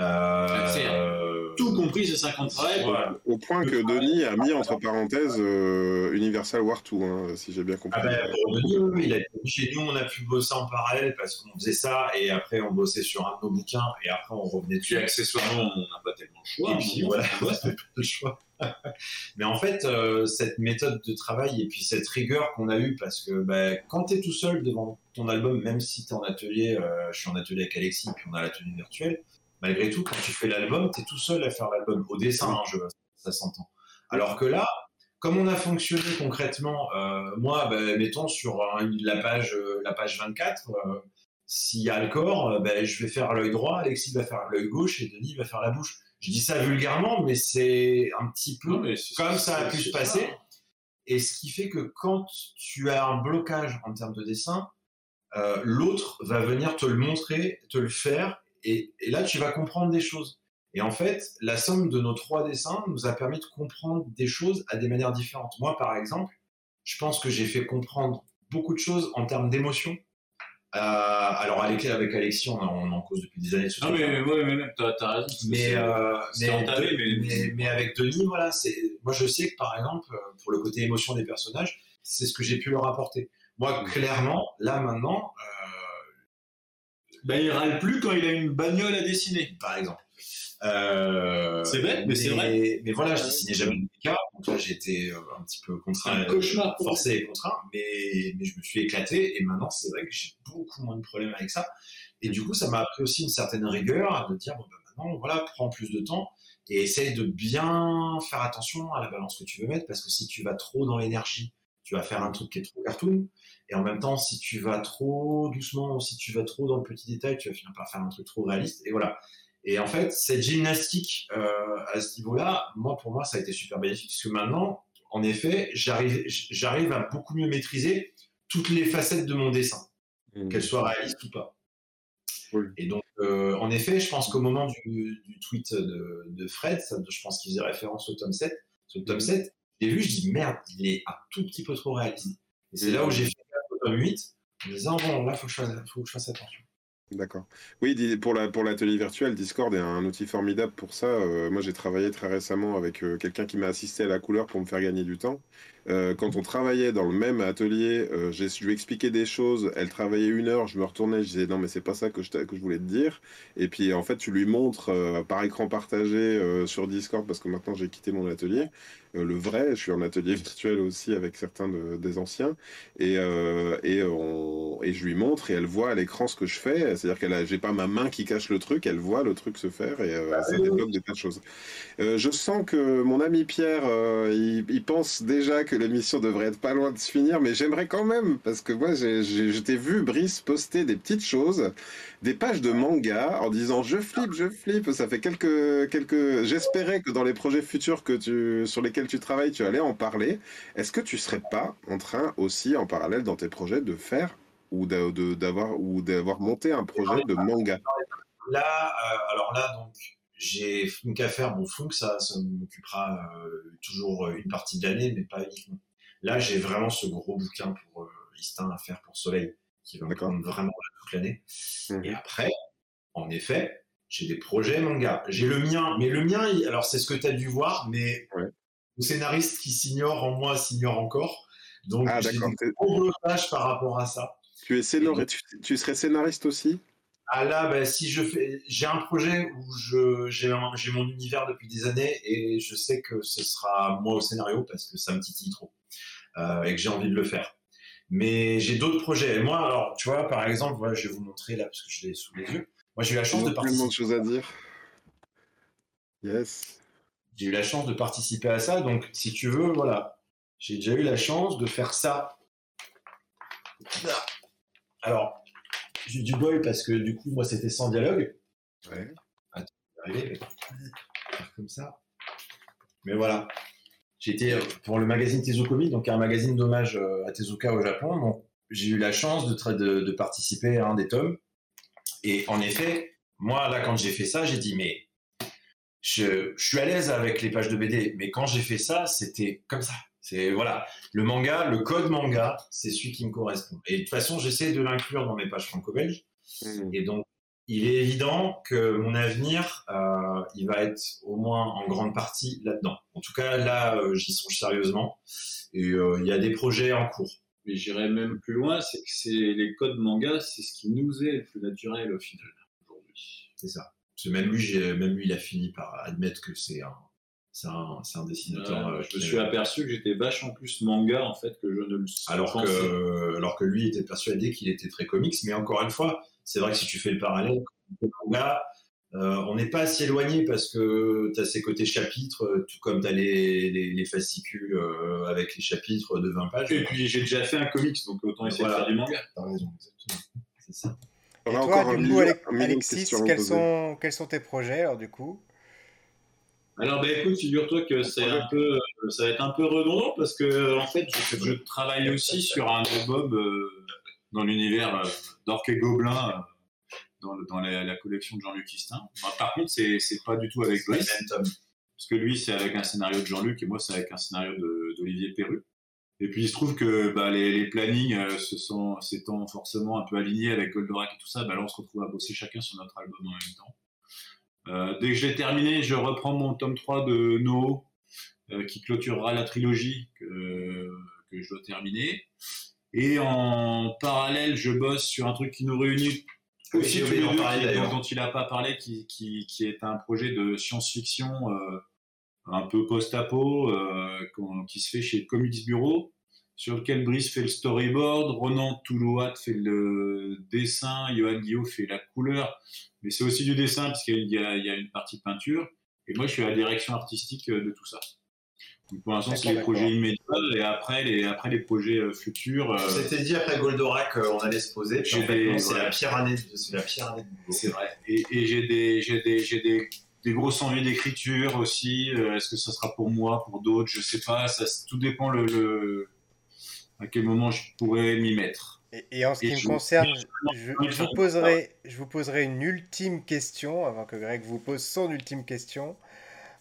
S3: Euh, tout compris ces 50 travail.
S2: Au point que Denis a mis entre parenthèses euh, Universal War 2, hein, si j'ai bien compris.
S4: Ah ben, Denis, il a, chez nous, on a pu bosser en parallèle parce qu'on faisait ça et après on bossait sur un de nos bouquins et après on revenait dessus.
S3: accessoirement, on n'a pas tellement le choix.
S4: Et puis voilà, c'était le choix. Mais en fait, euh, cette méthode de travail et puis cette rigueur qu'on a eue, parce que bah, quand tu es tout seul devant ton album, même si tu es en atelier, je suis en atelier avec Alexis, puis on a l'atelier virtuel, malgré tout, quand tu fais l'album, tu es tout seul à faire l'album, au dessin, hein, je, ça s'entend. Alors que là, comme on a fonctionné concrètement, euh, moi, bah, mettons sur la, page, euh, la page 24, euh, s'il y a le corps, bah, je vais faire l'œil droit, Alexis va faire l'œil gauche et Denis va faire la bouche. Je dis ça vulgairement, mais c'est un petit peu comme ça a pu se passer. Et ce qui fait que quand tu as un blocage en termes de dessin, l'autre va venir te le montrer, te le faire, et, et là tu vas comprendre des choses. Et en fait, la somme de nos trois dessins nous a permis de comprendre des choses à des manières différentes. Moi, par exemple, je pense que j'ai fait comprendre beaucoup de choses en termes d'émotion. Euh, alors, avec, avec Alexis, on, en cause depuis des années.
S3: Ah, mais, ouais, mais t'as, as raison.
S4: Mais, euh, mais, mais, avec Denis, voilà, c'est, moi, je sais que, par exemple, pour le côté émotion des personnages, c'est ce que j'ai pu leur apporter. Moi, clairement, là, maintenant, euh...
S3: ben, il râle plus quand il a une bagnole à dessiner,
S4: par exemple.
S3: Euh, c'est bête, mais, c'est vrai.
S4: Mais voilà, je dessinais jamais de cas, donc là j'étais euh, un petit peu contraint,
S3: un cauchemar
S4: forcé et contraint, mais, mais je me suis éclaté et maintenant c'est vrai que j'ai beaucoup moins de problèmes avec ça. Et du coup, ça m'a appris aussi une certaine rigueur de dire bon, ben maintenant, voilà, prends plus de temps et essaye de bien faire attention à la balance que tu veux mettre parce que si tu vas trop dans l'énergie, tu vas faire un truc qui est trop cartoon. Et en même temps, si tu vas trop doucement ou si tu vas trop dans le petit détail, tu vas finir par faire un truc trop réaliste. Et voilà. Et en fait, cette gymnastique euh, à ce niveau-là, moi, pour moi, ça a été super bénéfique, parce que maintenant, en effet, j'arrive, j'arrive à beaucoup mieux maîtriser toutes les facettes de mon dessin, mmh. qu'elles soient réalistes ou pas. Et donc, euh, en effet, je pense qu'au moment du, du tweet de, de Fred, ça, je pense qu'il faisait référence au tome 7, sur le tome 7, mmh. j'ai vu, je dis merde, il est un tout petit peu trop réaliste. Et c'est là où j'ai fait tome 8, en disant là, fasse, faut que je fasse attention.
S2: D'accord. Oui, pour la pour l'atelier virtuel, Discord est un outil formidable pour ça. Euh, moi, j'ai travaillé très récemment avec euh, quelqu'un qui m'a assisté à la couleur pour me faire gagner du temps. Euh, quand on travaillait dans le même atelier, je lui expliquais des choses. Elle travaillait une heure, je me retournais, je disais non mais c'est pas ça que je que je voulais te dire. Et puis en fait, tu lui montres par écran partagé sur Discord parce que maintenant j'ai quitté mon atelier. Euh, le vrai. Je suis en atelier virtuel aussi avec certains des anciens. Et, euh, et, on, et je lui montre et elle voit à l'écran ce que je fais. C'est-à-dire qu'elle j'ai pas ma main qui cache le truc, elle voit le truc se faire et euh, ça développe des tas de choses. je sens que mon ami Pierre, il, il, pense déjà que l'émission devrait être pas loin de se finir, mais j'aimerais quand même, parce que moi, je t'ai vu, Brice, poster des petites choses, des pages de manga en disant je flippe, je flippe. Ça fait quelques, quelques. J'espérais que dans les projets futurs que tu, sur lesquels tu travailles, tu allais en parler. Est-ce que tu serais pas en train aussi, en parallèle dans tes projets, de faire ou d'avoir ou d'avoir monté un projet de manga?
S4: Là, euh, alors là, donc j'ai Funk à faire. Bon, Funk, ça, ça m'occupera euh, toujours une partie de l'année, mais pas uniquement. Là, j'ai vraiment ce gros bouquin pour euh, Listin à faire pour Soleil, qui va me prendre vraiment toute l'année. Mmh. Et après, en effet, j'ai des projets manga. J'ai le mien, mais le mien, alors c'est ce que tu as dû voir, mais le scénariste qui s'ignore en moi s'ignore encore. Donc ah, j'ai des gros blocages par rapport à ça.
S2: Tu, es scénariste, tu, serais scénariste aussi?
S4: Ah là, ben, si je fais, j'ai un projet où je, j'ai, mon univers depuis des années et je sais que ce sera moi au scénario parce que ça me titille trop euh, et que j'ai envie de le faire. Mais j'ai d'autres projets. moi, alors, tu vois, par exemple, voilà, je vais vous montrer là parce que je l'ai sous les yeux. Moi, j'ai eu la chance de participer.
S2: de choses à dire. Yes
S4: j'ai eu la chance de participer à ça. Donc, si tu veux, voilà, j'ai déjà eu la chance de faire ça. Alors, j'ai du bol parce que du coup, moi, c'était sans dialogue. Ouais. Attends, arriver, comme ça. Mais voilà. J'étais euh, pour le magazine Tezukomi, donc un magazine d'hommage euh, à Tezuka au Japon. Donc, j'ai eu la chance de, de, de participer à un des tomes. Et en effet, moi, là, quand j'ai fait ça, j'ai dit, mais je, suis à l'aise avec les pages de BD, mais quand j'ai fait ça, c'était comme ça. C'est voilà, le manga, le code manga, c'est celui qui me correspond. Et de toute façon, j'essaie de l'inclure dans mes pages franco-belges. Mmh. Et donc, il est évident que mon avenir, euh, il va être au moins en grande partie là-dedans. En tout cas, là, euh, j'y songe sérieusement. Et euh, il y a des projets en cours.
S3: Mais j'irai même plus loin, c'est que c'est les codes manga, c'est ce qui nous est le plus naturel au final aujourd'hui.
S4: C'est ça même lui, même lui, il a fini par admettre que c'est un, c'est un, dessinateur.
S3: Euh, je me suis aperçu que j'étais vachement plus manga en fait que je ne le
S4: alors que alors que lui était persuadé qu'il était très comics. Mais encore une fois, c'est vrai que si tu fais le parallèle, manga, on n'est pas si éloigné parce que tu as ces côtés chapitres, tout comme tu as les, les, fascicules avec les chapitres de 20 pages.
S3: Et puis j'ai déjà fait un comics, donc autant essayer de faire du manga.
S4: T'as raison, exactement. C'est ça.
S1: Et toi, du coup, Alexis, quels sont, quels sont tes projets alors, du coup?
S3: Alors, bah, écoute, figure-toi que c'est un peu, ça va être un peu redondant parce que, en fait, je, travaille aussi sur un album euh, dans l'univers euh, d'Orc et Gobelin euh, dans, dans la, collection de Jean-Luc Istin. par contre, c'est, c'est pas du tout avec Brice, parce que lui, c'est avec un scénario de Jean-Luc et moi, c'est avec un scénario d'Olivier Perru. Et puis il se trouve que bah, les, les, plannings se sont s'étant forcément un peu alignés avec Goldorak et tout ça, bah, là on se retrouve à bosser chacun sur notre album en même temps. Euh, dès que j'ai terminé, je reprends mon tome 3 de No, euh, qui clôturera la trilogie que, que, je dois terminer. Et en parallèle, je bosse sur un truc qui nous réunit. Aussi tous les deux, dont, il n'a pas parlé, qui, qui, qui, est un projet de science-fiction euh, un peu post-apo qui se fait chez Comics Bureau sur lequel Brice fait le storyboard, Ronan Toulouat fait le dessin, Johan Guillaume fait la couleur, mais c'est aussi du dessin parce qu'il y, a une partie peinture, et moi je suis à la direction artistique euh, de tout ça. pour l'instant, c'est les projets immédiats, et après les, après les projets euh, futurs.
S4: Euh, C'était dit après Goldorak, on allait se poser. c'est la pire année, c'est la pire année
S3: C'est vrai. Et, j'ai des, j'ai des, j'ai des, des grosses envies d'écriture aussi. Est-ce que ça sera pour moi, pour d'autres, je sais pas. Ça, tout dépend le à quel moment je pourrais m'y mettre.
S1: Et, en ce qui me concerne, je, vous poserai, je vous poserai une ultime question avant que Greg vous pose son ultime question.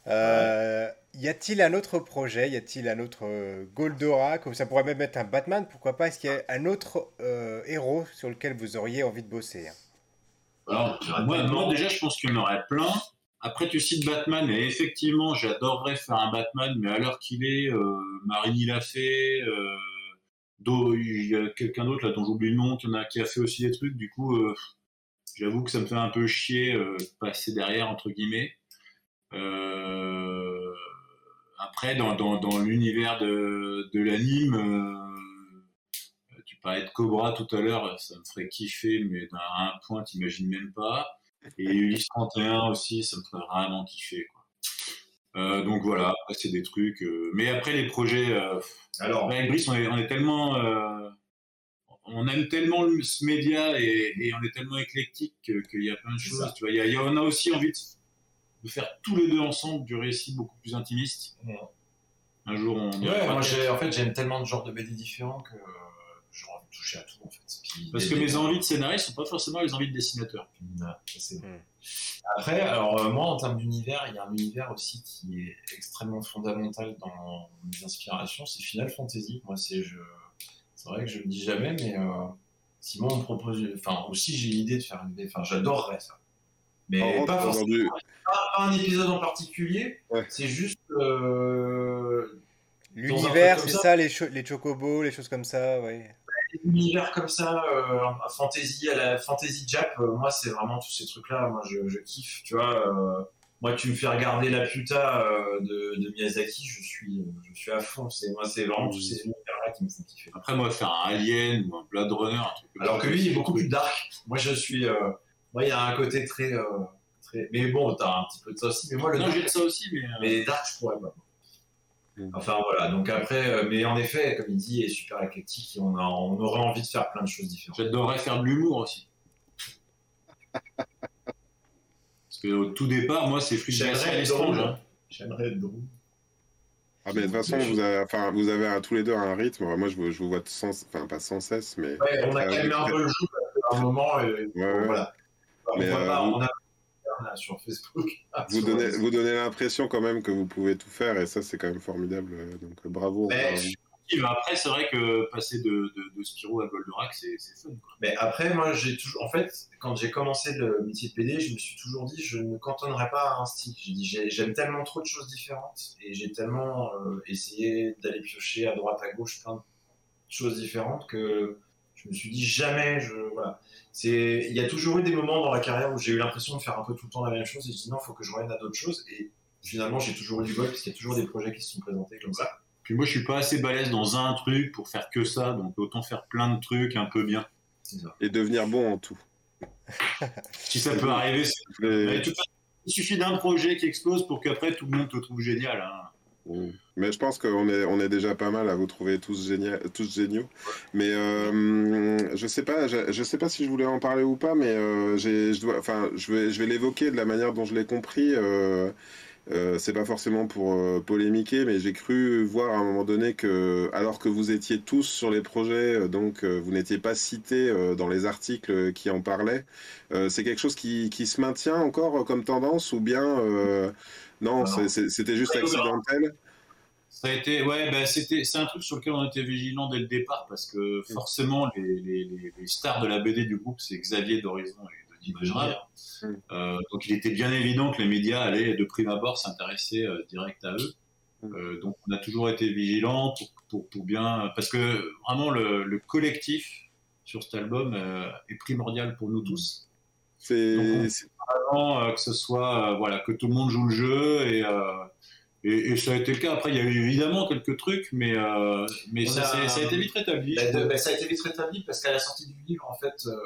S1: Euh, y a-t-il un autre projet? Y a-t-il un autre euh, Goldorak Ça pourrait même être un Batman, pourquoi pas? Est-ce qu'il y a un autre euh, héros sur lequel vous auriez envie de bosser?
S3: Alors, moi, déjà, je pense qu'il y en aurait plein. Après, tu cites Batman, et effectivement, j'adorerais faire un Batman, mais à l'heure qu'il est, Marini l'a fait, il y a quelqu'un d'autre là dont j'oublie le nom qui, a, qui a fait aussi des trucs. Du coup, euh, j'avoue que ça me fait un peu chier euh, passer derrière entre guillemets. Euh, après, dans, dans, dans l'univers de, de l'anime, tu parlais de Cobra tout à l'heure, ça me ferait kiffer, mais à un point, t'imagines même pas. Et Ulysse 31 aussi, ça me ferait vraiment kiffer. Quoi. Euh, donc voilà, c'est des trucs. Euh, mais après, les projets. Euh, alors, avec Brice, on est, tellement. on aime tellement ce média et, on est tellement éclectique qu'il y a plein de choses. Tu vois, y a, on a aussi envie de, faire tous les deux ensemble du récit beaucoup plus intimiste. Un jour, on.
S4: Ouais, moi, en fait, j'aime tellement de genres de BD différents que de toucher à tout en fait.
S3: Parce que mes envies de scénariste sont pas forcément les envies de dessinateur.
S4: c'est hmm. Après, alors euh, moi en termes d'univers, il y a un univers aussi qui est extrêmement fondamental dans mes inspirations, c'est Final Fantasy. Moi c'est je... c'est vrai que je le dis jamais, mais euh, si moi on me propose, enfin aussi j'ai l'idée de faire une, enfin j'adorerais ça. Mais pas forcément pas un épisode en particulier. C'est juste euh,
S1: L'univers, c'est ça, les, les chocobos, les choses comme ça, ouais
S4: univers comme ça, euh, fantasy à la fantasy Jap, euh, moi c'est vraiment tous ces trucs-là, moi je, kiffe, tu vois. Euh, moi tu me fais regarder la puta de, Miyazaki, je suis, je suis à fond. C'est moi c'est vraiment tous ces univers-là qui me font kiffer.
S3: Après moi faire un Alien ou un Blade Runner, un
S4: truc Alors que lui il est beaucoup plus dark. Moi je suis, moi il y a un côté très, très, mais bon t'as un petit peu de ça aussi. Mais moi le
S3: non, j'ai de ça aussi, mais,
S4: mais dark je pourrais pas. Mm. Enfin voilà, donc après, euh, mais en effet, comme il dit, il est super éclectique et on, a, on aurait envie de faire plein de choses différentes.
S3: J'adorerais faire de l'humour aussi. Parce que au tout départ, moi, c'est Fruit
S4: J'aimerais être drôle. Hein. J'aimerais être drôle.
S2: Ah mais de toute façon, vous avez, enfin, vous avez tous les deux un rythme. Moi, je vous, je vous vois sans, enfin pas sans cesse, mais.
S4: Ouais, on a même un peu le jeu à un moment. Et, ouais, voilà. Mais, on, euh, on a sur Facebook.
S2: Vous donnez, vous donnez l'impression quand même que vous pouvez tout faire et ça c'est quand même formidable. Donc bravo.
S3: après c'est vrai que passer de, de, de Spiro à Goldorak c'est fun.
S4: Mais après moi j'ai toujours, en fait quand j'ai commencé le métier de PD, je me suis toujours dit je ne cantonnerai pas à un style. J'ai dit j'aime tellement trop de choses différentes et j'ai tellement euh, essayé d'aller piocher à droite à gauche plein de choses différentes que je me suis dit jamais je voilà. C'est il y a toujours eu des moments dans la carrière où j'ai eu l'impression de faire un peu tout le temps la même chose et je dis non il faut que je revienne à d'autres choses. Et finalement j'ai toujours eu du bol parce qu'il y a toujours des projets qui se sont présentés comme ça.
S3: Puis moi je suis pas assez balèze dans un truc pour faire que ça donc autant faire plein de trucs un peu bien.
S2: Et devenir bon en tout.
S3: Si ça peut arriver, il suffit d'un projet qui explose pour qu'après tout le monde te trouve génial. Hein.
S2: Mais je pense qu'on est, on est déjà pas mal à vous trouver tous, génial, tous géniaux. Mais euh, je sais je, sais pas si je voulais en parler ou pas, mais euh, je, dois, enfin, je vais, je vais l'évoquer de la manière dont je l'ai compris. Euh, euh c'est pas forcément pour polémiquer, mais j'ai cru voir à un moment donné que, alors que vous étiez tous sur les projets, donc vous n'étiez pas cité dans les articles qui en parlaient, c'est quelque chose qui, qui, se maintient encore comme tendance ou bien non, c'était juste accidentel.
S3: Ça a été, ouais, ben c'était, c'est un truc sur lequel on était vigilant dès le départ parce que forcément les, les, les stars de la BD du groupe c'est Xavier d'Horizon et de Denis euh, donc il était bien évident que les médias allaient de prime abord s'intéresser euh, direct à eux. Euh, donc on a toujours été vigilant pour, pour, pour, bien parce que vraiment le, le collectif sur cet album est primordial pour nous tous. C'est vraiment que ce soit voilà que tout le monde joue le jeu et et, ça a été le cas. Après, il y a eu évidemment quelques trucs, mais, euh, mais ça, ça, a été vite rétabli.
S4: Bah, bah, ça a été vite rétabli parce qu'à la sortie du livre, en fait, euh,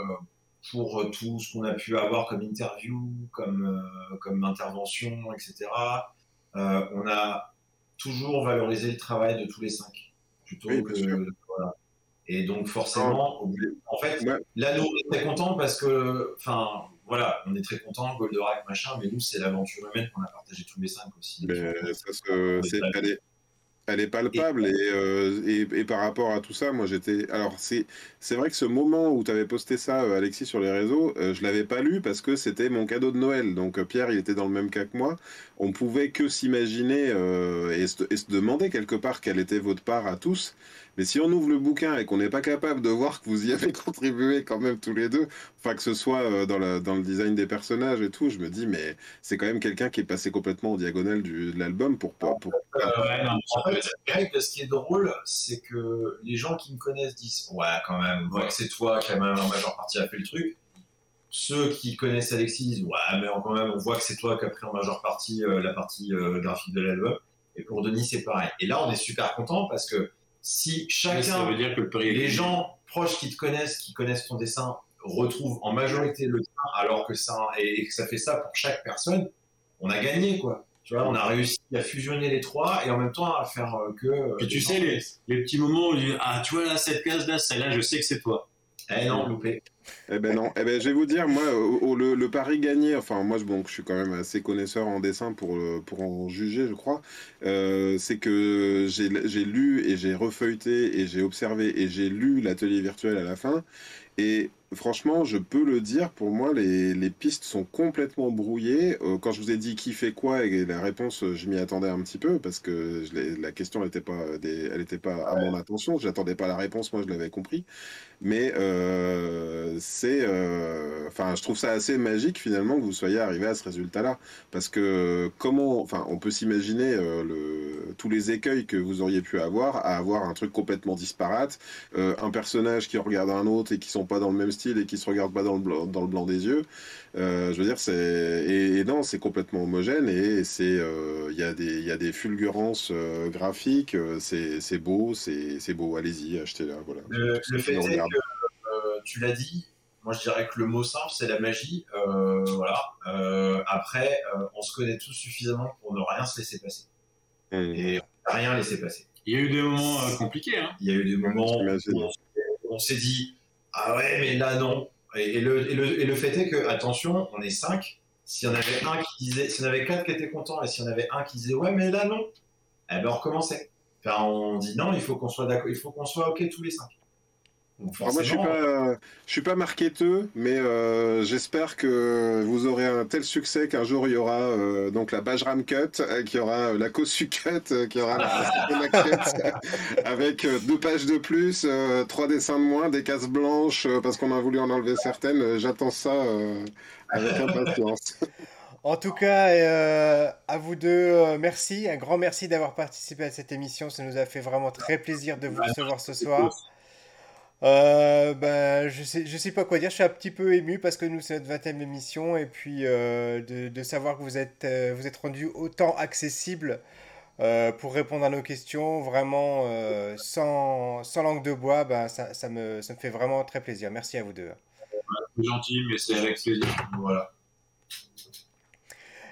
S4: pour euh, tout ce qu'on a pu avoir comme interview, comme, comme intervention, etc., on a toujours valorisé le travail de tous les cinq. Plutôt que, voilà. Et donc, forcément, en fait, là, nous, on est très contents parce que, enfin, voilà, on est très content, Goldorak, machin, mais nous, c'est l'aventure humaine qu'on a partagé tous les cinq aussi.
S2: Mais c'est, elle, est, palpable euh, et, et, par rapport à tout ça, moi j'étais. Alors, c'est, c'est vrai que ce moment où tu avais posté ça, euh, Alexis, sur les réseaux, euh, je l'avais pas lu parce que c'était mon cadeau de Noël. Donc, Pierre, il était dans le même cas que moi. On pouvait que s'imaginer et se demander quelque part quelle était votre part à tous. Mais si on ouvre le bouquin et qu'on n'est pas capable de voir que vous y avez contribué quand même tous les deux, enfin que ce soit euh, dans, le design des personnages et tout, je me dis, mais c'est quand même quelqu'un qui est passé complètement en diagonale de l'album pour... pour,
S4: euh, en fait, ce qui est drôle, c'est que les gens qui me connaissent disent, ouais, quand même, que c'est toi qui a même en majeure partie a fait le truc. Ceux qui connaissent Alexis disent, ouais, mais quand même, on voit que c'est toi qui a pris en majeure partie euh, la partie graphique de l'album. Et pour Denis, c'est pareil. Et là, on est super content parce que si chacun,
S3: veut dire que le
S4: les gens proches qui te connaissent, qui connaissent ton dessin, retrouvent en majorité le tien, alors que ça et, que ça fait ça pour chaque personne, on a gagné quoi. Tu vois, on a réussi à fusionner les trois et en même temps à faire euh, que.
S3: Euh, Puis tu sais, les, les, petits moments où ah, tu vois là, cette case-là, celle-là, je sais que c'est toi.
S4: Eh non, loupé.
S2: Eh ben non, eh ben, je vais vous dire, moi, le, pari gagné, enfin moi, je, bon, je suis quand même assez connaisseur en dessin pour, pour en juger, je crois, euh, c'est que j'ai lu et j'ai refeuilleté et j'ai observé et j'ai lu l'atelier virtuel à la fin, et franchement, je peux le dire, pour moi, les, les pistes sont complètement brouillées. Euh, quand je vous ai dit qui fait quoi, et la réponse, je m'y attendais un petit peu, parce que je la question n'était pas, elle était pas à mon attention. Je n'attendais pas la réponse, moi, je l'avais compris. Mais euh, c'est, euh, enfin, je trouve ça assez magique finalement que vous soyez arrivé à ce résultat-là, parce que comment, enfin, on peut s'imaginer euh, le, tous les écueils que vous auriez pu avoir à avoir un truc complètement disparate, un personnage qui regarde un autre et qui sont pas dans le même style et qui se regardent pas dans le blanc, dans le blanc des yeux. je veux dire, c'est et, non, c'est complètement homogène et c'est, il y a des, il y a des fulgurances graphiques, c'est beau, c'est beau. Allez-y, achetez-la, voilà.
S4: Le, fait euh, tu l'as dit, moi je dirais que le mot simple c'est la magie. Euh, voilà. Euh, après, on se connaît tous suffisamment pour ne rien se laisser passer. Mmh. Et on n'a rien laissé passer.
S3: Il y a eu des moments compliqués. Hein.
S4: Il y a eu des moments où on s'est dit ah ouais mais là non. Et, le, fait est que attention, on est cinq. S'il y en avait un qui disait, s'il y en avait quatre qui étaient contents et s'il y en avait un qui disait ouais mais là non, eh ben on recommençait. On dit non, il faut qu'on soit ok tous les cinq
S2: moi, je suis pas, je suis pas marketeux, mais euh, j'espère que vous aurez un tel succès qu'un jour il y aura euh, donc la Bajram Cut, euh, qu'il y aura la Kosu Cut, qu'il y aura la Cut, avec deux pages de plus, trois dessins de moins, des cases blanches, parce qu'on a voulu en enlever certaines. J'attends ça avec impatience.
S1: En tout cas, à vous deux, merci, un grand merci d'avoir participé à cette émission. Ça nous a fait vraiment très plaisir de vous recevoir ce soir. Euh, ben, je sais, je sais pas quoi dire. Je suis un petit peu ému parce que nous, c'est notre 20e émission. Et puis, euh, de, de, savoir que vous êtes, euh, vous êtes rendu autant accessible euh, pour répondre à nos questions, vraiment sans, sans langue de bois, ben, ça, ça, me, ça me fait vraiment très plaisir. Merci à vous deux.
S3: C'est gentil, mais c'est avec plaisir.
S4: Voilà.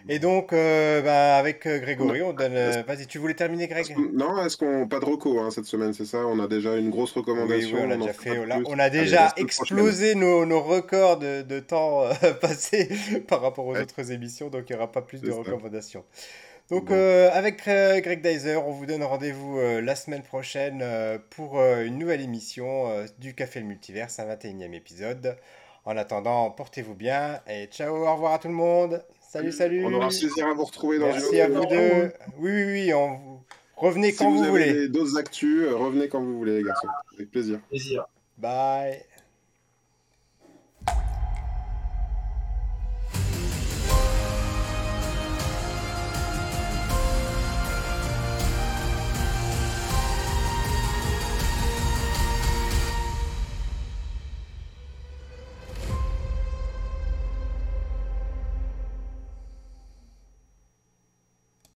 S1: Et donc, euh, bah, avec euh, Grégory, on donne. euh, Vas-y, tu voulais terminer, Greg?
S2: Non, est-ce qu'on pas de reco hein, cette semaine, c'est ça? On a déjà une grosse
S1: Oui,
S2: recommandation.
S1: oui, on a déjà fait. On a, on déjà explosé nos, nos records de, de temps euh, passé par rapport aux
S2: Ouais.
S1: autres émissions, donc il n'y aura pas plus de
S2: ça.
S1: recommandations. Donc,
S2: Bon.
S1: euh, avec euh, Greg Dyser, on vous donne rendez-vous euh, la semaine prochaine pour une nouvelle émission du Café le Multiverse, un 21e épisode. En attendant, portez-vous bien et ciao, au revoir à tout le monde. Salut, salut.
S2: On aura plaisir à vous retrouver dans
S1: Merci
S2: une
S1: à vous deux. Oui, oui, oui, on vous... revenez
S2: Si
S1: quand
S2: vous,
S1: vous
S2: avez
S1: voulez.
S2: d'autres actus, euh, revenez quand vous voulez, les garçons. Avec plaisir.
S4: Plaisir.
S1: Bye.